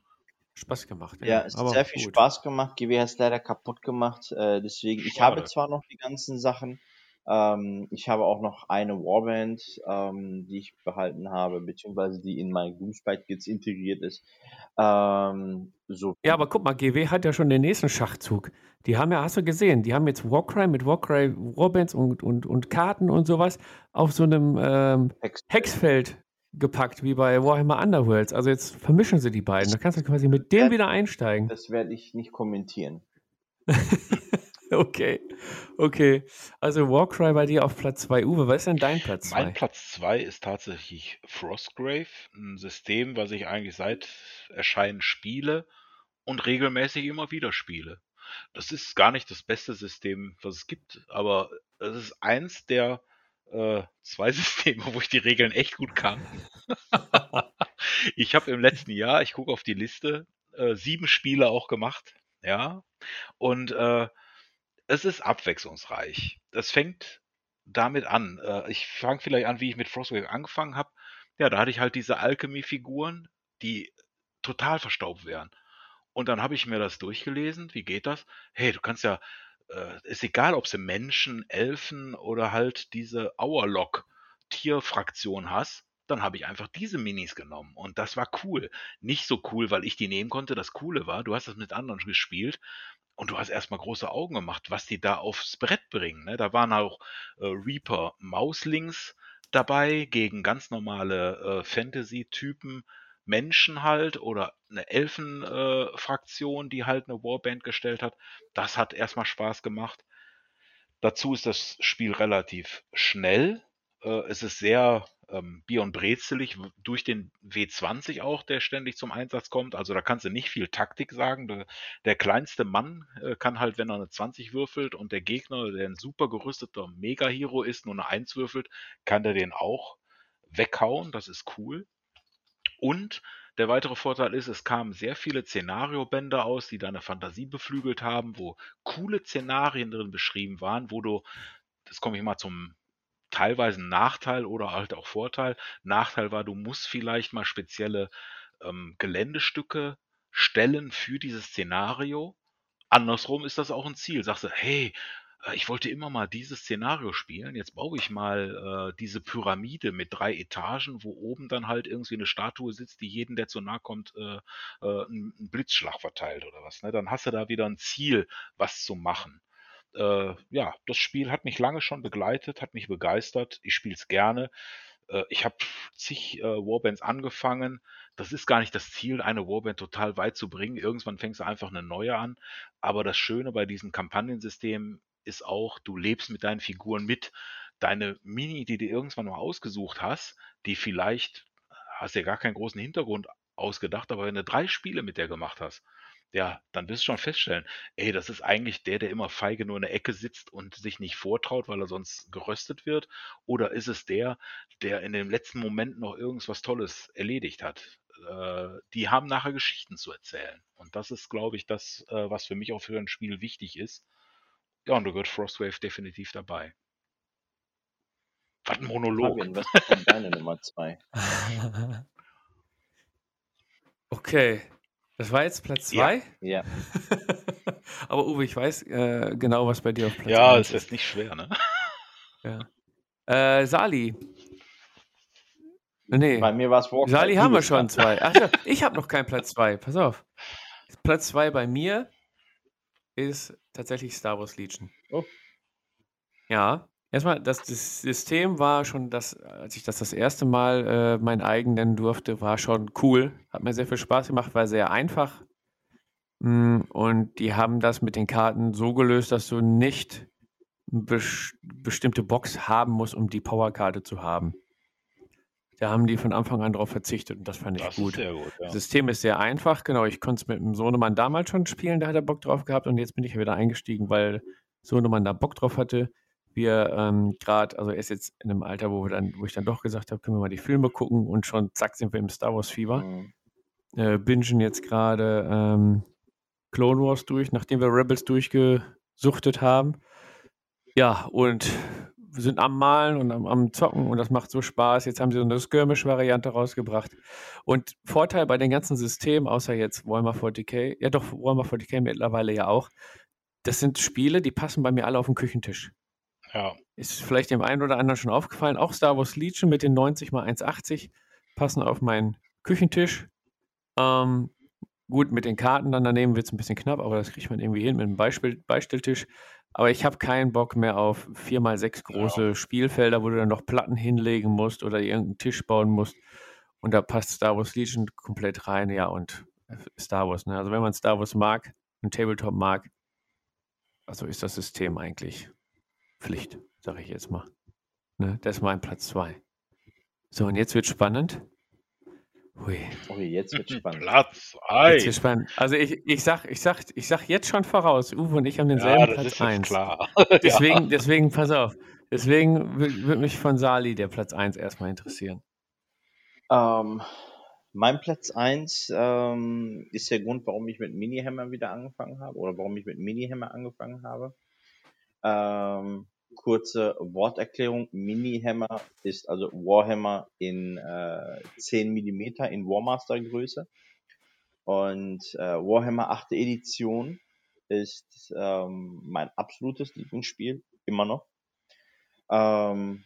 Spaß gemacht. Ja, es hat sehr viel gut. Spaß gemacht. GW hat es leider kaputt gemacht. Äh, deswegen, ich Schade. habe zwar noch die ganzen Sachen. Ähm, ich habe auch noch eine Warband, ähm, die ich behalten habe, beziehungsweise die in mein Doomspite jetzt integriert ist. Ähm, so. Ja, aber guck mal, GW hat ja schon den nächsten Schachzug. Die haben ja, hast du gesehen, die haben jetzt Warcry mit Warcry Warbands und, und, und Karten und sowas auf so einem ähm, Hex Hexfeld gepackt, wie bei Warhammer Underworlds. Also jetzt vermischen sie die beiden. Da kannst du quasi mit dem wieder einsteigen. Das werde ich nicht kommentieren. (laughs) (laughs) Okay, okay. Also Warcry bei dir auf Platz 2. Uwe, was ist denn dein Platz 2? Mein Platz 2 ist tatsächlich Frostgrave, ein System, was ich eigentlich seit Erscheinen spiele und regelmäßig immer wieder spiele. Das ist gar nicht das beste System, was es gibt, aber es ist eins der äh, zwei (laughs) Systeme, wo ich die Regeln echt gut kann. (laughs) ich habe im letzten Jahr, ich gucke auf die Liste, äh, sieben Spiele auch gemacht, ja, und äh, es ist abwechslungsreich. Das fängt damit an. Äh, ich fange vielleicht an, wie ich mit Frostgrave angefangen habe. Ja, da hatte ich halt diese Alchemy-Figuren, die total verstaubt wären. Und dann habe ich mir das durchgelesen. Wie geht das? Hey, du kannst ja, äh, ist egal, ob sie Menschen, Elfen oder halt diese Auerlock-Tierfraktion hast. Dann habe ich einfach diese Minis genommen. Und das war cool. Nicht so cool, weil ich die nehmen konnte. Das Coole war, du hast das mit anderen gespielt und du hast erstmal große Augen gemacht, was die da aufs Brett bringen. Ne? Da waren auch äh, Reaper Mauslings dabei gegen ganz normale äh, Fantasy-Typen, Menschen halt oder eine Elfen-Fraktion, äh, die halt eine Warband gestellt hat. Das hat erstmal Spaß gemacht. Dazu ist das Spiel relativ schnell. Äh, es ist sehr ähm, und brezelig durch den W20 auch, der ständig zum Einsatz kommt. Also da kannst du nicht viel Taktik sagen. Der, der kleinste Mann äh, kann halt, wenn er eine 20 würfelt und der Gegner, der ein super gerüsteter Mega-Hero ist, nur eine 1 würfelt, kann der den auch weghauen, das ist cool. Und der weitere Vorteil ist, es kamen sehr viele Szenariobände aus, die deine Fantasie beflügelt haben, wo coole Szenarien drin beschrieben waren, wo du, das komme ich mal zum teilweise Nachteil oder halt auch Vorteil. Nachteil war, du musst vielleicht mal spezielle ähm, Geländestücke stellen für dieses Szenario. Andersrum ist das auch ein Ziel. Sagst du, hey, äh, ich wollte immer mal dieses Szenario spielen. Jetzt baue ich mal äh, diese Pyramide mit drei Etagen, wo oben dann halt irgendwie eine Statue sitzt, die jeden, der zu nahe kommt, äh, äh, einen Blitzschlag verteilt oder was. Ne? Dann hast du da wieder ein Ziel, was zu machen. Äh, ja, das Spiel hat mich lange schon begleitet, hat mich begeistert. Ich spiele es gerne. Äh, ich habe zig äh, Warbands angefangen. Das ist gar nicht das Ziel, eine Warband total weit zu bringen. Irgendwann fängst du einfach eine neue an. Aber das Schöne bei diesem Kampagnensystem ist auch, du lebst mit deinen Figuren mit. Deine Mini, die du irgendwann mal ausgesucht hast, die vielleicht, hast ja gar keinen großen Hintergrund ausgedacht, aber wenn du drei Spiele mit der gemacht hast, ja, dann wirst du schon feststellen, ey, das ist eigentlich der, der immer feige nur in der Ecke sitzt und sich nicht vortraut, weil er sonst geröstet wird? Oder ist es der, der in dem letzten Moment noch irgendwas Tolles erledigt hat? Äh, die haben nachher Geschichten zu erzählen. Und das ist, glaube ich, das, äh, was für mich auch für ein Spiel wichtig ist. Ja, und da gehört Frostwave definitiv dabei. Was ein Monolog. Fabian, was ist denn deine Nummer zwei? (laughs) okay. Das war jetzt Platz zwei? Ja. (laughs) Aber Uwe, ich weiß äh, genau, was bei dir auf Platz Ja, eins es ist nicht schwer, ne? (laughs) Ja. Äh, Sali. Nee. Bei mir war es Warcraft. Sali haben wir schon zwei. Ach ja, ich habe noch keinen Platz zwei. Pass auf. Platz zwei bei mir ist tatsächlich Star Wars Legion. Oh. Ja. Erstmal, das, das System war schon das, als ich das das erste Mal äh, mein eigen nennen durfte, war schon cool. Hat mir sehr viel Spaß gemacht, war sehr einfach. Mm, Und die haben das mit den Karten so gelöst, dass du nicht eine bes bestimmte Box haben musst, um die Powerkarte zu haben. Da haben die von Anfang an darauf verzichtet und das fand ich Das gut. gut, ja. Das System ist sehr einfach, genau. Ich konnte es mit dem Sohnemann damals schon spielen, da hat er Bock drauf gehabt und jetzt bin ich wieder eingestiegen, weil Sohnemann da Bock drauf hatte. Wir ähm, gerade, also er ist jetzt in einem Alter, wo, wir dann, wo ich dann doch gesagt habe, können wir mal die Filme gucken und schon zack sind wir im Star Wars Fieber. Mhm. Äh, bingen jetzt gerade ähm, Clone Wars durch, nachdem wir Rebels durchgesuchtet haben. Ja, und wir sind am Malen und am, am Zocken und das macht so Spaß. Jetzt haben sie so eine Skirmish-Variante rausgebracht. Und Vorteil bei den ganzen Systemen, außer jetzt Warhammer 40k, ja doch, Warhammer 40k mittlerweile ja auch, das sind Spiele, die passen bei mir alle auf den Küchentisch. Ja, Ist vielleicht dem einen oder anderen schon aufgefallen. Auch Star Wars Legion mit den 90 x 1,80 passen auf meinen Küchentisch. Ähm, gut, mit den Karten dann daneben wird es ein bisschen knapp, aber das kriegt man irgendwie hin mit einem Beispiel, Beistelltisch. Aber ich habe keinen Bock mehr auf 4x6 große Spielfelder, wo du dann noch Platten hinlegen musst oder irgendeinen Tisch bauen musst. Und da passt Star Wars Legion komplett rein, ja, und Star Wars. Ne? Also wenn man Star Wars mag, ein Tabletop mag, also ist das System eigentlich Pflicht, sage ich jetzt mal. Ne? Das ist mein Platz 2. So, und jetzt wird spannend. Hui, Okay, jetzt wird (laughs) spannend. Platz jetzt wird 1. spannend. Also ich, ich, sag, ich, sag, ich sag jetzt schon voraus, Uwe und ich haben denselben Ja, das Platz ist jetzt 1. klar. (laughs) Deswegen, deswegen, pass auf. Deswegen würde mich von Sali der Platz 1 erstmal interessieren. Ähm, mein Platz 1 ähm, ist der Grund, warum ich mit Minihammer wieder angefangen habe oder warum ich mit Minihammer angefangen habe. Ähm, kurze Worterklärung. Minihammer ist also Warhammer in äh, 10 mm in Warmaster Größe. Und äh, Warhammer 8. Edition ist ähm, mein absolutes Lieblingsspiel, immer noch. Ähm,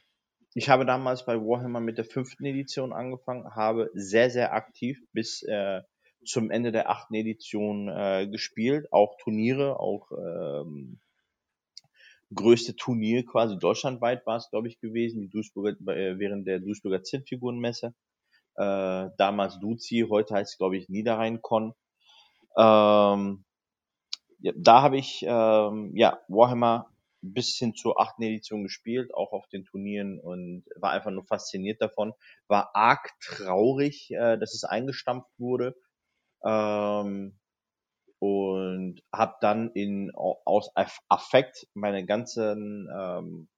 ich habe damals bei Warhammer mit der fünften Edition angefangen, habe sehr, sehr aktiv bis äh, zum Ende der achten Edition äh, gespielt, auch Turniere, auch ähm, größte Turnier quasi deutschlandweit war es, glaube ich, gewesen, die Duisburger, äh, während der Duisburger Zinnfigurenmesse. Äh, damals Duzi, heute heißt es, glaube ich, Niederrhein-Con. Ähm, ja, da habe ich ähm, ja Warhammer bis hin zur achten Edition gespielt, auch auf den Turnieren und war einfach nur fasziniert davon. War arg traurig, äh, dass es eingestampft wurde. Ähm, und habe dann in aus Aff- Affekt meine ganzen ähm,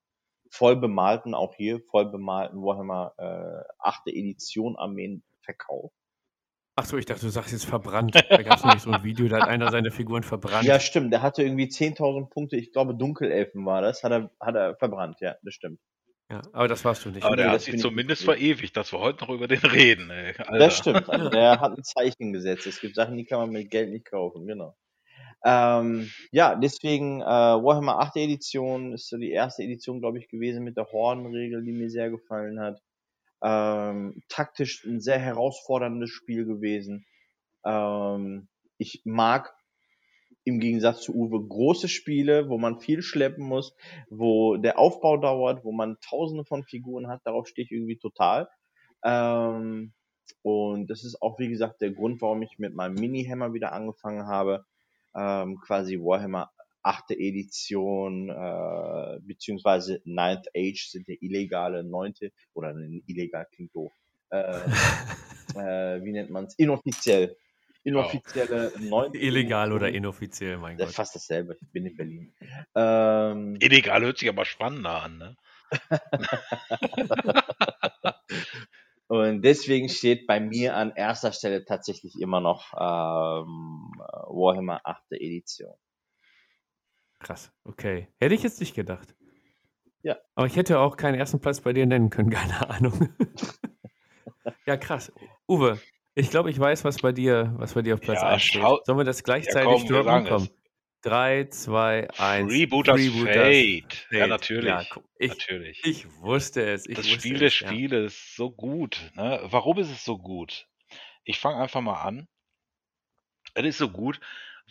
voll bemalten, auch hier voll bemalten Warhammer äh, 8. Edition Armeen verkauft. Ach so, ich dachte, du sagst jetzt verbrannt. Da gab es nämlich so ein Video, da hat einer seiner Figuren verbrannt. Ja, stimmt. Der hatte irgendwie 10.000 Punkte. Ich glaube, Dunkelelfen war das. Hat er, hat er verbrannt. Ja, das stimmt. Ja, aber das warst du nicht. Aber der Nee, hat das sich zumindest verewigt, dass wir heute noch über den (laughs) reden. Ey. Alter. Das stimmt. Also der (laughs) hat ein Zeichen gesetzt. Es gibt Sachen, die kann man mit Geld nicht kaufen. Genau. Ähm, ja, deswegen äh, Warhammer 8. Edition ist so die erste Edition, glaube ich, gewesen mit der Hordenregel, die mir sehr gefallen hat. Ähm, taktisch ein sehr herausforderndes Spiel gewesen. Ähm, ich mag im Gegensatz zu Uwe große Spiele, wo man viel schleppen muss, wo der Aufbau dauert, wo man tausende von Figuren hat. Darauf stehe ich irgendwie total. Ähm, und das ist auch, wie gesagt, der Grund, warum ich mit meinem Mini-Hammer wieder angefangen habe. Ähm, quasi Warhammer 8. Edition, äh, beziehungsweise Ninth Age sind der illegale neunte oder illegal klingt doof. Äh, (laughs) äh, wie nennt man's? Inoffiziell. Inoffizielle neunte Illegal oder inoffiziell, mein Das ist Gott. fast dasselbe. Ich bin in Berlin. Ähm, Illegal hört sich aber spannender an. Ne? (laughs) und deswegen steht bei mir an erster Stelle tatsächlich immer noch ähm, Warhammer 8. Edition. Krass, okay. Hätte ich jetzt nicht gedacht. Ja. Aber ich hätte auch keinen ersten Platz bei dir nennen können, keine Ahnung. (laughs) ja, krass. Uwe, ich glaube, ich weiß, was bei dir, was bei dir auf Platz Ja, 1 steht. Sollen wir das gleichzeitig sagen Komm. es. 3, 2, 1. Freebooters Fate. Ja, natürlich. Ja, ich, natürlich. ich wusste es. Ich das wusste Spiel der es, ja. Ist so gut. Ne? Warum ist es so gut? Ich fange einfach mal an. Es ist so gut,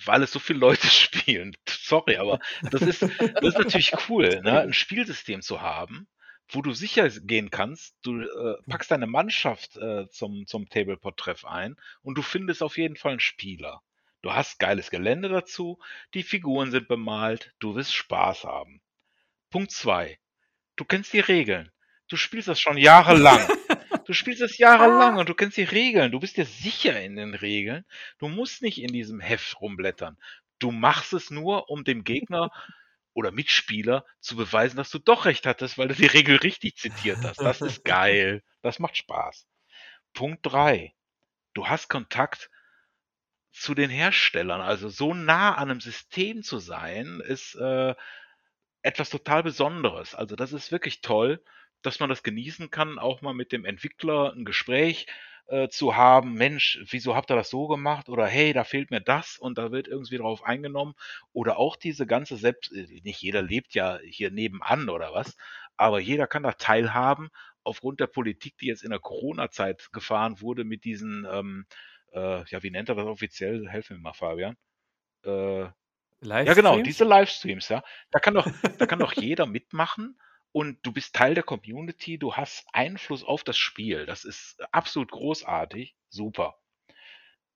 weil es so viele Leute (laughs) spielen. Sorry, aber das ist, das ist natürlich cool, ne? ein Spielsystem zu haben, wo du sicher gehen kannst. Du äh, packst deine Mannschaft äh, zum, zum Tablepot-Treff ein und du findest auf jeden Fall einen Spieler. Du hast geiles Gelände dazu, die Figuren sind bemalt, du wirst Spaß haben. Punkt zwei: Du kennst die Regeln. Du spielst das schon jahrelang. Du spielst das jahrelang (laughs) und du kennst die Regeln. Du bist dir sicher in den Regeln. Du musst nicht in diesem Heft rumblättern. Du machst es nur, um dem Gegner oder Mitspieler zu beweisen, dass du doch recht hattest, weil du die Regel richtig zitiert hast. Das ist (laughs) geil. Das macht Spaß. Punkt drei: Du hast Kontakt zu den Herstellern. Also so nah an einem System zu sein, ist äh, etwas total Besonderes. Also das ist wirklich toll, dass man das genießen kann, auch mal mit dem Entwickler ein Gespräch äh, zu haben. Mensch, wieso habt ihr das so gemacht? Oder hey, da fehlt mir das und da wird irgendwie drauf eingenommen. Oder auch diese ganze selbst, äh, nicht jeder lebt ja hier nebenan oder was, aber jeder kann da teilhaben aufgrund der Politik, die jetzt in der Corona-Zeit gefahren wurde mit diesen, ähm, äh, ja, wie nennt er das offiziell? Helf mir mal, Fabian. Äh, ja, genau, diese Livestreams, ja. Da kann doch, da kann doch (laughs) jeder mitmachen und du bist Teil der Community, du hast Einfluss auf das Spiel. Das ist absolut großartig, super.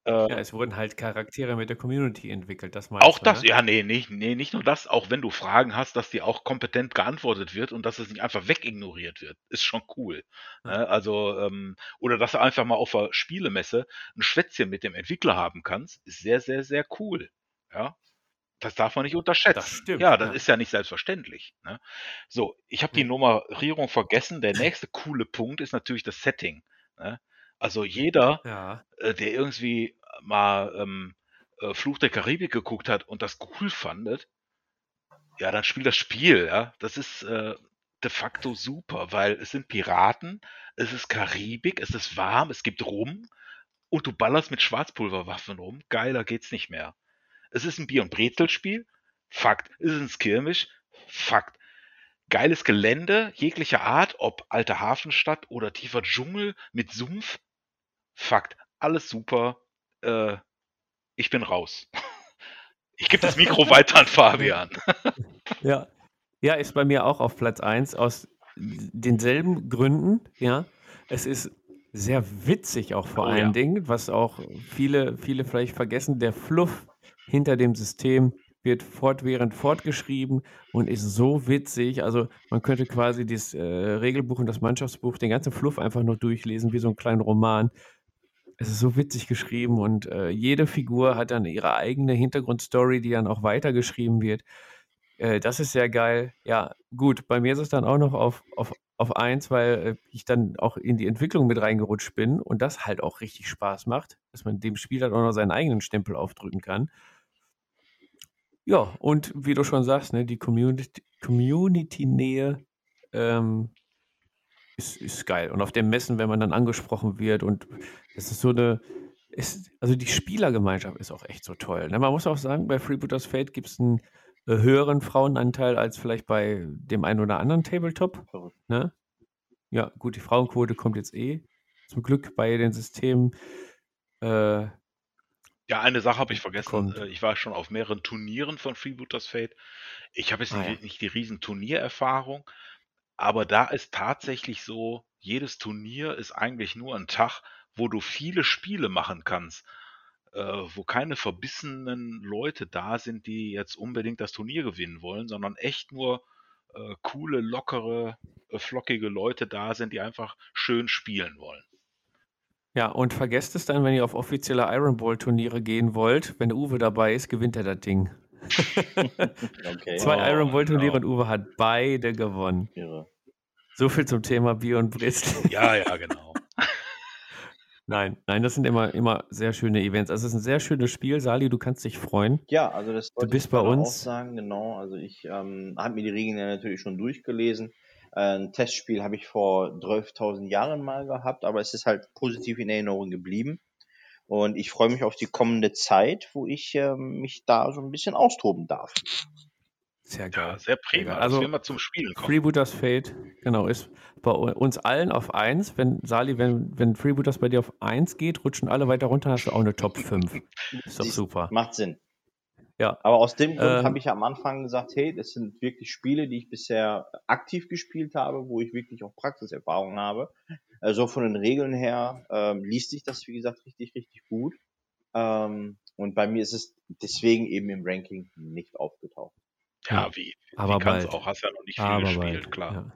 Ja, es wurden halt Charaktere mit der Community entwickelt, das meinst auch du, das, ne? ja, nee, nicht, nee, nicht nur das, auch wenn du Fragen hast, dass dir auch kompetent geantwortet wird und dass es nicht einfach wegignoriert wird, ist schon cool. Ne? Also, ähm, oder dass du einfach mal auf der Spielemesse ein Schwätzchen mit dem Entwickler haben kannst, ist sehr, sehr, sehr cool. Ja. Das darf man nicht unterschätzen. stimmt, ja, das ja. ist ja nicht selbstverständlich. Ne? So, ich habe die. Nummerierung vergessen. Der nächste coole Punkt ist natürlich das Setting. Ne? Also jeder, Ja, äh, der irgendwie mal ähm, äh, Fluch der Karibik geguckt hat und das cool fandet, ja, dann spielt das Spiel, ja. Das ist äh, de facto super, weil es sind Piraten, es ist Karibik, es ist warm, es gibt Rum und du ballerst mit Schwarzpulverwaffen rum. Geiler geht's nicht mehr. Es ist ein Bier- und Brezelspiel. Fakt. Es ist ein Skirmish. Fakt. Geiles Gelände jeglicher Art, ob alte Hafenstadt oder tiefer Dschungel mit Sumpf. Fakt. Alles super. Äh, ich bin raus. Ich gebe das Mikro (laughs) weiter an Fabian. ja. Ja, ist bei mir auch auf Platz 1 aus denselben Gründen, ja. Es ist sehr witzig auch vor Oh allen ja. Dingen, was auch viele, viele vielleicht vergessen. Der Fluff hinter dem System wird fortwährend fortgeschrieben und ist so witzig. Also man könnte quasi das äh, Regelbuch und das Mannschaftsbuch, den ganzen Fluff einfach nur durchlesen, wie so einen kleinen Roman. Es ist so witzig geschrieben und äh, jede Figur hat dann ihre eigene Hintergrundstory, die dann auch weitergeschrieben wird. Äh, das ist sehr geil. Ja, gut, bei mir ist es dann auch noch auf, auf, auf eins, weil äh, ich dann auch in die Entwicklung mit reingerutscht bin und das halt auch richtig Spaß macht, dass man dem Spiel dann auch noch seinen eigenen Stempel aufdrücken kann. Ja, und wie du schon sagst, ne, die Community, Community-Nähe ähm, ist, ist geil. Und auf dem Messen, wenn man dann angesprochen wird und es ist so eine, ist, also die Spielergemeinschaft ist auch echt so toll. Ne? Man muss auch sagen, bei Freebooters Fate gibt es einen äh, höheren Frauenanteil als vielleicht bei dem einen oder anderen Tabletop. Ne? Ja, gut, die Frauenquote kommt jetzt eh zum Glück bei den Systemen. Äh, ja, eine Sache habe ich vergessen. Kommt. Äh, Ich war schon auf mehreren Turnieren von Freebooters Fate. Ich habe jetzt Ah, nicht, ja. nicht die riesen Turniererfahrung, aber da ist tatsächlich so, jedes Turnier ist eigentlich nur ein Tag, wo du viele Spiele machen kannst, äh, wo keine verbissenen Leute da sind, die jetzt unbedingt das Turnier gewinnen wollen, sondern echt nur äh, coole, lockere, äh, flockige Leute da sind, die einfach schön spielen wollen. Ja, und vergesst es dann, wenn ihr auf offizielle Iron Ball Turniere gehen wollt. Wenn Uwe dabei ist, gewinnt er das Ding. (laughs) Okay. Zwei Oh, Iron Ball Turniere genau. und Uwe hat beide gewonnen. Irre. So viel zum Thema Bier und Brezel. (laughs) Ja, ja, genau. (laughs) Nein, nein, das sind immer, immer sehr schöne Events. Also es ist ein sehr schönes Spiel. Sali, du kannst dich freuen. Ja, also das wollte bist ich bei uns. auch sagen, genau. Also ich ähm, habe mir die Regeln ja natürlich schon durchgelesen. Äh, ein Testspiel habe ich vor 12.000 Jahren mal gehabt, aber es ist halt positiv in Erinnerung geblieben. Und ich freue mich auf die kommende Zeit, wo ich ähm, mich da so ein bisschen austoben darf. Sehr geil. Ja, sehr prima. geil. Also, wir mal zum Spielen kommen. Freebooters Fate, genau, ist bei uns allen auf 1. Wenn, Sali, wenn, wenn Freebooters bei dir auf 1 geht, rutschen alle weiter runter, hast du auch eine Top 5. (laughs) Ist doch super. Macht Sinn. Ja. Aber aus dem Grund Ähm, habe ich am Anfang gesagt, hey, das sind wirklich Spiele, die ich bisher aktiv gespielt habe, wo ich wirklich auch Praxiserfahrung habe. Also von den Regeln her ähm, liest sich das, wie gesagt, richtig, richtig gut. Ähm, und bei mir ist es deswegen eben im Ranking nicht aufgetaucht. Ja, wie? aber wie kannst auch? Hast ja noch nicht viel Aber gespielt, bald, klar. ja.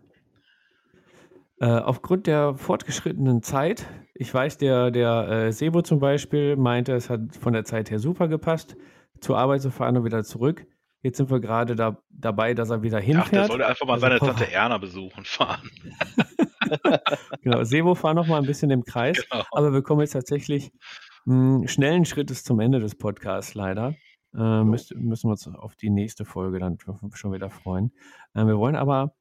Äh, aufgrund der fortgeschrittenen Zeit, ich weiß, der, der äh, Sebo zum Beispiel meinte, es hat von der Zeit her super gepasst, zur Arbeit zu fahren und wieder zurück. Jetzt sind wir gerade da, dabei, dass er wieder Ach, der hinfährt. sollte einfach mal Also, seine. Tante Erna besuchen fahren. (laughs) (laughs) Genau, Sebo fahr noch mal ein bisschen im Kreis. Genau. Aber wir kommen jetzt tatsächlich mh, schnellen Schrittes zum Ende des Podcasts leider. Äh, müsst, müssen wir uns auf die nächste Folge dann schon wieder freuen. Äh, wir wollen aber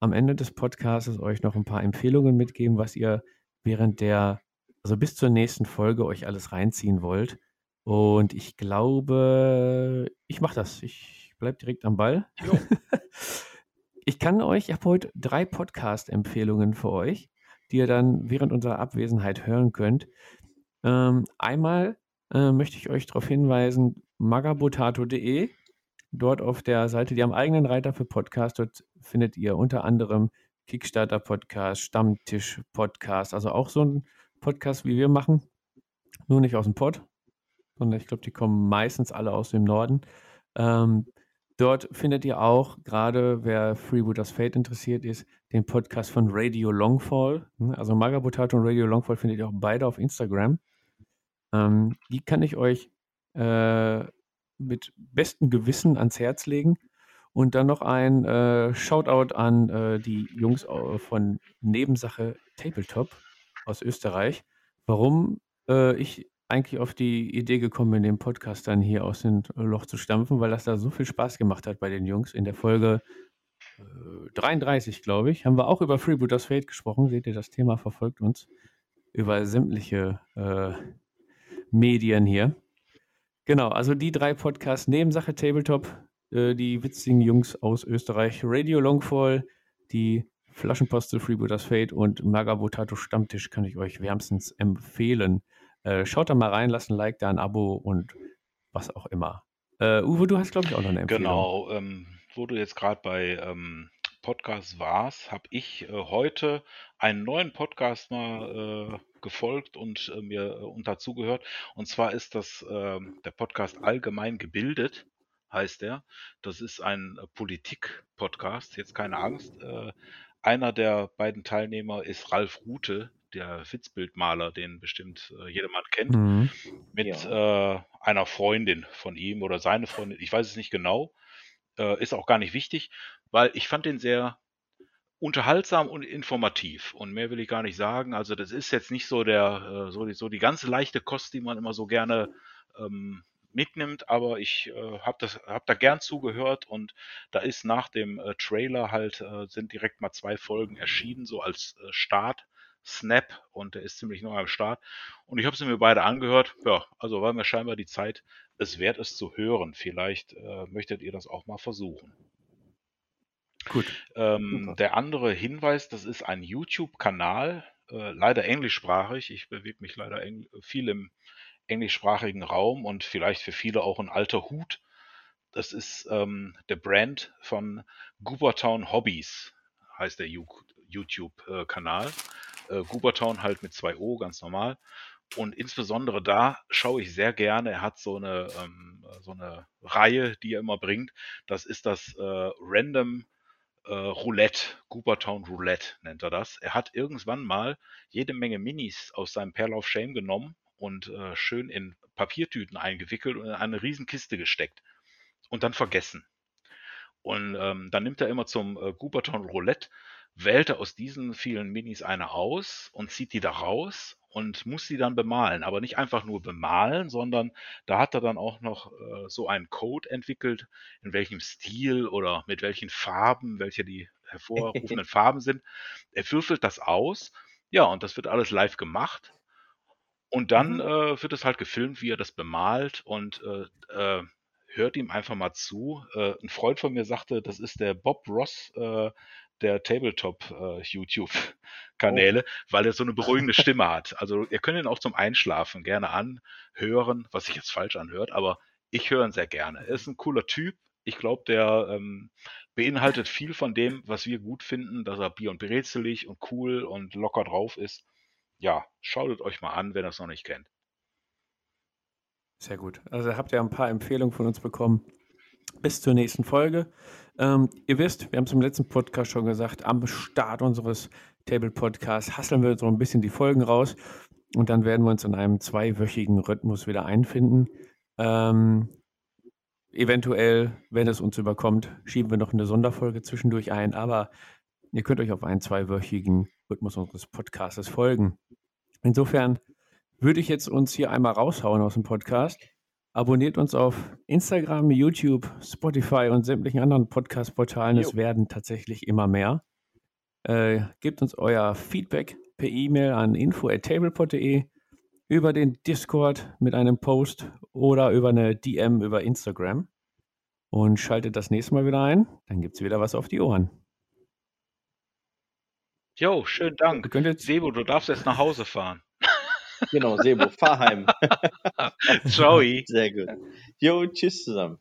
am Ende des Podcasts euch noch ein paar Empfehlungen mitgeben, was ihr während der, also bis zur nächsten Folge euch alles reinziehen wollt. Und ich glaube, ich mache das. Ich bleibe direkt am Ball. Jo. (laughs) ich kann euch, ich habe heute drei Podcast-Empfehlungen für euch, die ihr dann während unserer Abwesenheit hören könnt. Ähm, einmal äh, möchte ich euch darauf hinweisen, magabotato.de. Dort auf der Seite, die haben eigenen Reiter für Podcast. Dort findet ihr unter anderem Kickstarter-Podcast, Stammtisch-Podcast, also auch so ein Podcast, wie wir machen. Nur nicht aus dem Pod, sondern ich glaube, die kommen meistens alle aus dem Norden. Ähm, dort findet ihr auch, gerade wer Freebooters Fate interessiert ist, den Podcast von Radio Longfall. Ne? Also Magabotato und Radio Longfall findet ihr auch beide auf Instagram. Ähm, die kann ich euch äh, mit bestem Gewissen ans Herz legen. Und dann noch ein äh, Shoutout an äh, die Jungs au- von Nebensache Tabletop aus Österreich. Warum äh, ich eigentlich auf die Idee gekommen bin, den Podcast dann hier aus dem Loch zu stampfen, weil das da so viel Spaß gemacht hat bei den Jungs. In der Folge äh, 33, glaube ich, haben wir auch über Freebooters Fate gesprochen. Seht ihr, das Thema verfolgt uns über sämtliche äh, Medien hier. Genau, also die drei Podcasts Nebensache Tabletop, äh, die witzigen Jungs aus Österreich, Radio Longfall, die Flaschenposte Freebooters Fate und Magabotato Stammtisch kann ich euch wärmstens empfehlen. Äh, schaut da mal rein, lasst ein Like da, ein Abo und was auch immer. Äh, Uwe, du hast, glaube ich, auch noch eine Empfehlung. Genau, ähm, wo du jetzt gerade bei ähm, Podcasts warst, habe ich äh, heute einen neuen Podcast mal äh, gefolgt und äh, mir äh, und dazugehört. Und zwar ist das ähm, der Podcast Allgemein gebildet, heißt der. Das ist ein Politik-Podcast, jetzt keine Angst. Äh, einer der beiden Teilnehmer ist Ralf Rute, der Witzbildmaler, den bestimmt äh, jedermann kennt Mhm. mit äh, einer Freundin von ihm oder seine Freundin, ich weiß es nicht genau. Äh, ist auch gar nicht wichtig, weil ich fand den sehr unterhaltsam und informativ. Und mehr will ich gar nicht sagen. Also das ist jetzt nicht so der, äh, so, die, so die ganze leichte Kost, die man immer so gerne ähm, mitnimmt, aber ich äh, habe das hab da gern zugehört und da ist nach dem äh, Trailer halt äh, sind direkt mal zwei Folgen erschienen so als äh, Start Snap und der ist ziemlich neu am Start und ich habe sie mir beide angehört. Ja, also war mir scheinbar die Zeit es wert es zu hören. Vielleicht äh, möchtet ihr das auch mal versuchen. Gut. Ähm, der andere Hinweis, das ist ein YouTube-Kanal, äh, leider englischsprachig. Ich bewege mich leider viel im englischsprachigen Raum und vielleicht für viele auch ein alter Hut. Das ist ähm, der Brand von Goobertown Hobbies, heißt der YouTube-Kanal. Äh, Goobertown halt mit zwei O, ganz normal. Und insbesondere da schaue ich sehr gerne. Er hat so eine, ähm, so eine Reihe, die er immer bringt. Das ist das äh, Random äh, Roulette, Goobertown Roulette nennt er das. Er hat irgendwann mal jede Menge Minis aus seinem Perl of Shame genommen und äh, schön in Papiertüten eingewickelt und in eine Riesenkiste gesteckt und dann vergessen. Und ähm, dann nimmt er immer zum äh, Gooberton Roulette, wählt er aus diesen vielen Minis eine aus und zieht die da raus und muss sie dann bemalen. Aber nicht einfach nur bemalen, sondern da hat er dann auch noch äh, so einen Code entwickelt, in welchem Stil oder mit welchen Farben, welche die hervorrufenden (laughs) Farben sind. Er würfelt das aus. Ja, und das wird alles live gemacht. Und dann mhm. äh, wird es halt gefilmt, wie er das bemalt und äh, äh, hört ihm einfach mal zu. Äh, ein Freund von mir sagte, das ist der Bob Ross äh, der Tabletop-YouTube-Kanäle, oh. weil er so eine beruhigende Stimme hat. Also ihr könnt ihn auch zum Einschlafen gerne anhören, was sich jetzt falsch anhört, aber ich höre ihn sehr gerne. Er ist ein cooler Typ. Ich glaube, der ähm, beinhaltet viel von dem, was wir gut finden, dass er bier- und brezelig und cool und locker drauf ist ja, schaut euch mal an, wenn ihr es noch nicht kennt. Sehr gut. Also habt ihr ein paar Empfehlungen von uns bekommen. Bis zur nächsten Folge. Ähm, ihr wisst, wir haben es im letzten Podcast schon gesagt, am Start unseres Table Podcasts hasseln wir so ein bisschen die Folgen raus und dann werden wir uns in einem zweiwöchigen Rhythmus wieder einfinden. Ähm, eventuell, wenn es uns überkommt, schieben wir noch eine Sonderfolge zwischendurch ein, aber ihr könnt euch auf einen zweiwöchigen Rhythmus unseres Podcasts folgen. Insofern würde ich jetzt uns hier einmal raushauen aus dem Podcast. Abonniert uns auf Instagram, YouTube, Spotify und sämtlichen anderen Podcast-Portalen. Es werden tatsächlich immer mehr. Äh, gebt uns euer Feedback per E-Mail an info.tablepod.de, über den Discord mit einem Post oder über eine DM über Instagram. Und schaltet das nächste Mal wieder ein. Dann gibt es wieder was auf die Ohren. Jo, schönen Dank. Sebo, du darfst jetzt nach Hause fahren. Genau, Sebo, fahr heim. (laughs) (laughs) Ciao. Sehr gut. Jo, tschüss zusammen.